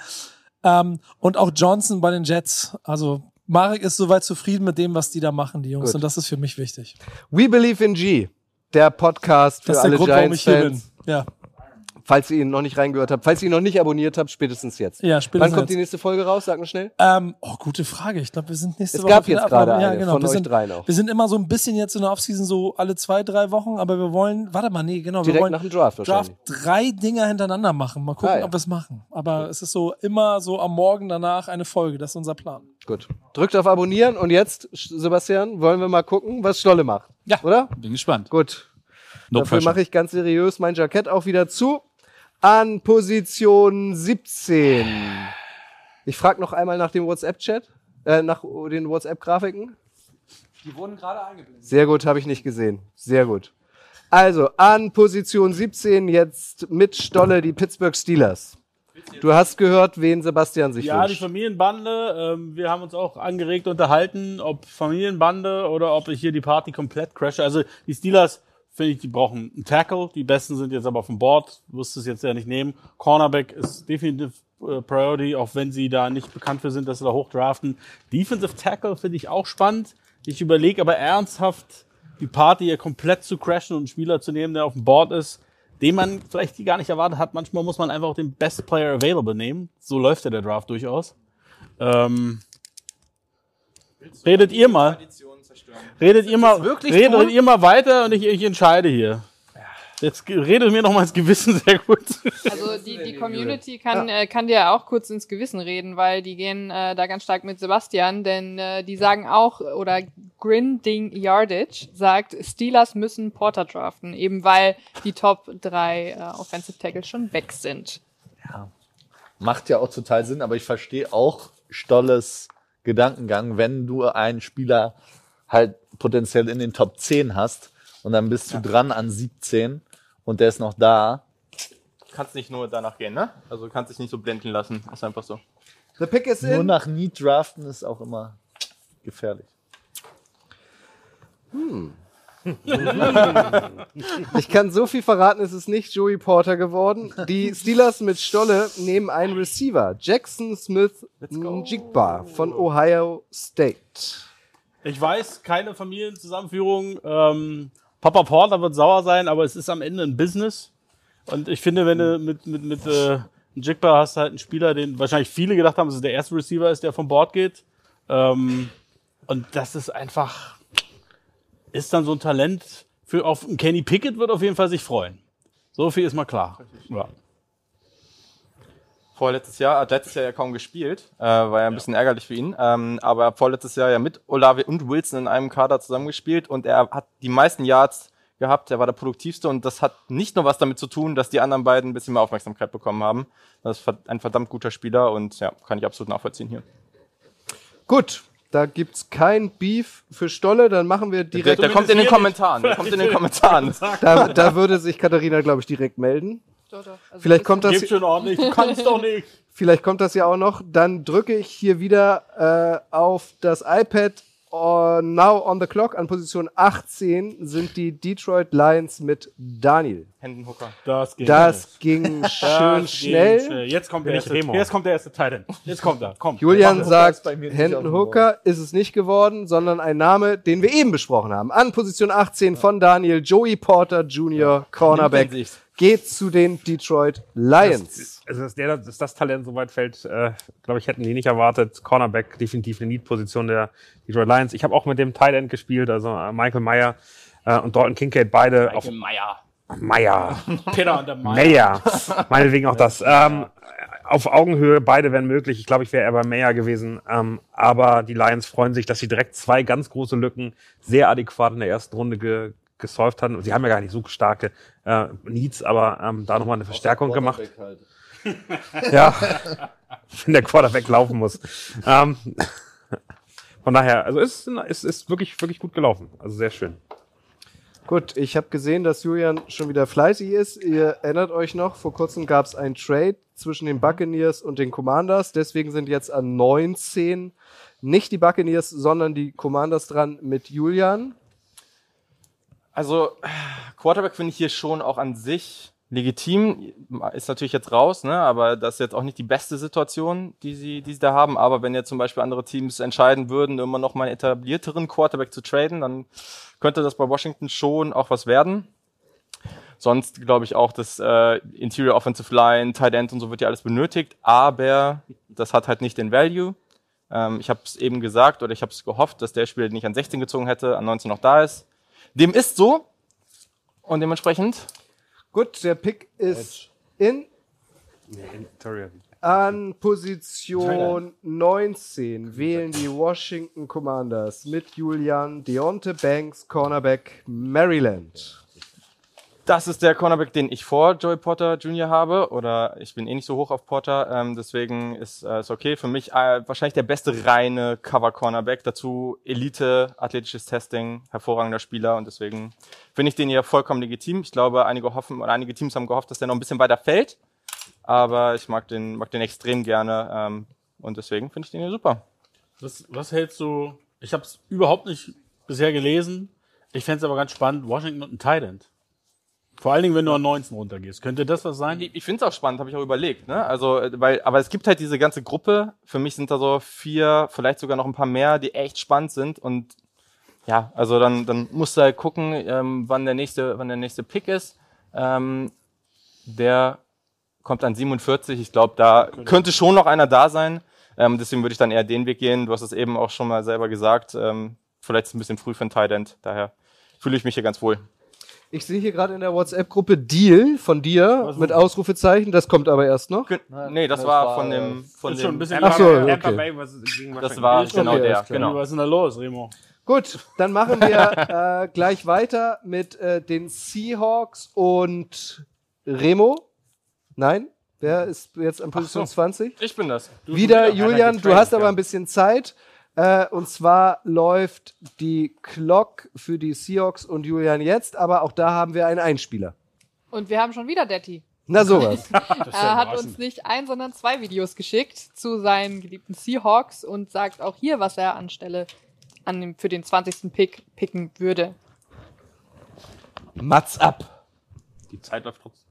Ähm, und auch Johnson bei den Jets. Also Marek ist soweit zufrieden mit dem, was die da machen, die Jungs. Gut. Und das ist für mich wichtig. We Believe in G, der Podcast für Das ist der alle Grund, warum ich hier bin. Giants-Fans. Ja. Falls ihr ihn noch nicht reingehört habt, falls ihr ihn noch nicht abonniert habt, spätestens jetzt. Ja, spätestens Wann kommt jetzt. die nächste Folge raus? Sag mal schnell. Ähm, oh, gute Frage. Ich glaube, wir sind nächste Es Woche. gab wieder jetzt gerade ab- ja, eine genau. von wir euch sind, dreien auch. Wir sind immer so ein bisschen jetzt in der Offseason so alle zwei, drei Wochen, aber wir wollen, warte mal, nee, genau. wir Direkt wollen nach dem Draft Draft drei Dinger hintereinander machen. Mal gucken, Ah, ja. ob wir es machen. Aber es ist so immer so am Morgen danach eine Folge. Das ist unser Plan. Gut. Drückt auf Abonnieren und jetzt, Sebastian, wollen wir mal gucken, was Stolle macht. Ja. Oder? Bin gespannt. Gut. No Dafür mache ich ganz seriös mein Jackett auch wieder zu. An Position 17. Ich frage noch einmal nach dem WhatsApp-Chat, äh, nach den WhatsApp-Grafiken. Die wurden gerade eingeblendet. Sehr gut, habe ich nicht gesehen. Sehr gut. Also, an Position 17 jetzt mit Stolle die Pittsburgh Steelers. Du hast gehört, wen Sebastian sich Ja, die wünscht. Familienbande. Ähm, wir haben uns auch angeregt unterhalten, ob Familienbande oder ob ich hier die Party komplett crashe. Also die Steelers, finde ich, die brauchen einen Tackle. Die besten sind jetzt aber auf dem Board. Wusste es jetzt ja nicht nehmen. Cornerback ist definitiv äh, Priority, auch wenn sie da nicht bekannt für sind, dass sie da hochdraften. Defensive Tackle finde ich auch spannend. Ich überlege aber ernsthaft, die Party hier komplett zu crashen und einen Spieler zu nehmen, der auf dem Board ist, den man vielleicht die gar nicht erwartet hat. Manchmal muss man einfach auch den Best Player Available nehmen. So läuft ja der Draft durchaus. Ähm, redet ihr mal. Redet ihr mal, redet tun? ihr mal weiter und ich, ich entscheide hier. Jetzt redet mir noch mal ins Gewissen sehr gut. Also die, die Community kann, äh, kann dir auch kurz ins Gewissen reden, weil die gehen äh, da ganz stark mit Sebastian, denn äh, die sagen auch, oder Grinding Yardage sagt, Steelers müssen Porter draften, eben weil die Top 3 äh, Offensive Tackles schon weg sind. Macht ja auch total Sinn, aber ich verstehe auch Stolles Gedankengang, wenn du einen Spieler halt potenziell in den Top 10 hast und dann bist du dran an 17 und der ist noch da. Kannst nicht nur danach gehen, ne? Also du kannst dich nicht so blenden lassen. Ist einfach so. The pick is Nur in. nach Need draften ist auch immer gefährlich. Ich kann so viel verraten, es ist nicht Joey Porter geworden. Die Steelers mit Stolle nehmen einen Receiver. Jackson Smith Njigba von Ohio State. Ich weiß, keine Familienzusammenführung. Ähm, Papa Porter wird sauer sein, aber es ist am Ende ein Business. Und ich finde, wenn du mit, mit, mit äh, Jigba hast halt einen Spieler, den wahrscheinlich viele gedacht haben, dass es der erste Receiver ist, der vom Board geht. Ähm, und das ist einfach, ist dann so ein Talent für auf Kenny Pickett wird auf jeden Fall sich freuen. So viel ist mal klar. Ja. Vorletztes Jahr, hat letztes Jahr ja kaum gespielt, äh, war ja ein bisschen ärgerlich für ihn. Ähm, aber er hat vorletztes Jahr ja mit Olave und Wilson in einem Kader zusammengespielt und er hat die meisten Yards gehabt, er war der produktivste und das hat nicht nur was damit zu tun, dass die anderen beiden ein bisschen mehr Aufmerksamkeit bekommen haben. Das ist ein verdammt guter Spieler und ja, kann ich absolut nachvollziehen hier. Gut, da gibt's kein Beef für Stolle, dann machen wir Der, direkt. der kommt in den Kommentaren, der kommt in den Kommentaren. Da, da würde sich Katharina, glaube ich, direkt melden. Doch, doch. Also Vielleicht kommt das, Geht schon ordentlich, du kannst doch nicht. vielleicht kommt das ja auch noch. Dann drücke ich hier wieder äh, auf das iPad. Uh, now on the clock an Position 18 sind die Detroit Lions mit Daniel. Händenhooker. Das geht Das ging Das schön ging schnell. Jetzt kommt der erste, Remo. jetzt kommt der erste Titan. Jetzt kommt er. Komm. Julian Hooker sagt, ist bei mir nicht Hendon auf dem Hooker ist es nicht geworden, sondern ein Name, den wir eben besprochen haben. An Position 18 von Daniel, Joey Porter Jr., Cornerback, er sich. Geht zu den Detroit Lions. Also, dass, der, dass das Talent so weit fällt, äh, glaube ich, hätten die nicht erwartet. Cornerback, definitiv eine Need-Position der Detroit Lions. Ich habe auch mit dem Tight End gespielt, also äh, Michael Meyer äh, und Dalton Kincaid, beide auf Meier. Meyer. Peter und der Meier. Meyer. Meinetwegen auch das. Ähm, auf Augenhöhe, beide wären möglich. Ich glaube, ich wäre eher bei Meyer gewesen. Ähm, aber die Lions freuen sich, dass sie direkt zwei ganz große Lücken sehr adäquat in der ersten Runde ge gesolved hat. Und sie haben ja gar nicht so starke äh, Needs, aber ähm, da nochmal eine Verstärkung gemacht. Halt. Ja, wenn der Quarterback laufen muss. ähm, von daher, also es ist, ist, ist wirklich, wirklich gut gelaufen. Also sehr schön. Gut, ich habe gesehen, dass Julian schon wieder fleißig ist. Ihr erinnert euch noch, vor kurzem gab es einen Trade zwischen den Buccaneers und den Commanders. Deswegen sind jetzt an 19 nicht die Buccaneers, sondern die Commanders dran mit Julian. Also Quarterback finde ich hier schon auch an sich legitim. Ist natürlich jetzt raus, ne? aber das ist jetzt auch nicht die beste Situation, die sie, die sie da haben. Aber wenn jetzt zum Beispiel andere Teams entscheiden würden, immer noch mal einen etablierteren Quarterback zu traden, dann könnte das bei Washington schon auch was werden. Sonst glaube ich auch, dass äh, Interior Offensive Line, Tight End und so wird ja alles benötigt, aber das hat halt nicht den Value. Ähm, ich habe es eben gesagt oder ich habe es gehofft, dass der Spieler, den ich an 16 gezogen hätte, an 19 noch da ist. Dem ist so und dementsprechend. Gut, der Pick ist in an Position 19 wählen die Washington Commanders mit Julian Deonte Banks, Cornerback Maryland. Das ist der Cornerback, den ich vor Joey Potter Jr. habe. Oder ich bin eh nicht so hoch auf Potter. Ähm, deswegen ist äh, ist okay. Für mich äh, wahrscheinlich der beste reine Cover-Cornerback. Dazu Elite, athletisches Testing, hervorragender Spieler. Und deswegen finde ich den hier vollkommen legitim. Ich glaube, einige hoffen oder einige Teams haben gehofft, dass der noch ein bisschen weiter fällt. Aber ich mag den, mag den extrem gerne. Ähm, und deswegen finde ich den hier super. Was, was hältst du? Ich habe es überhaupt nicht bisher gelesen. Ich fände es aber ganz spannend. Washington und ein Tight Vor allen Dingen, wenn du an 19 runtergehst. Könnte das was sein? Ich, ich finde es auch spannend, habe ich auch überlegt. Ne? Also, äh, weil, aber es gibt halt diese ganze Gruppe. Für mich sind da so vier, vielleicht sogar noch ein paar mehr, die echt spannend sind. Und ja, also dann, dann musst du halt gucken, ähm, wann der nächste, wann der nächste Pick ist. Ähm, der kommt an 47. Ich glaube, da könnte schon noch einer da sein. Ähm, deswegen würde ich dann eher den Weg gehen. Du hast es eben auch schon mal selber gesagt. Ähm, vielleicht ist es ein bisschen früh für ein Tight End. Daher fühle ich mich hier ganz wohl. Ich sehe hier gerade in der WhatsApp-Gruppe Deal von dir mit Ausrufezeichen. Das kommt aber erst noch. Nee, das, war von dem, von ist dem schon ein bisschen Ach so, okay. Das war genau okay, der, genau. Was ist denn da los, Remo? Gut, dann machen wir äh, gleich weiter mit äh, den Seahawks und Remo. Nein? Wer ist jetzt an Position 20? Ich bin das. Wieder wieder. Julian, du hast aber ein bisschen Zeit. Äh, und zwar läuft die Clock für die Seahawks und Julian jetzt, aber auch da haben wir einen Einspieler. Und wir haben schon wieder Detti. Na sowas. Er hat uns nicht ein, sondern zwei Videos geschickt zu seinen geliebten Seahawks und sagt auch hier, was er anstelle an dem, für den 20. Pick picken würde. Mats ab. Die Zeit läuft trotzdem.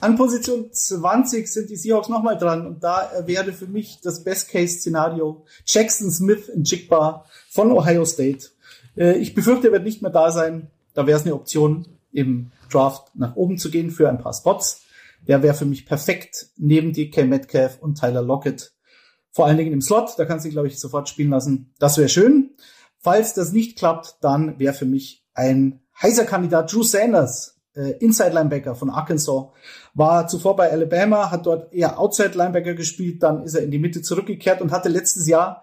An Position 20 sind die Seahawks nochmal dran und da wäre für mich das Best-Case-Szenario Jackson Smith in Jigba von Ohio State. Äh, Ich befürchte, er wird nicht mehr da sein. Da wäre es eine Option, im Draft nach oben zu gehen für ein paar Spots. Der wäre für mich perfekt neben DK Metcalf und Tyler Lockett. Vor allen Dingen im Slot, da kannst du ihn, glaube ich, sofort spielen lassen. Das wäre schön. Falls das nicht klappt, dann wäre für mich ein heißer Kandidat Drew Sanders, äh, Inside Linebacker von Arkansas, war zuvor bei Alabama, hat dort eher Outside Linebacker gespielt, dann ist er in die Mitte zurückgekehrt und hatte letztes Jahr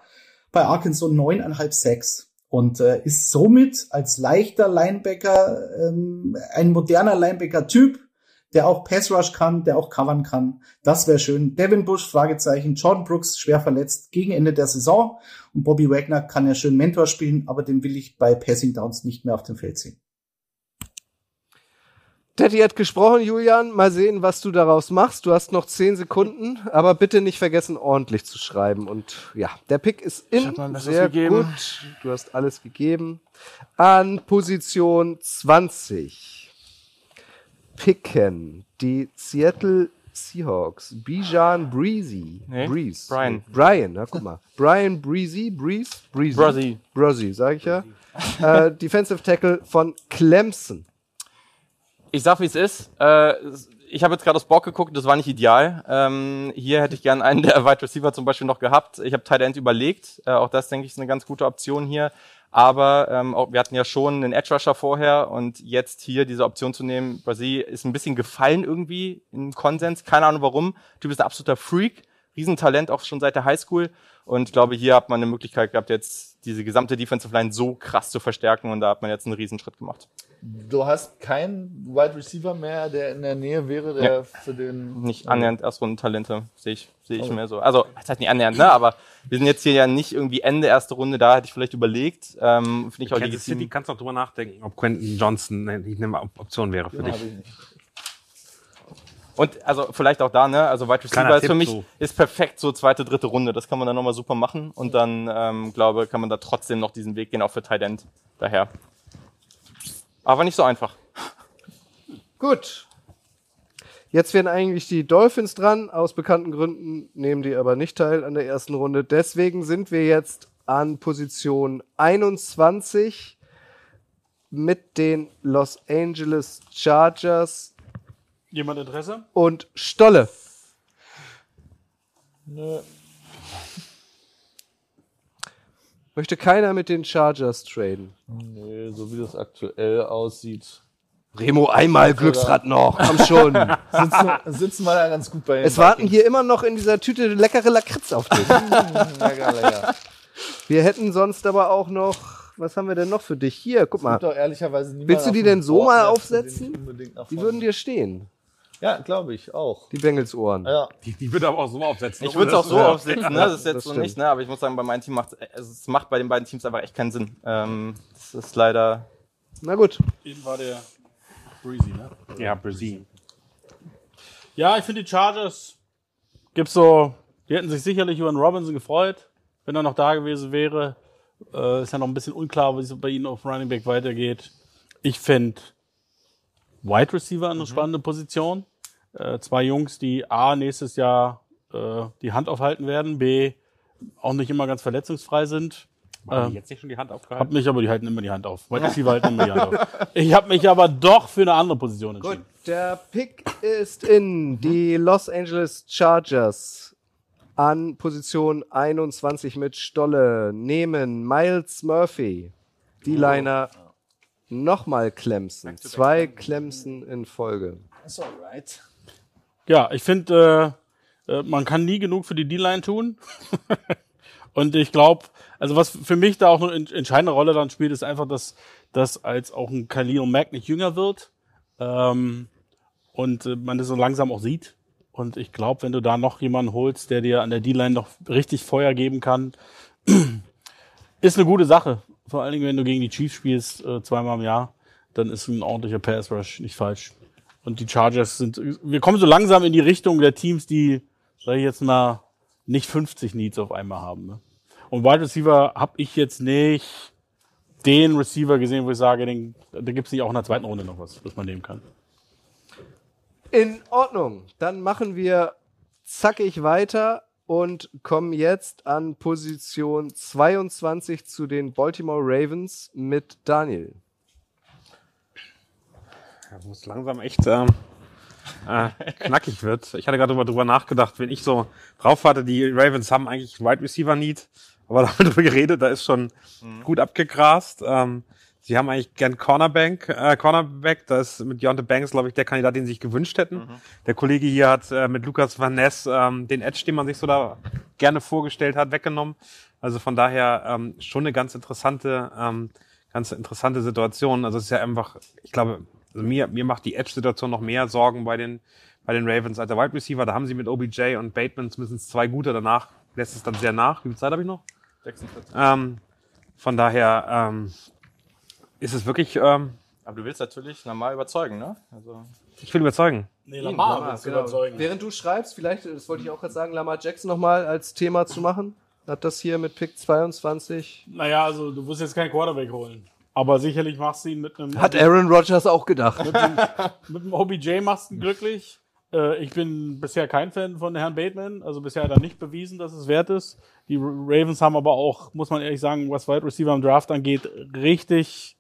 bei Arkansas neuneinhalb Sacks und äh, ist somit als leichter Linebacker ähm, ein moderner Linebacker-Typ, der auch Pass Rush kann, der auch covern kann. Das wäre schön. Devin Bush, Fragezeichen. Jordan Brooks, schwer verletzt gegen Ende der Saison. Und Bobby Wagner kann ja schön Mentor spielen, aber den will ich bei Passing Downs nicht mehr auf dem Feld sehen. Teddy hat gesprochen, Julian. Mal sehen, was du daraus machst. Du hast noch zehn Sekunden, aber bitte nicht vergessen, ordentlich zu schreiben. Und ja, der Pick ist in. hab mein Bestes Sehr gegeben. gut. Du hast alles gegeben. An Position 20 picken die Seattle Seahawks. Bijan Breezy. Nee, Breeze. Brian. Brian, na guck mal. Brian Breezy. Breeze? Breezy. Brozzy. Brozzy, sag ich ja. äh, Defensive Tackle von Clemson. Ich sag, wie es ist. Äh, ich habe jetzt gerade aufs Board geguckt, das war nicht ideal. Ähm, hier hätte ich gern einen der Wide Receiver zum Beispiel noch gehabt. Ich habe Tight End überlegt. Äh, auch das, denke ich, ist eine ganz gute Option hier. Aber ähm, wir hatten ja schon einen Edge Rusher vorher und jetzt hier diese Option zu nehmen, Brasil ist ein bisschen gefallen irgendwie im Konsens. Keine Ahnung warum. Typ ist ein absoluter Freak. Riesentalent, auch schon seit der Highschool. Und ich glaube, hier hat man eine Möglichkeit gehabt, jetzt diese gesamte Defensive Line so krass zu verstärken und da hat man jetzt einen Riesenschritt gemacht. Du hast keinen Wide Receiver mehr, der in der Nähe wäre, der Ja. für den. Nicht annähernd Erstrunden-Talente, sehe ich, sehe ich Oh. mehr so. Also, das heißt nicht annähernd, ne? Aber wir sind jetzt hier ja nicht irgendwie Ende erste Runde, da hätte ich vielleicht überlegt. Ähm, Finde ich auch Kansas City legitim. kannst du noch drüber nachdenken, ob Quentin Johnson eine, eine Option wäre für Ja, dich. Und also vielleicht auch da, ne? Also Wide Receiver ist für mich so. ist perfekt so zweite, dritte Runde. Das kann man dann nochmal super machen und dann ähm, glaube kann man da trotzdem noch diesen Weg gehen, auch für Tight End daher. Aber nicht so einfach. Gut. Jetzt werden eigentlich die Dolphins dran. Aus bekannten Gründen nehmen die aber nicht teil an der ersten Runde. Deswegen sind wir jetzt an Position 21 mit den Los Angeles Chargers Jemand Interesse? und Stolle. Nö. Möchte keiner mit den Chargers traden? Nee, so wie das aktuell aussieht. Remo, einmal Glücksrad noch. Komm schon. Sitzen, sitzen wir da ganz gut bei Es warten hier immer noch in dieser Tüte leckere Lakritz auf dich. Lecker, lecker. Wir hätten sonst aber auch noch, was haben wir denn noch für dich? Hier, guck mal. doch ehrlicherweise Willst du die denn so Board mal den aufsetzen? Die würden dir stehen, Ja, glaube ich auch. die Bengelsohren. Ja. Die, die würde aber auch so aufsetzen. Ich würde es auch so Ja. aufsetzen, ne? Das ist jetzt Das so stimmt. nicht, ne? Aber ich muss sagen, bei meinem Team macht also es macht bei den beiden Teams einfach echt keinen Sinn. Ähm, das ist leider. Na gut. Eben war der Breezy, ne? Ja, Brazil. Ja, ich finde die Chargers gibt's so, die hätten sich sicherlich über den Robinson gefreut, wenn er noch da gewesen wäre. Äh, ist ja noch ein bisschen unklar, wie es bei ihnen auf Running Back weitergeht. Ich finde Wide Receiver eine spannende Position. Äh, zwei Jungs, die A, nächstes Jahr äh, die Hand aufhalten werden, B, auch nicht immer ganz verletzungsfrei sind. Haben Ähm, die jetzt nicht schon die Hand hab aufgehalten? mich aber, die halten immer die Hand auf. Wide Receiver halten immer die Hand auf. Ich habe mich aber doch für eine andere Position Gut, entschieden. der Pick ist in die Los Angeles Chargers an Position 21 mit Stolle. Nehmen Miles Murphy, die Liner, nochmal Clemson. Zwei Clemson in Folge. That's alright. Ja, ich finde, äh, äh, man kann nie genug für die D-Line tun. Und ich glaube, also was für mich da auch eine ent- entscheidende Rolle dann spielt, ist einfach, dass, dass als auch ein Khalil Mack nicht jünger wird ähm, und äh, man das so langsam auch sieht. Und ich glaube, wenn du da noch jemanden holst, der dir an der D-Line noch richtig Feuer geben kann, ist eine gute Sache. Vor allen Dingen, wenn du gegen die Chiefs spielst, äh, zweimal im Jahr, dann ist ein ordentlicher Pass Rush nicht falsch. Und die Chargers sind, wir kommen so langsam in die Richtung der Teams, die, sag ich jetzt mal, nicht 50 Needs auf einmal haben. Ne? Und Wide Receiver habe ich jetzt nicht den Receiver gesehen, wo ich sage, den, da gibt es nicht auch in der zweiten Runde noch was, was man nehmen kann. In Ordnung. Dann machen wir zackig weiter und kommen jetzt an Position 22 zu den Baltimore Ravens mit Daniel. Wo es langsam echt ähm, äh, knackig wird. Ich hatte gerade drüber, drüber nachgedacht, wenn ich so drauf hatte, die Ravens haben eigentlich Wide Receiver Need, aber da haben wir drüber geredet, da ist schon gut abgegrast. Ähm, sie haben eigentlich gern Cornerback, äh, Cornerback, da ist mit Deontay Banks, glaube ich, der Kandidat, den sie sich gewünscht hätten. Der Kollege hier hat äh, mit Lukas Van Ness ähm, den Edge, den man sich so da gerne vorgestellt hat, weggenommen. Also von daher ähm, schon eine ganz interessante, ähm, ganz interessante Situation. Also es ist ja einfach, ich glaube, also mir, mir macht die Edge-Situation noch mehr Sorgen bei den, bei den Ravens als der Wide Receiver. Da haben sie mit OBJ und Bateman zumindest zwei gute. Danach lässt es dann sehr nach. Wie viel Zeit habe ich noch? 46. Ähm, von daher ähm, ist es wirklich, ähm, Aber du willst natürlich normal überzeugen, ne? Also ich will überzeugen. Nee, Lamar, genau. Während du schreibst, vielleicht, das wollte ich auch gerade sagen, Lamar Jackson nochmal als Thema zu machen. Hat das hier mit Pick 22. Naja, also du wirst jetzt keinen Quarterback holen. Aber sicherlich machst du ihn mit einem Hat Aaron Rodgers auch gedacht. mit, dem, mit dem OBJ machst du ihn glücklich. Äh, ich bin bisher kein Fan von Herrn Bateman. Also bisher hat er nicht bewiesen, dass es wert ist. Die Ravens haben aber auch, muss man ehrlich sagen, was Wide Receiver im Draft angeht, richtig.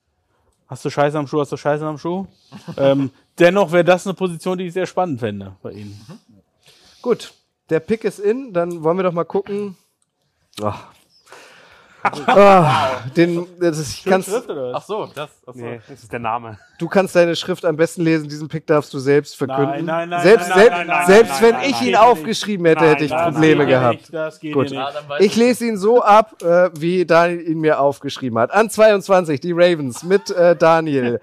Hast du Scheiße am Schuh, hast du Scheiße am Schuh? ähm, dennoch wäre das eine Position, die ich sehr spannend fände bei ihnen. Gut, der Pick ist in, dann wollen wir doch mal gucken. Ach. Ah, den, das ist, ich kann's, Ach so, das, ach so. Nee, das ist der Name. du kannst deine Schrift am besten lesen. Diesen Pick darfst du selbst verkünden. Nein, nein, nein, selbst nein, selbst, nein, nein, selbst nein, wenn nein, ich nein, ihn aufgeschrieben hätte, hätte ich Probleme gehabt. nicht, Das geht Gut. nicht. Ich lese ihn so ab, äh, wie Daniel ihn mir aufgeschrieben hat. An 22 die Ravens mit äh, Daniel.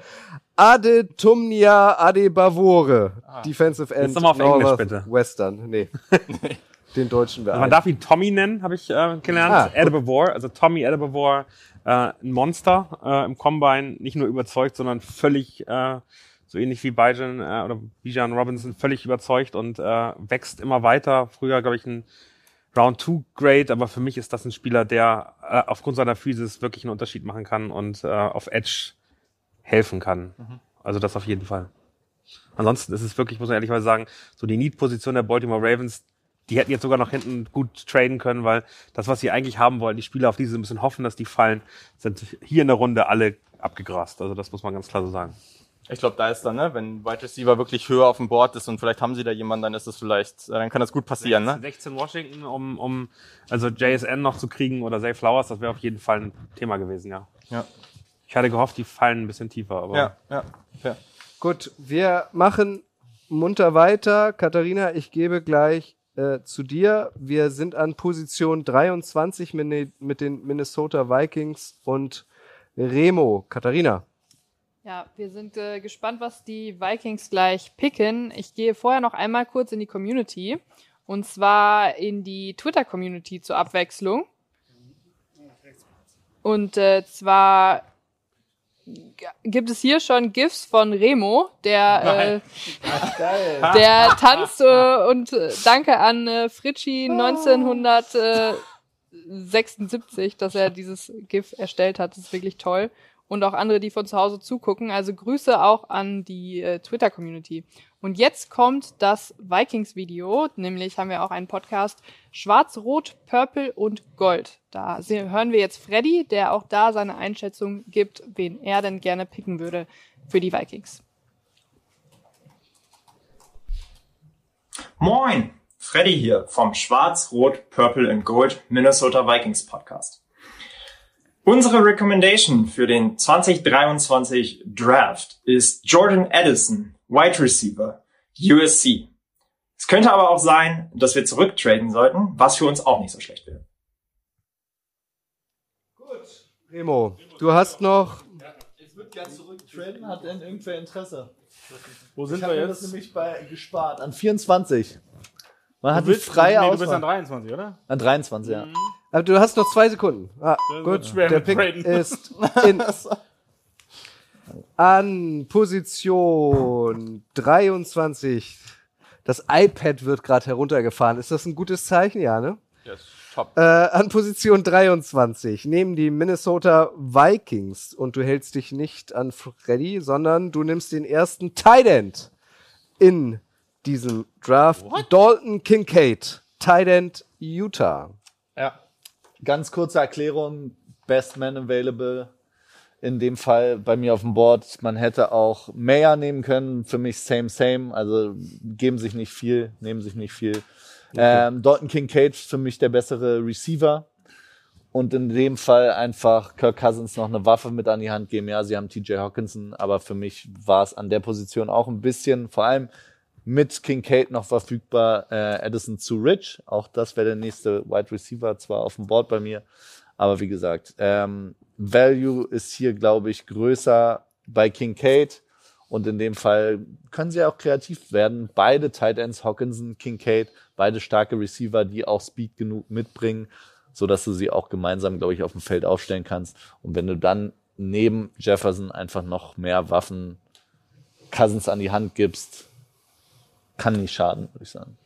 Ade Tumnia Adebavore, Defensive End. Jetzt auf Englisch, bitte. Western, nee. Den deutschen wir Also man darf ihn Tommy nennen, habe ich äh, gelernt. Ah, Adebavor, also Tommy Adebavor, äh, ein Monster äh, im Combine, nicht nur überzeugt, sondern völlig äh, so ähnlich wie Bijan äh, oder Bijan Robinson, völlig überzeugt und äh, wächst immer weiter. Früher, glaube ich, ein Round 2 Grade, aber für mich ist das ein Spieler, der äh, aufgrund seiner Physis wirklich einen Unterschied machen kann und äh, auf Edge helfen kann. Also das auf jeden Fall. Ansonsten ist es wirklich, muss man ehrlicherweise sagen, so die Need-Position der Baltimore Ravens, die hätten jetzt sogar noch hinten gut traden können, weil das, was sie eigentlich haben wollen, die Spieler, auf die sie ein bisschen hoffen, dass die fallen, sind hier in der Runde alle abgegrast. Also das muss man ganz klar so sagen. Ich glaube, da ist dann, ne, wenn Wide Receiver wirklich höher auf dem Board ist und vielleicht haben sie da jemanden, dann ist das vielleicht, äh, dann kann das gut passieren, ne? 16 Washington, um, um also JSN noch zu kriegen oder Zay Flowers, das wäre auf jeden Fall ein Thema gewesen, ja. Ja. Ich hatte gehofft, die fallen ein bisschen tiefer, aber Ja, ja, fair. Gut, wir machen munter weiter. Katharina, ich gebe gleich äh, zu dir. Wir sind an Position 23 mit, ne- mit den Minnesota Vikings und Remo. Katharina. Ja, wir sind äh, gespannt, was die Vikings gleich picken. Ich gehe vorher noch einmal kurz in die Community. Und zwar in die Twitter-Community zur Abwechslung. Und äh, zwar gibt es hier schon GIFs von Remo, der, äh, der tanzt äh, und äh, danke an äh, Fritschi 1976, dass er dieses GIF erstellt hat. Das ist wirklich toll und auch andere, die von zu Hause zugucken. Also Grüße auch an die äh, Twitter-Community. Und jetzt kommt das Vikings-Video, nämlich haben wir auch einen Podcast Schwarz, Rot, Purple und Gold. Da hören wir jetzt Freddy, der auch da seine Einschätzung gibt, wen er denn gerne picken würde für die Vikings. Moin, Freddy hier vom Schwarz, Rot, Purple and Gold Minnesota Vikings Podcast. Unsere Recommendation für den 2023 Draft ist Jordan Addison, Wide Receiver, USC. Es könnte aber auch sein, dass wir zurücktraden sollten, was für uns auch nicht so schlecht wäre. Remo, du hast noch. Ich würde gerne zurücktraden. Hat denn irgendwer Interesse? Wo sind ich wir mir jetzt? das nämlich bei, gespart. An 24. Man hat willst- freie nee, du bist an 23, oder? An 23, ja. Aber du hast noch zwei Sekunden. Ah, Das gut. Der Pick Braden. ist in. An Position 23. Das iPad wird gerade heruntergefahren. Ist das ein gutes Zeichen? Ja, ne? Yes, top. Äh, an Position 23 nehmen die Minnesota Vikings und du hältst dich nicht an Freddy, sondern du nimmst den ersten Tight End in diesem Draft. Dalton Kincaid, Tight End Utah. Ja. Ganz kurze Erklärung. Best Man available. In dem Fall bei mir auf dem Board. Man hätte auch Mayer nehmen können. Für mich same, same. Also geben sich nicht viel, nehmen sich nicht viel. Ähm, Dalton Kincaid für mich der bessere Receiver. Und in dem Fall einfach Kirk Cousins noch eine Waffe mit an die Hand geben. Ja, sie haben TJ Hawkinson, aber für mich war es an der Position auch ein bisschen, vor allem mit Kincaid noch verfügbar, äh, Addison zu Rich. Auch das wäre der nächste Wide Receiver, zwar auf dem Board bei mir, aber wie gesagt, ähm, Value ist hier, glaube ich, größer bei Kincaid. Und in dem Fall können sie auch kreativ werden. Beide Tight Ends, Hawkinson, Kincaid, beide starke Receiver, die auch Speed genug mitbringen, so dass du sie auch gemeinsam, glaube ich, auf dem Feld aufstellen kannst. Und wenn du dann neben Jefferson einfach noch mehr Waffen Cousins an die Hand gibst, kann nicht schaden, würde ich sagen.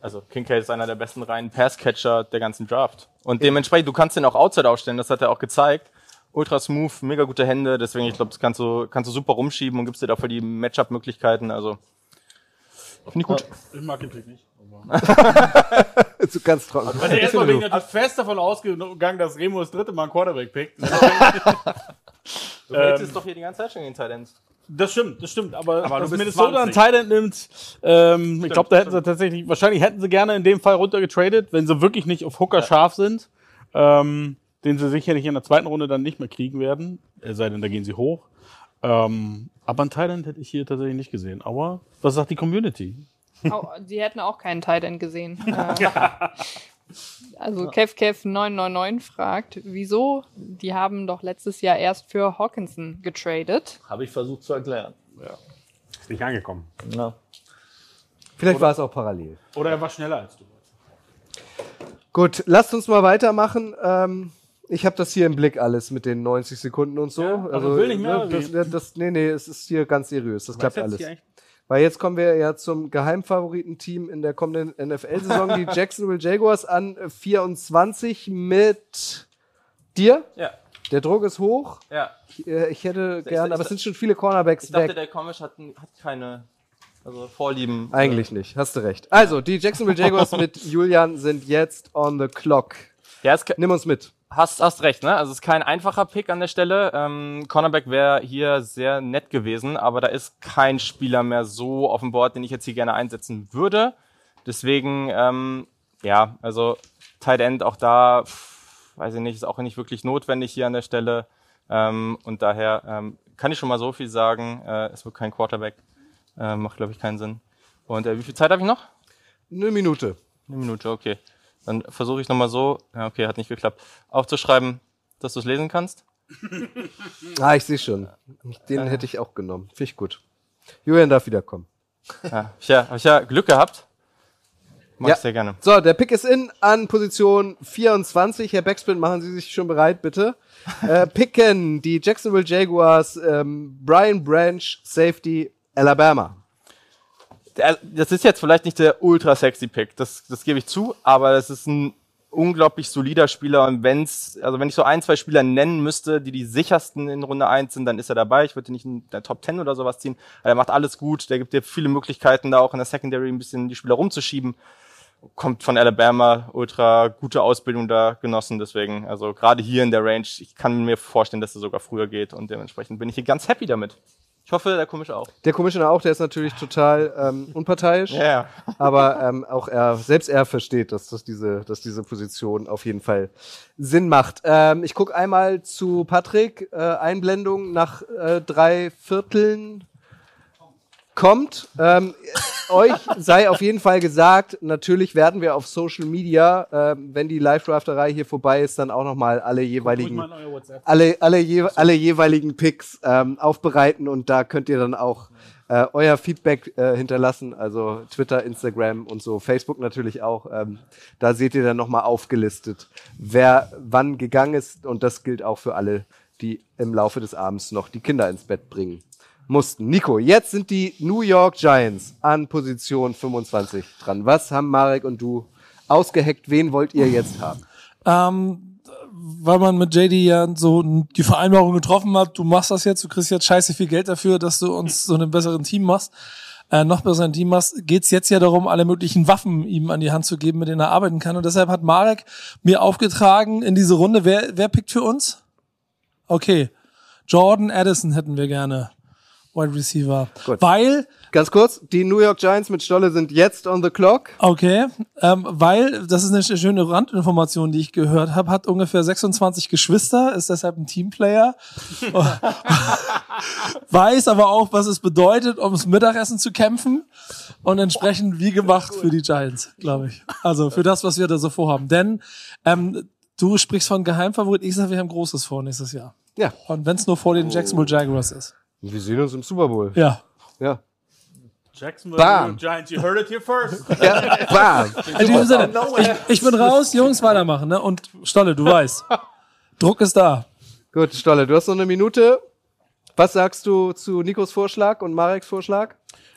Also Kincaid ist einer der besten reinen Passcatcher der ganzen Draft. Und dementsprechend, du kannst den auch outside aufstellen, das hat er auch gezeigt. Ultra smooth, mega gute Hände, deswegen, ich glaube, das kannst du, kannst du super rumschieben und gibst dir dafür die Matchup-Möglichkeiten. Also finde ich gut. Ich mag den Pick nicht. Du kannst trocken. Also erstmal bin ich natürlich fest davon ausgegangen, dass Remo das dritte Mal einen Quarterback pickt. Du Ähm, ratest doch hier die ganze Zeit schon den Tight Ends. Das stimmt, das stimmt. Aber, Aber dass Minnesota einen 20. Tight End nimmt, ähm, ich glaube, da hätten sie tatsächlich, wahrscheinlich hätten sie gerne in dem Fall runtergetradet, wenn sie wirklich nicht auf Hooker scharf sind. Ähm, den sie sicherlich in der zweiten Runde dann nicht mehr kriegen werden. Es sei denn, da gehen sie hoch. Ähm, aber ein Thailand hätte ich hier tatsächlich nicht gesehen. Aber was sagt die Community? Oh, die hätten auch keinen Titan gesehen. Äh, Also KevKev999 fragt, wieso? Die haben doch letztes Jahr erst für Hawkinson getradet. Habe ich versucht zu erklären. Ist nicht angekommen. Ja. Vielleicht war es auch parallel. Oder er war schneller als du. Gut, lasst uns mal weitermachen. Ähm, ich habe das hier im Blick alles mit den 90 Sekunden und so. Ja, aber will nicht mehr, ne, das, oder das, nee, nee, es ist hier ganz seriös. Das klappt jetzt alles. Weil jetzt kommen wir ja zum Geheimfavoritenteam in der kommenden NFL-Saison, die Jacksonville Jaguars an äh, 24 mit dir. Ja. Der Druck ist hoch. Ja. Ich, äh, ich hätte Ich- gern, ich- aber es sind schon viele Cornerbacks Ich dachte, weg. der Komisch hat, hat keine also Vorlieben. Eigentlich nicht, hast du recht. Also, die Jacksonville Jaguars mit Julian sind jetzt on the clock. Ja, Nimm uns mit. Hast, hast recht, ne? Also es ist kein einfacher Pick an der Stelle. Ähm, Cornerback wäre hier sehr nett gewesen, aber da ist kein Spieler mehr so auf dem Board, den ich jetzt hier gerne einsetzen würde. Deswegen, ähm, ja, also Tight End auch da, pff, weiß ich nicht, ist auch nicht wirklich notwendig hier an der Stelle. Ähm, und daher ähm, kann ich schon mal so viel sagen, äh, es wird kein Quarterback. Äh, macht, glaube ich, keinen Sinn. Und äh, wie viel Zeit habe ich noch? Eine Minute. Eine Minute, okay. Dann versuche ich nochmal so, ja, okay, hat nicht geklappt, aufzuschreiben, dass du es lesen kannst. Ah, ich sehe schon. Den hätte ich auch genommen. Finde ich gut. Julian darf wiederkommen. Ja, hab ich ja, hab ich ja Glück gehabt. Mach Ja. ich sehr gerne. So, der Pick ist in an Position 24. Herr Backspin, machen Sie sich schon bereit, bitte. äh, picken die Jacksonville Jaguars, ähm, Brian Branch, Safety, Alabama. Der- Das ist jetzt vielleicht nicht der ultra sexy Pick, das, das gebe ich zu, aber das ist ein unglaublich solider Spieler und wenn's, also wenn ich so ein, zwei Spieler nennen müsste, die die sichersten in Runde 1 sind, dann ist er dabei. Ich würde ihn nicht in der Top 10 oder sowas ziehen. Aber er macht alles gut, der gibt dir viele Möglichkeiten, da auch in der Secondary ein bisschen die Spieler rumzuschieben. Kommt von Alabama, ultra gute Ausbildung da genossen, deswegen, also gerade hier in der Range, ich kann mir vorstellen, dass er sogar früher geht und dementsprechend bin ich hier ganz happy damit. Ich hoffe, der komische auch. Der Commissioner auch, der ist natürlich total ähm, unparteiisch. Ja, ja. Aber ähm, auch er, selbst er versteht, dass, dass, diese, dass diese Position auf jeden Fall Sinn macht. Ähm, ich gucke einmal zu Patrick. Äh, Einblendung nach äh, drei Vierteln kommt. Ähm, euch sei auf jeden Fall gesagt, natürlich werden wir auf Social Media, ähm, wenn die Live-Drafterei hier vorbei ist, dann auch nochmal alle jeweiligen alle, alle, je, alle jeweiligen Picks ähm, aufbereiten und da könnt ihr dann auch äh, euer Feedback äh, hinterlassen, also Twitter, Instagram und so, Facebook natürlich auch. Ähm, da seht ihr dann nochmal aufgelistet, wer wann gegangen ist und das gilt auch für alle, die im Laufe des Abends noch die Kinder ins Bett bringen mussten. Nico, jetzt sind die New York Giants an Position 25 dran. Was haben Marek und du ausgeheckt? Wen wollt ihr jetzt haben? Ähm, weil man mit JD ja so die Vereinbarung getroffen hat, du machst das jetzt, du kriegst jetzt scheiße viel Geld dafür, dass du uns so einen besseren Team machst, äh, noch besseren Team machst, geht's jetzt ja darum, alle möglichen Waffen ihm an die Hand zu geben, mit denen er arbeiten kann. Und deshalb hat Marek mir aufgetragen in diese Runde, wer, wer pickt für uns? Okay. Jordan Addison hätten wir gerne. Wide Receiver. Gut. Weil Ganz kurz, die New York Giants mit Stolle sind jetzt on the clock. Okay, ähm, weil, das ist eine sch- schöne Randinformation, die ich gehört habe, hat ungefähr 26 Geschwister, ist deshalb ein Teamplayer. Weiß aber auch, was es bedeutet, ums Mittagessen zu kämpfen und entsprechend wie gemacht für die Giants, glaube ich. Also für das, was wir da so vorhaben. Denn ähm, du sprichst von Geheimfavorit, ich sage, wir haben Großes vor nächstes Jahr. Ja. Und wenn es nur vor den Jacksonville Jaguars ist. Wir sehen uns im Super Bowl. Ja. Ja. Jacksonville Bam. Giants, you heard it here first. ja. Bam. In diesem Sinne, ich, ich bin raus, Jungs, weitermachen. Ne? Und Stolle, du weißt, Druck ist da. Gut, Stolle, du hast noch eine Minute. Was sagst du zu Nikos Vorschlag und Mareks Vorschlag?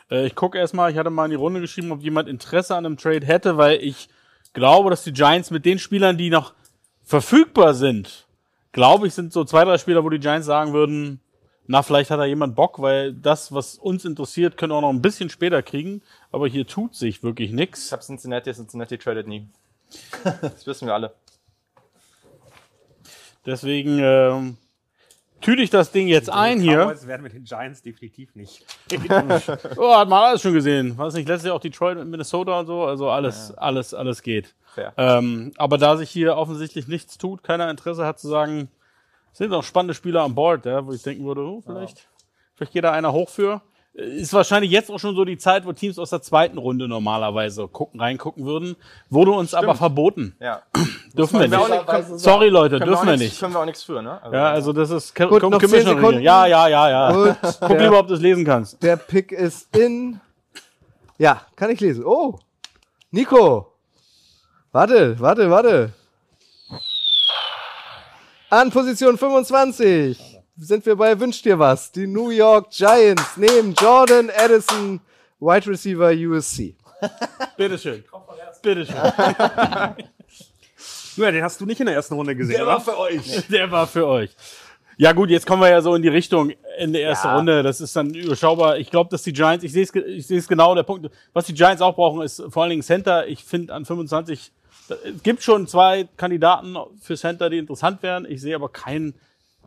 Äh, ich gucke erstmal, ich hatte mal in die Runde geschrieben, ob jemand Interesse an einem Trade hätte, weil ich glaube, dass die Giants mit den Spielern, die noch verfügbar sind, glaube ich, sind so zwei, drei Spieler, wo die Giants sagen würden, na, vielleicht hat da jemand Bock, weil das, was uns interessiert, können wir auch noch ein bisschen später kriegen. Aber hier tut sich wirklich Ich nichts. habe Cincinnati, Cincinnati tradet nie. Das wissen wir alle. Deswegen, ähm, tüte ich das Ding jetzt ein hier. Cowboys werden mit den Giants definitiv nicht. Oh, hat man alles schon gesehen. War es nicht letztes Jahr auch Detroit und Minnesota und so? Also alles, alles, alles geht. Ähm, aber da sich hier offensichtlich nichts tut, keiner Interesse hat zu sagen, sind noch spannende Spieler an Bord, ja, wo ich denken würde, oh, vielleicht, vielleicht geht da einer hoch für. Ist wahrscheinlich jetzt auch schon so die Zeit, wo Teams aus der zweiten Runde normalerweise gucken, reingucken würden. Wurde uns aber verboten. Ja. Dürfen wir auch nicht. nicht- können- Sorry, Leute, dürfen auch wir nicht. Können wir auch nichts für, ne? Also- Ja, also das ist Gut, noch. Sekunden. Ja, ja, ja, ja. Gut, Guck der- lieber, ob du es lesen kannst. Der Pick ist in. Ja, kann ich lesen. Oh, Nico. Warte, warte, warte. An Position 25 sind wir bei Wünsch dir was. Die New York Giants nehmen Jordan Addison, Wide Receiver USC. Bitteschön. Bitteschön. Ja, den hast du nicht in der ersten Runde gesehen, oder? für euch. Der war für euch. Ja gut, jetzt kommen wir ja so in die Richtung Ende erste Ja. Runde. Das ist dann überschaubar. Ich glaube, dass die Giants, ich sehe es, ich sehe es genau, der Punkt, was die Giants auch brauchen, ist vor allen Dingen Center. Ich finde an 25, da- es gibt schon zwei Kandidaten für Center, die interessant wären. Ich sehe aber keinen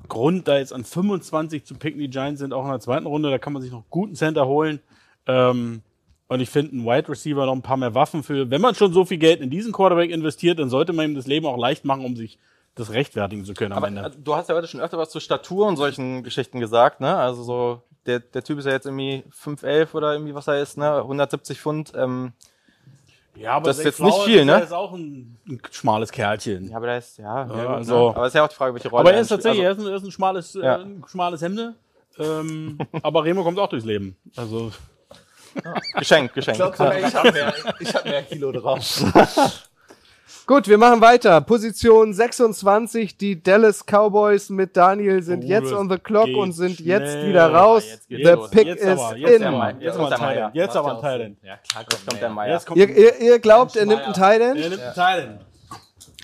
Grund, da jetzt an 25 zu picken. Die Giants sind auch in der zweiten Runde, da kann man sich noch guten Center holen. Ähm, und ich finde einen Wide Receiver noch ein paar mehr Waffen für. Wenn man schon so viel Geld in diesen Quarterback investiert, dann sollte man ihm das Leben auch leicht machen, um sich das rechtfertigen zu können am Aber Ende. äh, du hast ja heute schon öfter was zur Statur und solchen Geschichten gesagt, ne? Also so, der, der Typ ist ja jetzt irgendwie 5'11 oder irgendwie was er ist, ne? 170 Pfund. Ähm, Ja, aber das ist jetzt nicht viel, ist ne? ja jetzt auch ein, ein schmales Kerlchen. ja, aber der ist, ja, ja, gut, also- ne? aber ist ja auch die Frage, welche Rolle aber er ist tatsächlich, Also, er, ist ein, er ist ein schmales, Ja. äh, ein schmales Hemde. Ähm, aber Remo kommt auch durchs Leben. Also Geschenk, Geschenk. Ich glaube, ich habe mehr, ich hab mehr Kilo drauf. Gut, wir machen weiter. Position 26, die Dallas Cowboys mit Daniel sind Oh, jetzt on the clock und sind schnell. jetzt wieder raus. Ja, jetzt The pick jetzt is aber, jetzt in. aber, Jetzt jetzt kommt aber der ein. Thailand. Jetzt aber ein Thailand. Ja, klar, Jetzt kommt der Meier. Jetzt kommt Ihr, ihr, ihr glaubt, er nimmt einen Thailand? er nimmt einen Thailand.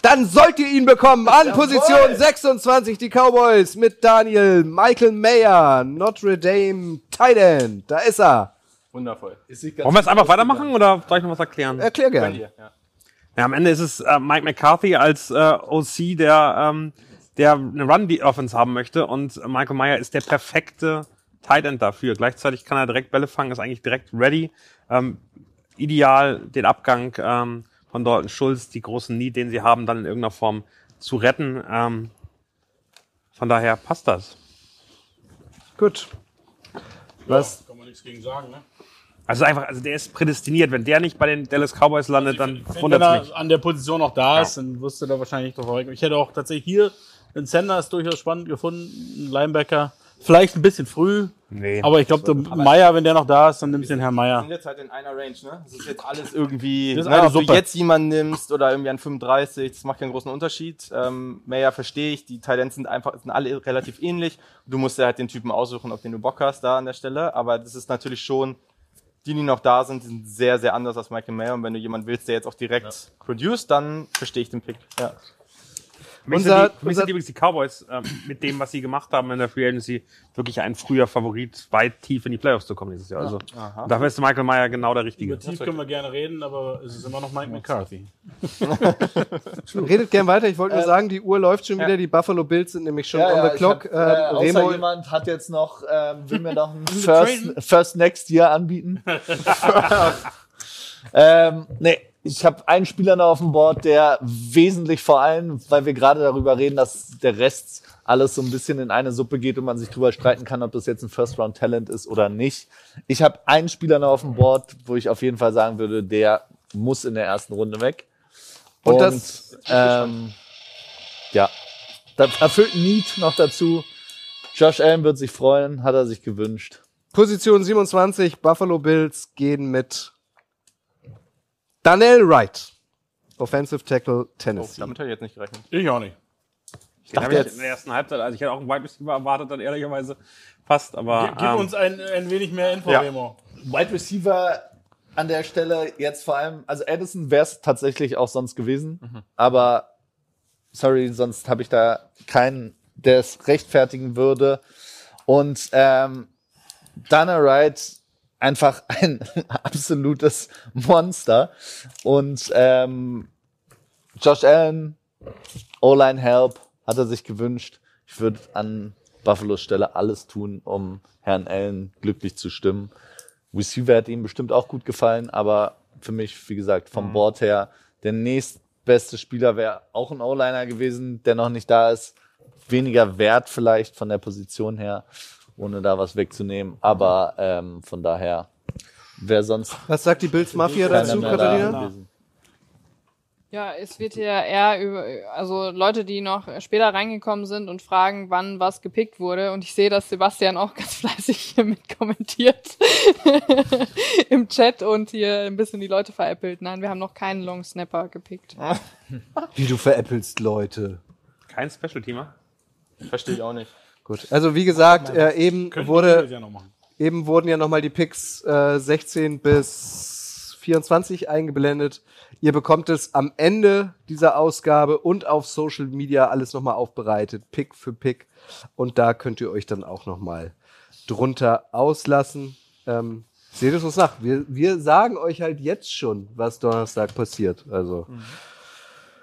Dann sollt ihr ihn bekommen an Position 26, die Cowboys mit Daniel, Michael Mayer, Notre Dame, Thailand. Da ist er. Wundervoll. Wollen wir es einfach weitermachen oder soll ich noch was erklären? Erklär Könnt gern. ihr, ja. Ja, am Ende ist es äh, Mike McCarthy als äh, OC, der, ähm, der eine Run-Offense haben möchte und Michael Meyer ist der perfekte Tight End dafür. Gleichzeitig kann er direkt Bälle fangen, ist eigentlich direkt ready. Ähm, ideal den Abgang ähm, von Dalton Schulz, die großen Need, den sie haben, dann in irgendeiner Form zu retten. Ähm, von daher passt das. Gut. Was? Kann man nichts gegen sagen, ne? Also einfach, also der ist prädestiniert. Wenn der nicht bei den Dallas Cowboys landet, dann Wenn wundert er mich. an der Position noch da ist, dann wirst du da wahrscheinlich nicht drauf. Ich hätte auch tatsächlich hier einen Sender ist durchaus spannend gefunden, einen Linebacker. Vielleicht ein bisschen früh, Nee. aber ich glaube, der Meier, wenn der noch da ist, dann nimmst du den Herrn Wir Meier. sind jetzt halt in einer Range, ne? Das ist jetzt alles irgendwie, Das ist ne, ob du jetzt jemanden nimmst oder irgendwie an 35, das macht keinen großen Unterschied. Ähm, Meyer verstehe ich, die Talents sind einfach, sind alle relativ ähnlich. Du musst ja halt den Typen aussuchen, auf den du Bock hast da an der Stelle, aber das ist natürlich schon, die, die noch da sind, sind sehr, sehr anders als Michael Mayer. Und wenn du jemanden willst, der jetzt auch direkt produce, dann verstehe ich den Pick, ja. Für mich, Unser- sind, die, für mich sind übrigens die Cowboys ähm, mit dem, was sie gemacht haben in der Free Agency, wirklich ein früher Favorit, weit tief in die Playoffs zu kommen dieses Jahr. Also dafür ist Michael Meyer genau der Richtige. Über Tief können wir gerne reden, aber es ist immer noch Mike McCarthy. Redet gern weiter. Ich wollte nur sagen, die Uhr läuft schon wieder. Die Buffalo Bills sind nämlich schon on the ich clock. Hab, äh, ähm, außer Remo, jemand hat jetzt noch, ähm, will mir noch ein First, First Next Year anbieten. ähm, nee, ich habe einen Spieler noch auf dem Board, der wesentlich vor allem, weil wir gerade darüber reden, dass der Rest alles so ein bisschen in eine Suppe geht und man sich drüber streiten kann, ob das jetzt ein First-Round-Talent ist oder nicht. Ich habe einen Spieler noch auf dem Board, wo ich auf jeden Fall sagen würde, der muss in der ersten Runde weg. Und das- ähm, ja, das erfüllt Need noch dazu. Josh Allen wird sich freuen, hat er sich gewünscht. Position 27, Buffalo Bills gehen mit Daniel Wright. Offensive Tackle Oh, Tennessee. damit hätte ich jetzt nicht gerechnet. Ich auch nicht. Ich dachte jetzt in der ersten Halbzeit, also ich hätte auch einen Wide Receiver erwartet, dann ehrlicherweise fast, aber Gib ähm, uns ein, ein wenig mehr Info, Ja. Remo. Wide Receiver an der Stelle jetzt vor allem, also Addison wäre es tatsächlich auch sonst gewesen, aber sorry, sonst habe ich da keinen, der es rechtfertigen würde. Und ähm, Dana Wright einfach ein absolutes Monster. Und ähm, Josh Allen, O-Line Help, hat er sich gewünscht. Ich würde an Buffalo's Stelle alles tun, um Herrn Allen glücklich zu stimmen. Receiver hat ihm bestimmt auch gut gefallen, aber für mich, wie gesagt, vom Mhm. Board her, der nächstbeste Spieler wäre auch ein O-Liner gewesen, der noch nicht da ist. Weniger wert vielleicht von der Position her, ohne da was wegzunehmen. Aber ähm, von daher, wer sonst. Was sagt die Bills Mafia dazu, da Katharina? Ja, es wird ja eher über, also Leute, die noch später reingekommen sind und fragen, wann was gepickt wurde. Und ich sehe, dass Sebastian auch ganz fleißig hier mit kommentiert im Chat und hier ein bisschen die Leute veräppelt. Nein, wir haben noch keinen Long Snapper gepickt. Wie du veräppelst Leute. Kein Special-Teamer. Verstehe ich auch nicht. Gut. Also wie gesagt, äh, eben wurde ja. Eben wurden ja nochmal die Picks äh, 16 bis 24 eingeblendet. Ihr bekommt es am Ende dieser Ausgabe und auf Social Media alles nochmal aufbereitet, Pick für Pick. Und da könnt ihr euch dann auch nochmal drunter auslassen. Ähm, seht es uns nach. Wir, wir sagen euch halt jetzt schon, was Donnerstag passiert. Also.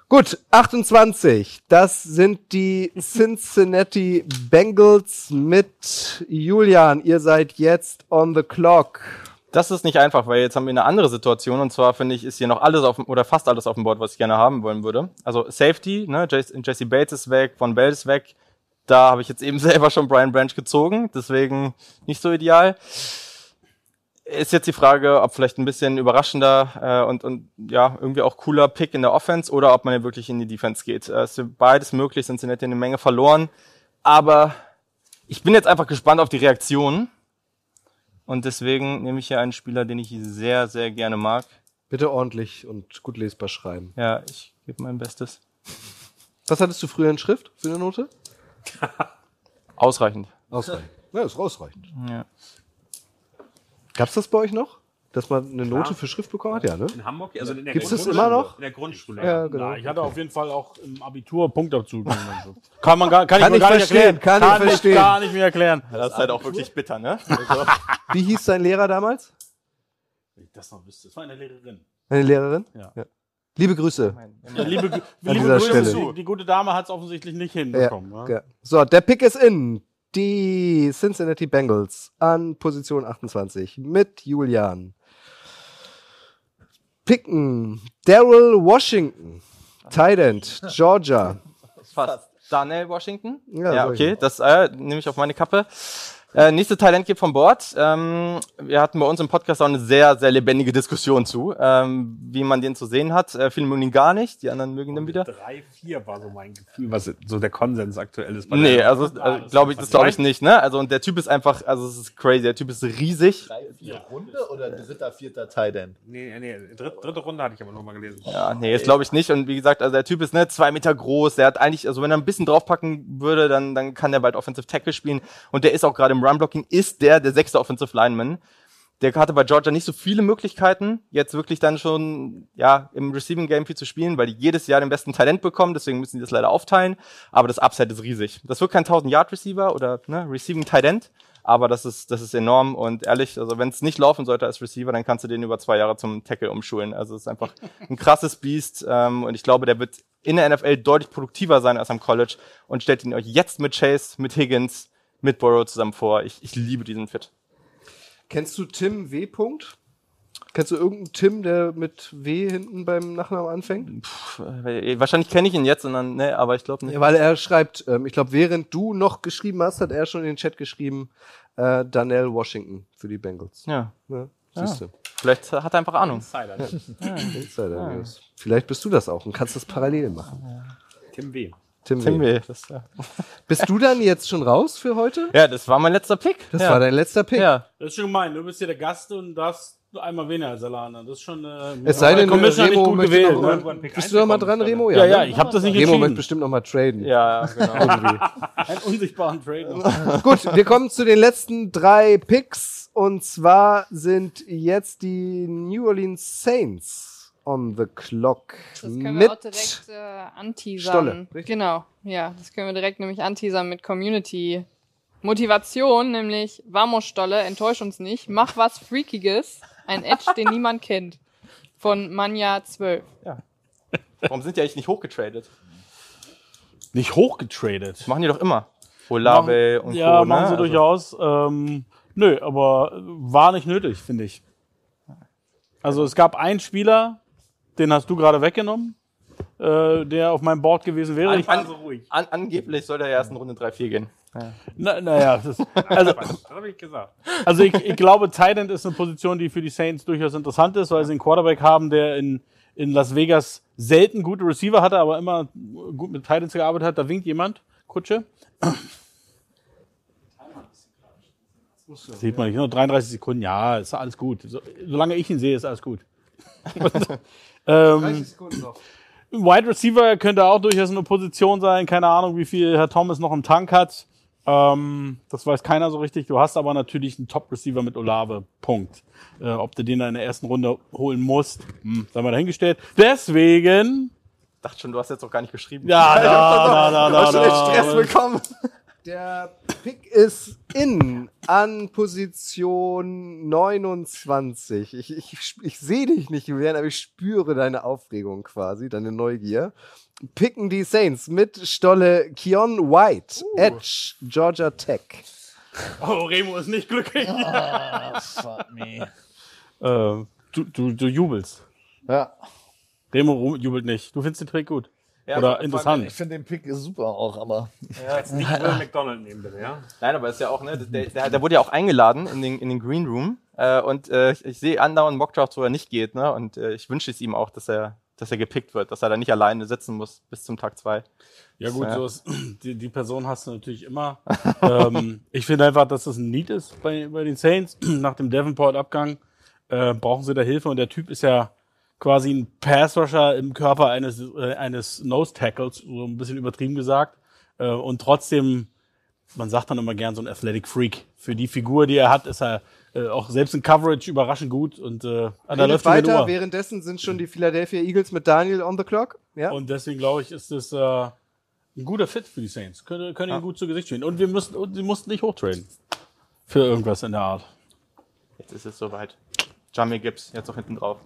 Gut, 28. Das sind die Cincinnati Bengals mit Julian. Ihr seid jetzt on the clock. Das ist nicht einfach, weil jetzt haben wir eine andere Situation und zwar finde ich, ist hier noch alles auf oder fast alles auf dem Board, was ich gerne haben wollen würde. Also Safety, ne, Jesse Bates ist weg, Von Bell ist weg. Da habe ich jetzt eben selber schon Brian Branch gezogen, deswegen nicht so ideal. Ist jetzt die Frage, ob vielleicht ein bisschen überraschender äh, und, und ja, irgendwie auch cooler Pick in der Offense oder ob man ja wirklich in die Defense geht. Äh, ist beides möglich, Cincinnati eine Menge verloren. Aber ich bin jetzt einfach gespannt auf die Reaktionen. Und deswegen nehme ich hier einen Spieler, den ich sehr, sehr gerne mag. Bitte ordentlich und gut lesbar schreiben. Ja, ich gebe mein Bestes. Was hattest du früher in Schrift für eine Note? Ausreichend. Ausreichend. Ja, ist ausreichend. Ja. Gab's das bei euch noch? Dass man eine Klar. Note für Schrift bekommen hat? Ja, ne? In Hamburg? Also in der Gibt's das Grundschule. immer noch? In der Grundschule. Ja, genau. Na, ich hatte auf jeden Fall auch im Abitur Punktabzug. kann man gar, kann, Kann ich gar nicht verstehen, erklären. kann ich ich verstehen. gar nicht mehr erklären. Das ist halt auch wirklich bitter, ne? Also, Wie hieß dein Lehrer damals? Wenn ich das noch wüsste. Das war eine Lehrerin. Eine Lehrerin? Ja. Liebe Grüße. Ja, liebe, liebe dieser Grüße, Stelle. die, die gute Dame hat es offensichtlich nicht hinbekommen. Ja, Ja. So, der Pick ist in. Die Cincinnati Bengals an Position 28 mit Julian. Picken Daryl Washington, Tight End, Georgia. fast. Daniel Washington? Ja, Ja, okay, das äh, nehme ich auf meine Kappe. Äh, nächste Talent geht vom Bord. Ähm, wir hatten bei uns im Podcast auch eine sehr, sehr lebendige Diskussion zu, ähm, wie man den zu sehen hat. Äh, viele mögen ihn gar nicht, die anderen mögen ihn wieder. 3, 4 war so mein Gefühl, was so der Konsens aktuell ist. bei Nee, der- also, Ah, also das glaube ich, das glaube ich nicht, ne? Also und der Typ ist einfach, also es ist crazy, der Typ ist riesig. Drei, vier Runde oder dritter, vierter Tight End? Nee, nee, dritte, dritte Runde hatte ich aber nur mal gelesen. Ja, nee, das glaube ich nicht. Und wie gesagt, also der Typ ist ne zwei Meter groß. Der hat eigentlich, also wenn er ein bisschen draufpacken würde, dann dann kann der bald Offensive Tackle spielen. Und der ist auch gerade im Run Blocking ist der der sechste Offensive Lineman. Der hatte bei Georgia nicht so viele Möglichkeiten, jetzt wirklich dann schon ja im Receiving Game viel zu spielen, weil die jedes Jahr den besten Talent bekommen. Deswegen müssen die das leider aufteilen. Aber das Upside ist riesig. Das wird kein 1000 Yard Receiver oder ne, Receiving End. Aber das ist, das ist enorm und ehrlich, also wenn es nicht laufen sollte als Receiver, dann kannst du den über zwei Jahre zum Tackle umschulen. Also es ist einfach ein krasses Biest ähm, und ich glaube, der wird in der NFL deutlich produktiver sein als am College und stellt ihn euch jetzt mit Chase, mit Higgins, mit Burrow zusammen vor. Ich, ich liebe diesen Fit. Kennst du Tim W. Punkt? Kennst du irgendeinen Tim, der mit W hinten beim Nachnamen anfängt? Puh, äh, wahrscheinlich kenne ich ihn jetzt, sondern ne, aber ich glaube nicht. Ja, weil er schreibt, ähm, ich glaube, während du noch geschrieben hast, hat er schon in den Chat geschrieben, äh, Daniel Washington für die Bengals. Ja. Ja, Ja. siehst du. Vielleicht hat er einfach Ahnung. Insider. Insider Ja. News. Vielleicht bist du das auch und kannst das parallel machen. Tim W. Tim, Tim W. W. Das, ja. Bist du dann jetzt schon raus für heute? ja, das war mein letzter Pick. Das ja. war dein letzter Pick. Ja. Das ist schon gemein. Du bist hier der Gast und darfst nur einmal weniger als anderen. Das ist schon. Äh, Es sei denn, Remo nicht gut möchte gewählt. noch, Ne? Pick Bist du noch mal dran, Remo? Ja, ja, ne? ich habe das nicht Remo wird entschieden. bestimmt noch mal traden. Ja, genau. Einen unsichtbaren Trade. Gut, wir kommen zu den letzten drei Picks. Und zwar sind jetzt die New Orleans Saints on the clock. Das können wir mit auch direkt äh, anteasern. Stolle, richtig? Genau, ja, das können wir direkt nämlich anteasern mit Community. Motivation, nämlich Vamos Stolle, enttäusch uns nicht, mach was Freakiges, ein Edge, den niemand kennt. Von Manja 12. Warum sind die eigentlich nicht hochgetradet? Nicht hochgetradet. Das machen die doch immer. Olave machen, und Ja, Co., machen ne? sie Also- durchaus. Ähm, nö, aber war nicht nötig, finde ich. Also es gab einen Spieler, den hast du gerade weggenommen, äh, der auf meinem Board gewesen wäre. An, Ich, an, an, angeblich soll der erst in Runde 3-4 gehen. Ja. na, naja, das, also, Das habe ich gesagt. also ich, ich glaube, Titan ist eine Position, die für die Saints durchaus interessant ist, weil sie einen Quarterback haben, der in, in Las Vegas selten gute Receiver hatte, aber immer gut mit Titans gearbeitet hat. Da winkt jemand. Kutsche. Sieht man nicht, nur 33 Sekunden, ja, ist alles gut. So, solange ich ihn sehe, ist alles gut. Und, ähm, 30 Sekunden noch. Wide Receiver könnte auch durchaus eine Position sein. Keine Ahnung, wie viel Herr Thomas noch im Tank hat. Ähm, das weiß keiner so richtig. Du hast aber natürlich einen Top-Receiver mit Olave. Punkt. Äh, ob du den da in der ersten Runde holen musst, hm, sei mal dahingestellt. Deswegen. Dachte schon, du hast jetzt auch gar nicht geschrieben. Ja, da, Ich da, da, da, schon den da. Stress bekommen. Der Pick ist in an Position 29. Ich, ich, ich sehe dich nicht, Julian, aber ich spüre deine Aufregung quasi, deine Neugier. Picken die Saints mit Stolle Keon White, Edge, Georgia Tech. Oh, Remo ist nicht glücklich. Ah, fuck me. Äh, du, du, du jubelst. Ja. Remo jubelt nicht. Du findest den Trick gut. Ja, Oder interessant. Ich finde den Pick super auch, aber. Jetzt nicht Will McDonald nehmen, bitte, ja? Nein, aber ist ja auch, ne, der, der, der wurde ja auch eingeladen in den, in den Green Room. Äh, und äh, ich, ich sehe andauernd Mockdrafts, wo er nicht geht, ne? Und äh, ich wünsche es ihm auch, dass er, dass er gepickt wird, dass er da nicht alleine sitzen muss bis zum Tag zwei. Ja gut, Ja. so ist, die, die Person hast du natürlich immer. ähm, ich finde einfach, dass das ein Need ist bei, bei den Saints. Nach dem Davenport-Abgang äh, brauchen sie da Hilfe und der Typ ist ja quasi ein Pass-Rusher im Körper eines, äh, eines Nose-Tackles, so ein bisschen übertrieben gesagt. Äh, und trotzdem, man sagt dann immer gern so ein Athletic Freak. Für die Figur, die er hat, ist er äh, auch selbst in Coverage überraschend gut und äh, da Redet läuft ihm eine weiter, währenddessen sind schon die Philadelphia Eagles mit Daniel on the clock. Ja. Und deswegen glaube ich, ist es äh, ein guter Fit für die Saints. Können, können ihn gut zu Gesicht stehen. Und wir müssen, und sie mussten nicht hochtraden. Für irgendwas in der Art. Jetzt ist es soweit. Jamie Gibbs, jetzt auch hinten drauf.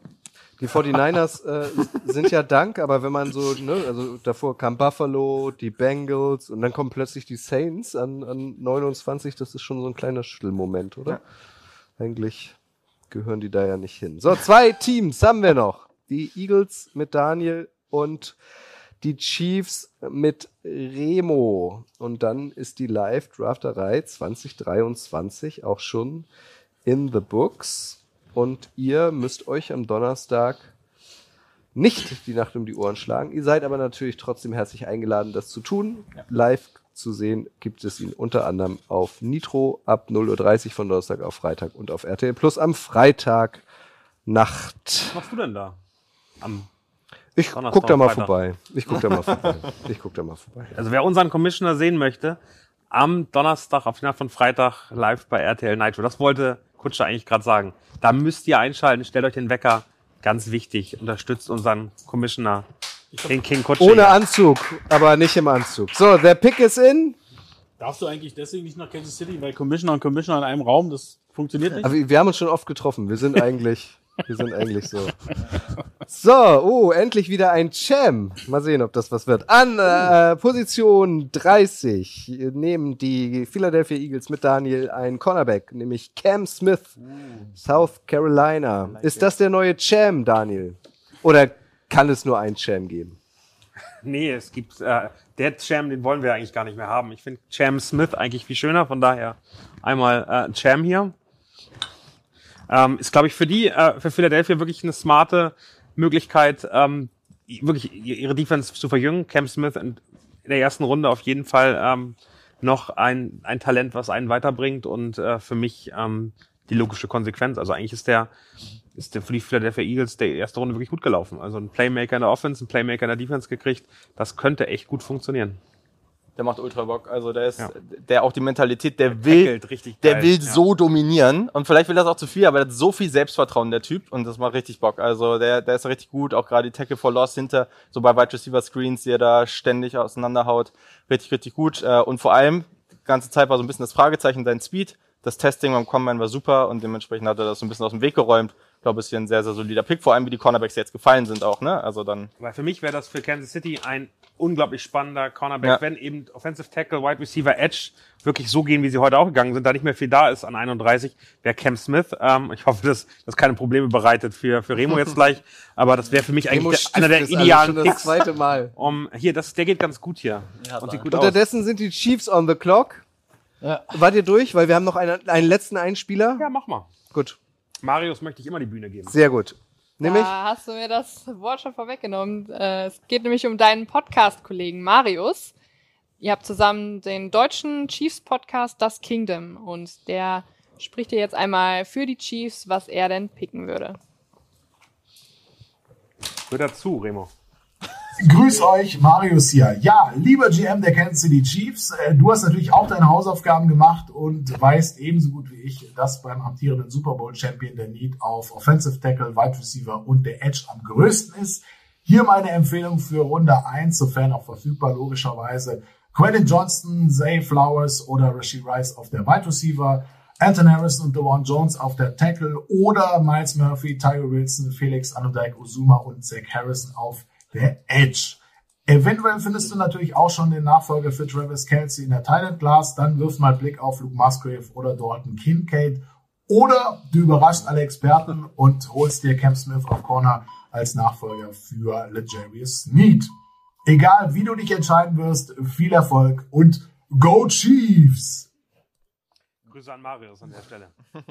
Die 49ers äh, sind ja dank, aber wenn man so, ne, also davor kam Buffalo, die Bengals und dann kommen plötzlich die Saints an, an 29, das ist schon so ein kleiner Schüttelmoment, oder? Eigentlich gehören die da ja nicht hin. So, zwei Teams haben wir noch. Die Eagles mit Daniel und die Chiefs mit Remo. Und dann ist die Live-Drafterei 2023 auch schon in the books. Und ihr müsst euch am Donnerstag nicht die Nacht um die Ohren schlagen. Ihr seid aber natürlich trotzdem herzlich eingeladen, das zu tun. Live zu sehen gibt es ihn unter anderem auf Nitro ab 0.30 Uhr von Donnerstag auf Freitag und auf RTL Plus am Freitag Nacht. Was machst du denn da? Am Ich Donnerstag guck da mal Freitag. vorbei. Ich guck da mal vorbei. Ich guck da mal vorbei. Also wer unseren Commissioner sehen möchte, am Donnerstag auf die Nacht von Freitag live bei RTL Nitro. Das wollte Kutscher eigentlich gerade sagen. Da müsst ihr einschalten, stellt euch den Wecker. Ganz wichtig, unterstützt unseren Commissioner, den King Kutscher. Ohne Anzug, aber nicht im Anzug. So, der Pick ist in. Darfst du eigentlich deswegen nicht nach Kansas City, weil Commissioner und Commissioner in einem Raum, das funktioniert nicht? Aber wir haben uns schon oft getroffen. Wir sind eigentlich, wir sind eigentlich so. So, oh, endlich wieder ein Cham. Mal sehen, ob das was wird. An äh, Position 30 nehmen die Philadelphia Eagles mit Daniel einen Cornerback, nämlich Cam Smith, South Carolina. Ist das der neue Cham, Daniel? Oder kann es nur einen Cham geben? Nee, es gibt, äh, der Cham, den wollen wir eigentlich gar nicht mehr haben. Ich finde Cham Smith eigentlich viel schöner, von daher einmal äh, Cham hier. Ähm, ist, glaube ich, für die, äh, für Philadelphia wirklich eine smarte Möglichkeit, ähm, wirklich ihre Defense zu verjüngen. Cam Smith in, der ersten Runde auf jeden Fall ähm, noch ein, ein Talent, was einen weiterbringt und äh, für mich ähm, die logische Konsequenz. Also eigentlich ist der, ist der für die Philadelphia Eagles der erste Runde wirklich gut gelaufen. Also ein Playmaker in der Offense, ein Playmaker in der Defense gekriegt. Das könnte echt gut funktionieren. Der macht ultra Bock. Also der ist, Ja. der auch die Mentalität, der will, tackelt richtig der geil, will ja. so dominieren. Und vielleicht will das auch zu viel, aber der hat so viel Selbstvertrauen, der Typ. Und das macht richtig Bock. Also der, der ist richtig gut. Auch gerade die Tackle for Loss hinter, so bei Wide Receiver Screens, die er da ständig auseinanderhaut. Richtig, richtig gut. Äh, Und vor allem, die ganze Zeit war so ein bisschen das Fragezeichen, sein Speed. Das Testing beim Combine war super und dementsprechend hat er das so ein bisschen aus dem Weg geräumt. Ich glaube, es ist hier ein sehr, sehr solider Pick, vor allem wie die Cornerbacks jetzt gefallen sind auch, ne? Also dann. Weil für mich wäre das für Kansas City ein unglaublich spannender Cornerback, Ja. wenn eben Offensive Tackle, Wide Receiver, Edge wirklich so gehen, wie sie heute auch gegangen sind, da nicht mehr viel da ist an 31, wäre Cam Smith. Ähm, ich hoffe, dass das keine Probleme bereitet für, für Remo jetzt gleich, aber das wäre für mich eigentlich der, einer der idealen schon das Picks. zweite Mal. Um, hier, das, der geht ganz gut hier. und sieht gut aus. Unterdessen sind die Chiefs on the clock. Wart ihr durch? Weil wir haben noch einen, einen letzten Einspieler. Ja, mach mal. Gut. Marius möchte ich immer die Bühne geben. Sehr gut. Nämlich? Da hast du mir das Wort schon vorweggenommen. Äh, es geht nämlich um deinen Podcast-Kollegen Marius. Ihr habt zusammen den deutschen Chiefs-Podcast Das Kingdom und der spricht dir jetzt einmal für die Chiefs, was er denn picken würde. Hör dazu, Remo. Grüß euch, Marius hier. Ja, lieber GM der Kansas City Chiefs, äh, du hast natürlich auch deine Hausaufgaben gemacht und weißt ebenso gut wie ich, dass beim amtierenden Super Bowl Champion der Need auf Offensive Tackle, Wide Receiver und der Edge am größten ist. Hier meine Empfehlung für Runde 1, sofern auch verfügbar, logischerweise. Quentin Johnston, Zay Flowers oder Rasheed Rice auf der Wide Receiver. Anton Harrison und Dewan Jones auf der Tackle oder Miles Murphy, Tyler Wilson, Felix Anodike Uzuma und Zach Harrison auf der Edge. Eventuell findest du natürlich auch schon den Nachfolger für Travis Kelsey in der Thailand Class. Dann wirf mal Blick auf Luke Musgrave oder Dalton Kincaid. Oder du überraschst alle Experten und holst dir Cam Smith auf Corner als Nachfolger für Legarius Sneed. Egal wie du dich entscheiden wirst, viel Erfolg und Go Chiefs! Grüße an Marius an der Stelle.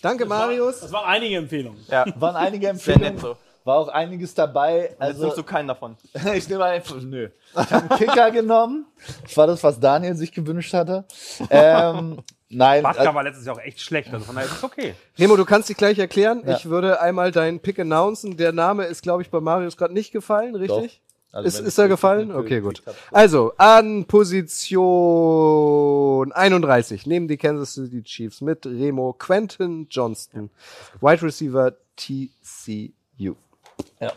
Danke, Marius. Das waren einige Empfehlungen. Ja. Waren einige Sehr Empfehlungen. nett so. War auch einiges dabei. Jetzt Also, nimmst du keinen davon. ich nehme einfach, nö. Ich habe einen Kicker genommen. Das war das, was Daniel sich gewünscht hatte. Ähm, nein. Batka war letztes Jahr auch echt schlecht, also von daher ist es okay. Remo, du kannst dich gleich erklären. Ja. Ich würde einmal deinen Pick announcen. Der Name ist, glaube ich, bei Marius gerade nicht gefallen, richtig? Also ist ist er gefallen? Okay, gut. Also, an Position 31 nehmen die Kansas City Chiefs mit Remo Quentin Johnston, Wide Receiver TCU. Ja.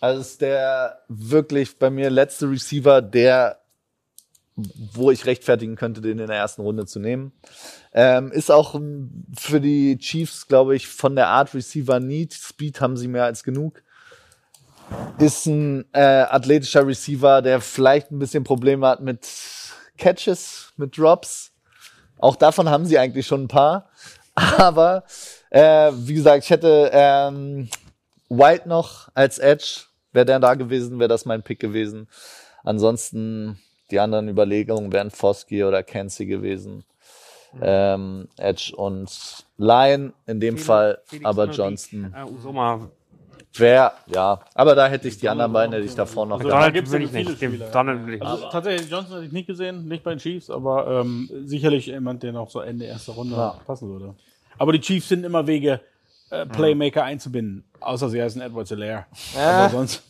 Also ist der wirklich bei mir letzte Receiver, der, wo ich rechtfertigen könnte, den in der ersten Runde zu nehmen. Ähm, ist auch für die Chiefs, glaube ich, von der Art Receiver Need. Speed haben sie mehr als genug. Ist ein äh, athletischer Receiver, der vielleicht ein bisschen Probleme hat mit Catches, mit Drops. Auch davon haben sie eigentlich schon ein paar. Aber äh, wie gesagt, ich hätte ähm, White noch als Edge. Wäre der da gewesen, wäre das mein Pick gewesen. Ansonsten die anderen Überlegungen wären Foskey oder Kenzie gewesen. Ähm, Edge und Lion in dem Fall, Felix aber Johnston Äh, Usoma. wäre, ja. Aber da hätte ich die anderen beiden, hätte ich davor noch Also, gehabt. will ja ich viele nicht. Dem- Spieler. Donald will ich Also, nicht. tatsächlich, Johnson hatte ich nicht gesehen, nicht bei den Chiefs, aber ähm, sicherlich jemand, der noch so Ende erster Runde Ja. passen würde. Aber die Chiefs sind immer Wege, äh, Playmaker einzubinden, außer sie heißen Edward Hilaire. Aber sonst.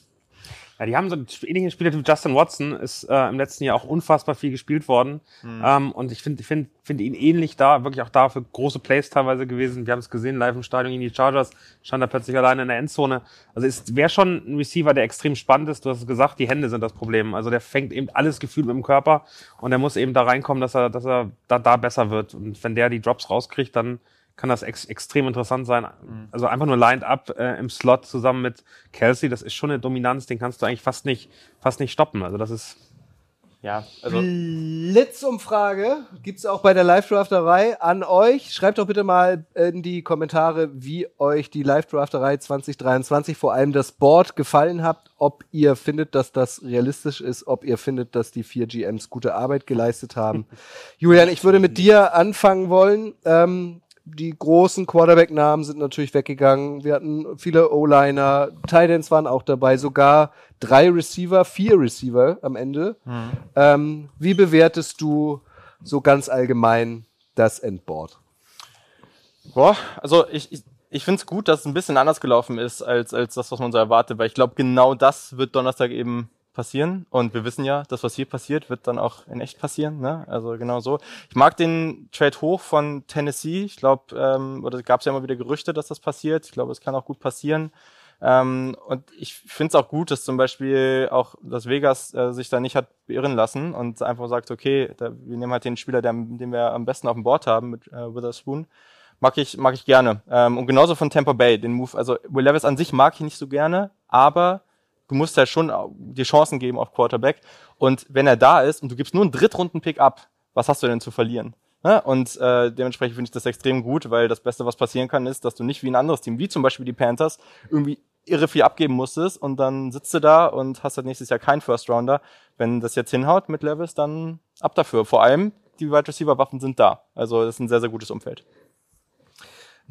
Ja, die haben so einen ähnlichen Spieler wie Justin Watson, ist äh, im letzten Jahr auch unfassbar viel gespielt worden. Ähm, und ich finde ich find, find ihn ähnlich da, wirklich auch da für große Plays teilweise gewesen. Wir haben es gesehen, live im Stadion gegen die Chargers, stand da plötzlich alleine in der Endzone. Also es wäre schon ein Receiver, der extrem spannend ist. Du hast es gesagt, die Hände sind das Problem. Also der fängt eben alles gefühlt mit dem Körper und der muss eben da reinkommen, dass er, dass er da, da besser wird. Und wenn der die Drops rauskriegt, dann kann das ex extrem interessant sein. Also einfach nur lined up äh, im Slot zusammen mit Kelsey, das ist schon eine Dominanz, den kannst du eigentlich fast nicht, fast nicht stoppen. Also das ist, Ja, also Blitzumfrage gibt's auch bei der Live-Drafterei an euch. Schreibt doch bitte mal in die Kommentare, wie euch die Live-Drafterei 2023, vor allem das Board, gefallen hat. Ob ihr findet, dass das realistisch ist, ob ihr findet, dass die vier GMs gute Arbeit geleistet haben. Julian, ich würde mit dir anfangen wollen. Ähm, die großen Quarterback-Namen sind natürlich weggegangen. Wir hatten viele O-Liner, Titans waren auch dabei, sogar drei Receiver, vier Receiver am Ende. Ähm, wie bewertest du so ganz allgemein das Endboard? Boah, also ich, ich, ich finde es gut, dass es ein bisschen anders gelaufen ist, als, als das, was man so erwartet, weil ich glaube, genau das wird Donnerstag eben passieren. Und wir wissen ja, das, was hier passiert, wird dann auch in echt passieren. Ne? Also genau so. Ich mag den Trade hoch von Tennessee. Ich glaube, ähm, oder gab es ja immer wieder Gerüchte, dass das passiert. Ich glaube, es kann auch gut passieren. Ähm, und ich finde es auch gut, dass zum Beispiel auch das Vegas äh, sich da nicht hat beirren lassen und einfach sagt, okay, da, wir nehmen halt den Spieler, der, den wir am besten auf dem Board haben mit äh, Witherspoon. Mag ich, mag ich gerne. Ähm, und genauso von Tampa Bay, den Move. Also Will Levis an sich mag ich nicht so gerne, aber du musst ja schon die Chancen geben auf Quarterback. Und wenn er da ist und du gibst nur einen Drittrunden-Pick ab, was hast du denn zu verlieren? Ja, und äh, dementsprechend finde ich das extrem gut, weil das Beste, was passieren kann, ist, dass du nicht wie ein anderes Team, wie zum Beispiel die Panthers, irgendwie irre viel abgeben musstest und dann sitzt du da und hast halt nächstes Jahr keinen First Rounder. Wenn das jetzt hinhaut mit Levis, dann ab dafür. Vor allem die Wide Receiver Waffen sind da. Also das ist ein sehr, sehr gutes Umfeld.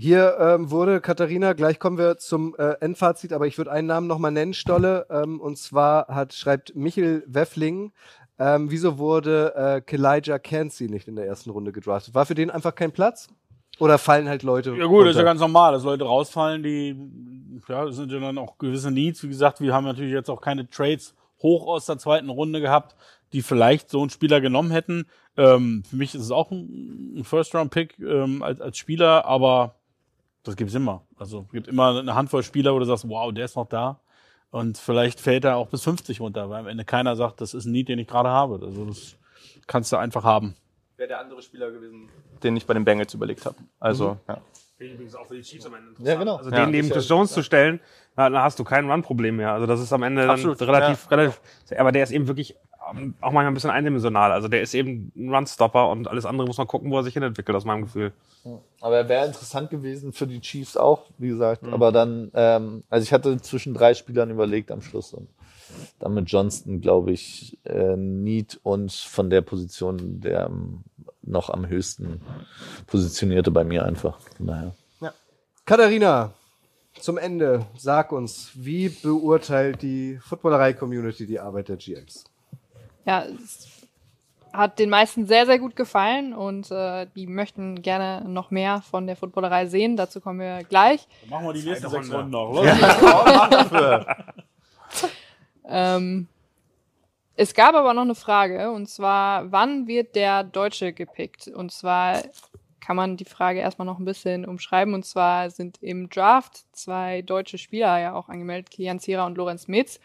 Hier ähm, wurde Katharina, gleich kommen wir zum äh, Endfazit, aber ich würde einen Namen nochmal nennen, Stolle. Ähm, und zwar hat, schreibt Michel Weffling, ähm, wieso wurde äh, Kelijah Cansey nicht in der ersten Runde gedraftet? War für den einfach kein Platz? Oder fallen halt Leute? Ja gut, das ist ja ganz normal, dass Leute rausfallen, die, ja, das sind ja dann auch gewisse Needs. Wie gesagt, wir haben natürlich jetzt auch keine Trades hoch aus der zweiten Runde gehabt, die vielleicht so einen Spieler genommen hätten. Ähm, für mich ist es auch ein First-Round-Pick ähm, als, als Spieler, aber das gibt's immer. Also es gibt immer eine Handvoll Spieler, wo du sagst, wow, der ist noch da. Und vielleicht fällt er auch bis 50 runter, weil am Ende keiner sagt, das ist ein Need, den ich gerade habe. Also das kannst du einfach haben. Wäre der andere Spieler gewesen, den ich bei den Bengals überlegt habe. Also, Mhm. ja. Finde ich übrigens auch für die Chiefs am Ende Ja, genau. Also Ja. den neben Chris Jones zu stellen, dann hast du kein Run-Problem mehr. Also das ist am Ende dann Absolut, relativ, relativ, aber der ist eben wirklich auch manchmal ein bisschen eindimensional. Also der ist eben ein Run-Stopper und alles andere muss man gucken, wo er sich hinentwickelt, aus meinem Gefühl. Aber er wäre interessant gewesen für die Chiefs auch, wie gesagt. Mhm. Aber dann, ähm, also ich hatte zwischen drei Spielern überlegt am Schluss. Und dann mit Johnston, glaube ich, äh, Need und von der Position der ähm, noch am höchsten positionierte bei mir einfach. Von daher. Katharina, zum Ende, sag uns, wie beurteilt die Footballerei-Community die Arbeit der GMs? Ja, es hat den meisten sehr, sehr gut gefallen und äh, die möchten gerne noch mehr von der Footballerei sehen. Dazu kommen wir gleich. Machen wir die nächsten sechs Runde. Runden noch. Los. Ähm, es gab aber noch eine Frage und zwar, wann wird der Deutsche gepickt? Und zwar kann man die Frage erstmal noch ein bisschen umschreiben. Und zwar sind im Draft zwei deutsche Spieler ja auch angemeldet, Kian Zierer und Lorenz Metz.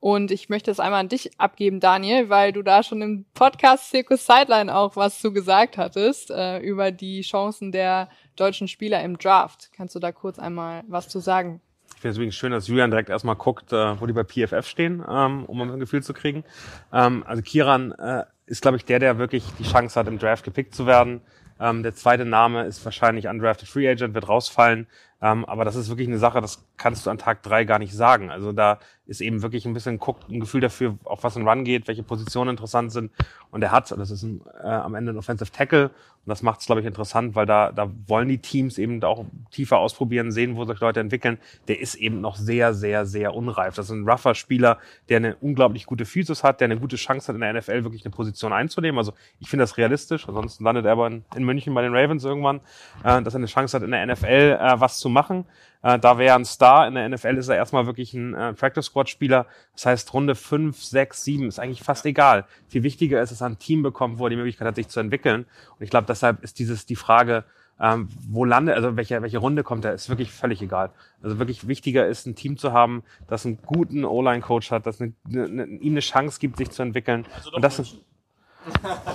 Und ich möchte es einmal an dich abgeben, Daniel, weil du da schon im Podcast Circus Sideline auch was zu gesagt hattest, äh, über die Chancen der deutschen Spieler im Draft. Kannst du da kurz einmal was zu sagen? Ich finde es übrigens schön, dass Julian direkt erstmal guckt, äh, wo die bei PFF stehen, ähm, um ein Gefühl zu kriegen. Ähm, also Kiran äh, ist, glaube ich, der, der wirklich die Chance hat, im Draft gepickt zu werden. Ähm, der zweite Name ist wahrscheinlich Undrafted Free Agent, wird rausfallen. Ähm, aber das ist wirklich eine Sache, das kannst du an Tag drei gar nicht sagen. Also da ist eben wirklich ein bisschen guckt, ein Gefühl dafür, auf was ein Run geht, welche Positionen interessant sind. Und er hat, das ist ein, äh, am Ende ein Offensive Tackle. Und das macht es, glaube ich, interessant, weil da, da wollen die Teams eben auch tiefer ausprobieren, sehen, wo sich Leute entwickeln. Der ist eben noch sehr, sehr, sehr unreif. Das ist ein rougher Spieler, der eine unglaublich gute Physis hat, der eine gute Chance hat, in der NFL wirklich eine Position einzunehmen. Also ich finde das realistisch. Ansonsten landet er aber in, in München bei den Ravens irgendwann, äh, dass er eine Chance hat, in der NFL äh, was zu machen. Äh, da wäre ein Star. In der NFL ist er erstmal wirklich ein äh, Practice Squad Spieler. Das heißt, Runde 5, 6, 7 ist eigentlich fast egal. Viel wichtiger ist, dass er ein Team bekommt, wo er die Möglichkeit hat, sich zu entwickeln. Und ich glaube, deshalb ist dieses die Frage, ähm, wo landet, also welche, welche Runde kommt er, ist wirklich völlig egal. Also wirklich wichtiger ist, ein Team zu haben, das einen guten O-Line-Coach hat, das eine, eine, ihm eine Chance gibt, sich zu entwickeln. Und das sind,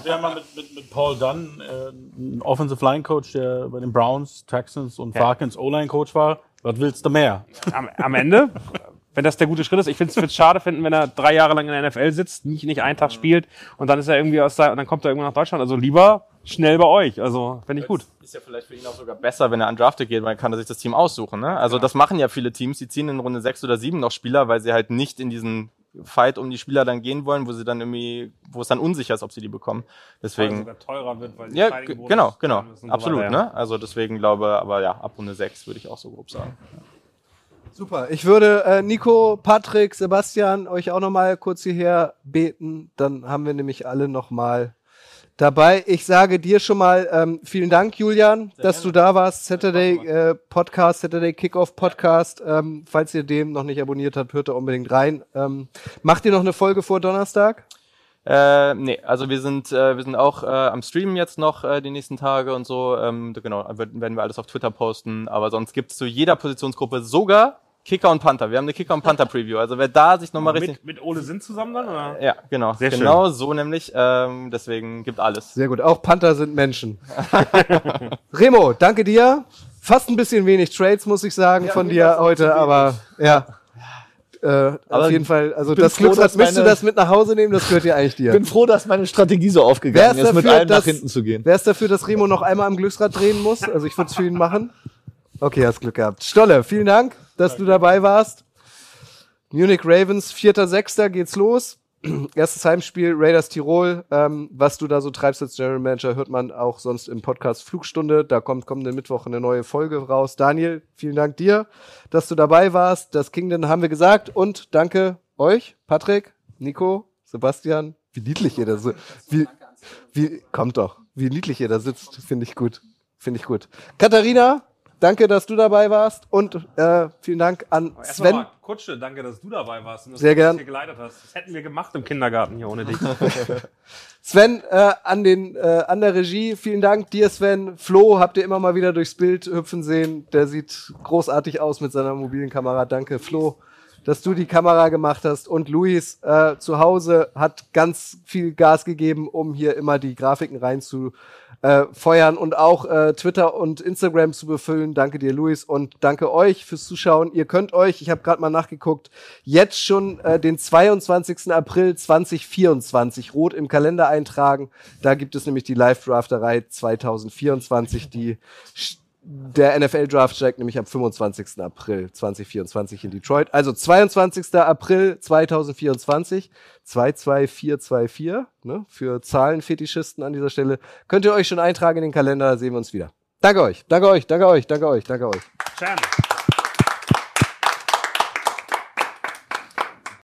Wir haben mal mit, mit, mit Paul Dunn, äh, einen Offensive Line Coach, der bei den Browns, Texans und Ja. Falcons O-Line Coach war. Was willst du mehr? am, am Ende, wenn das der gute Schritt ist, ich finde es schade finden, wenn er drei Jahre lang in der NFL sitzt, nicht, nicht einen Tag spielt und dann ist er irgendwie aus der, und dann kommt er irgendwann nach Deutschland. Also lieber schnell bei euch. Also finde ich gut. Ist ja vielleicht für ihn auch sogar besser, wenn er undrafted geht, weil kann er sich das Team aussuchen. Ne? Also das machen ja viele Teams, die ziehen in Runde 6 oder 7 noch Spieler, weil sie halt nicht in diesen Fight um die Spieler dann gehen wollen, wo sie dann irgendwie, wo es dann unsicher ist, ob sie die bekommen. Deswegen. sogar teurer wird, weil die ja, genau, genau, und so absolut. weiter, Ne? Also deswegen glaube, aber ja, ab Runde 6 würde ich auch so grob sagen. Super. Ich würde äh, Nico, Patrick, Sebastian euch auch noch mal kurz hierher beten. Dann haben wir nämlich alle noch mal dabei. Ich sage dir schon mal ähm, vielen Dank, Julian, dass du da warst. Saturday äh, Podcast, Saturday Kickoff Podcast. Ähm, falls ihr dem noch nicht abonniert habt, hört da unbedingt rein. Ähm, macht ihr noch eine Folge vor Donnerstag? Äh, nee, also wir sind, äh, wir sind auch äh, am Streamen jetzt noch äh, die nächsten Tage und so. Ähm, genau, werden wir alles auf Twitter posten. Aber sonst gibt's zu jeder Positionsgruppe sogar Kicker und Panther. Wir haben eine Kicker und Panther Preview. Also wer da sich nochmal richtig. Mit, mit Ole Sinn zusammen dann? Oder? Ja, genau. Sehr schön. genau so nämlich. Ähm, deswegen gibt alles. Sehr gut. Auch Panther sind Menschen. Remo, danke dir. Fast ein bisschen wenig Trades, muss ich sagen, von dir heute, aber ja. Äh, Aber auf jeden Fall, also das froh, Glücksrad, dass möchtest du das mit nach Hause nehmen? Das gehört ja eigentlich dir. Ich bin froh, dass meine Strategie so aufgegangen ist ist, mit dafür, allem nach dass- hinten zu gehen. Wer ist dafür, dass Remo noch einmal am Glücksrad drehen muss? Also ich würde es für ihn machen. Okay, hast Glück gehabt. Stolle, vielen Dank, dass du dabei warst. Munich Ravens, 4.6. geht's los. Erstes Heimspiel, Raiders Tirol. Ähm, was du da so treibst als General Manager, hört man auch sonst im Podcast Flugstunde. Da kommt kommenden Mittwoch eine neue Folge raus. Daniel, vielen Dank dir, dass du dabei warst. Das Kingdom haben wir gesagt. Und danke euch, Patrick, Nico, Sebastian. Wie niedlich ihr da sitzt. Wie, wie, kommt doch. Wie niedlich ihr da sitzt, finde ich gut. Finde ich gut. Katharina, danke, dass du dabei warst. Und äh, vielen Dank an Erstmal Sven. mal, Kutsche, danke, dass du dabei warst und dass Sehr du gern. hier geleitet hast. Das hätten wir gemacht im Kindergarten hier ohne dich. Sven äh, an den äh, an der Regie, vielen Dank dir Sven. Flo habt ihr immer mal wieder durchs Bild hüpfen sehen. Der sieht großartig aus mit seiner mobilen Kamera. Danke Flo, dass du die Kamera gemacht hast. Und Luis äh, zu Hause hat ganz viel Gas gegeben, um hier immer die Grafiken rein zu äh, feuern und auch äh, Twitter und Instagram zu befüllen. Danke dir, Luis, und danke euch fürs Zuschauen. Ihr könnt euch, ich habe gerade mal nachgeguckt, jetzt schon äh, den 22. April 2024 rot im Kalender eintragen. Da gibt es nämlich die Live-Drafterei 2024, die der NFL-Draft steigt nämlich am 25. April 2024 in Detroit. Also 22. April 2024, 22424, ne, für Zahlenfetischisten an dieser Stelle. Könnt ihr euch schon eintragen in den Kalender, sehen wir uns wieder. Danke euch, danke euch, danke euch, danke euch, danke euch. Schön.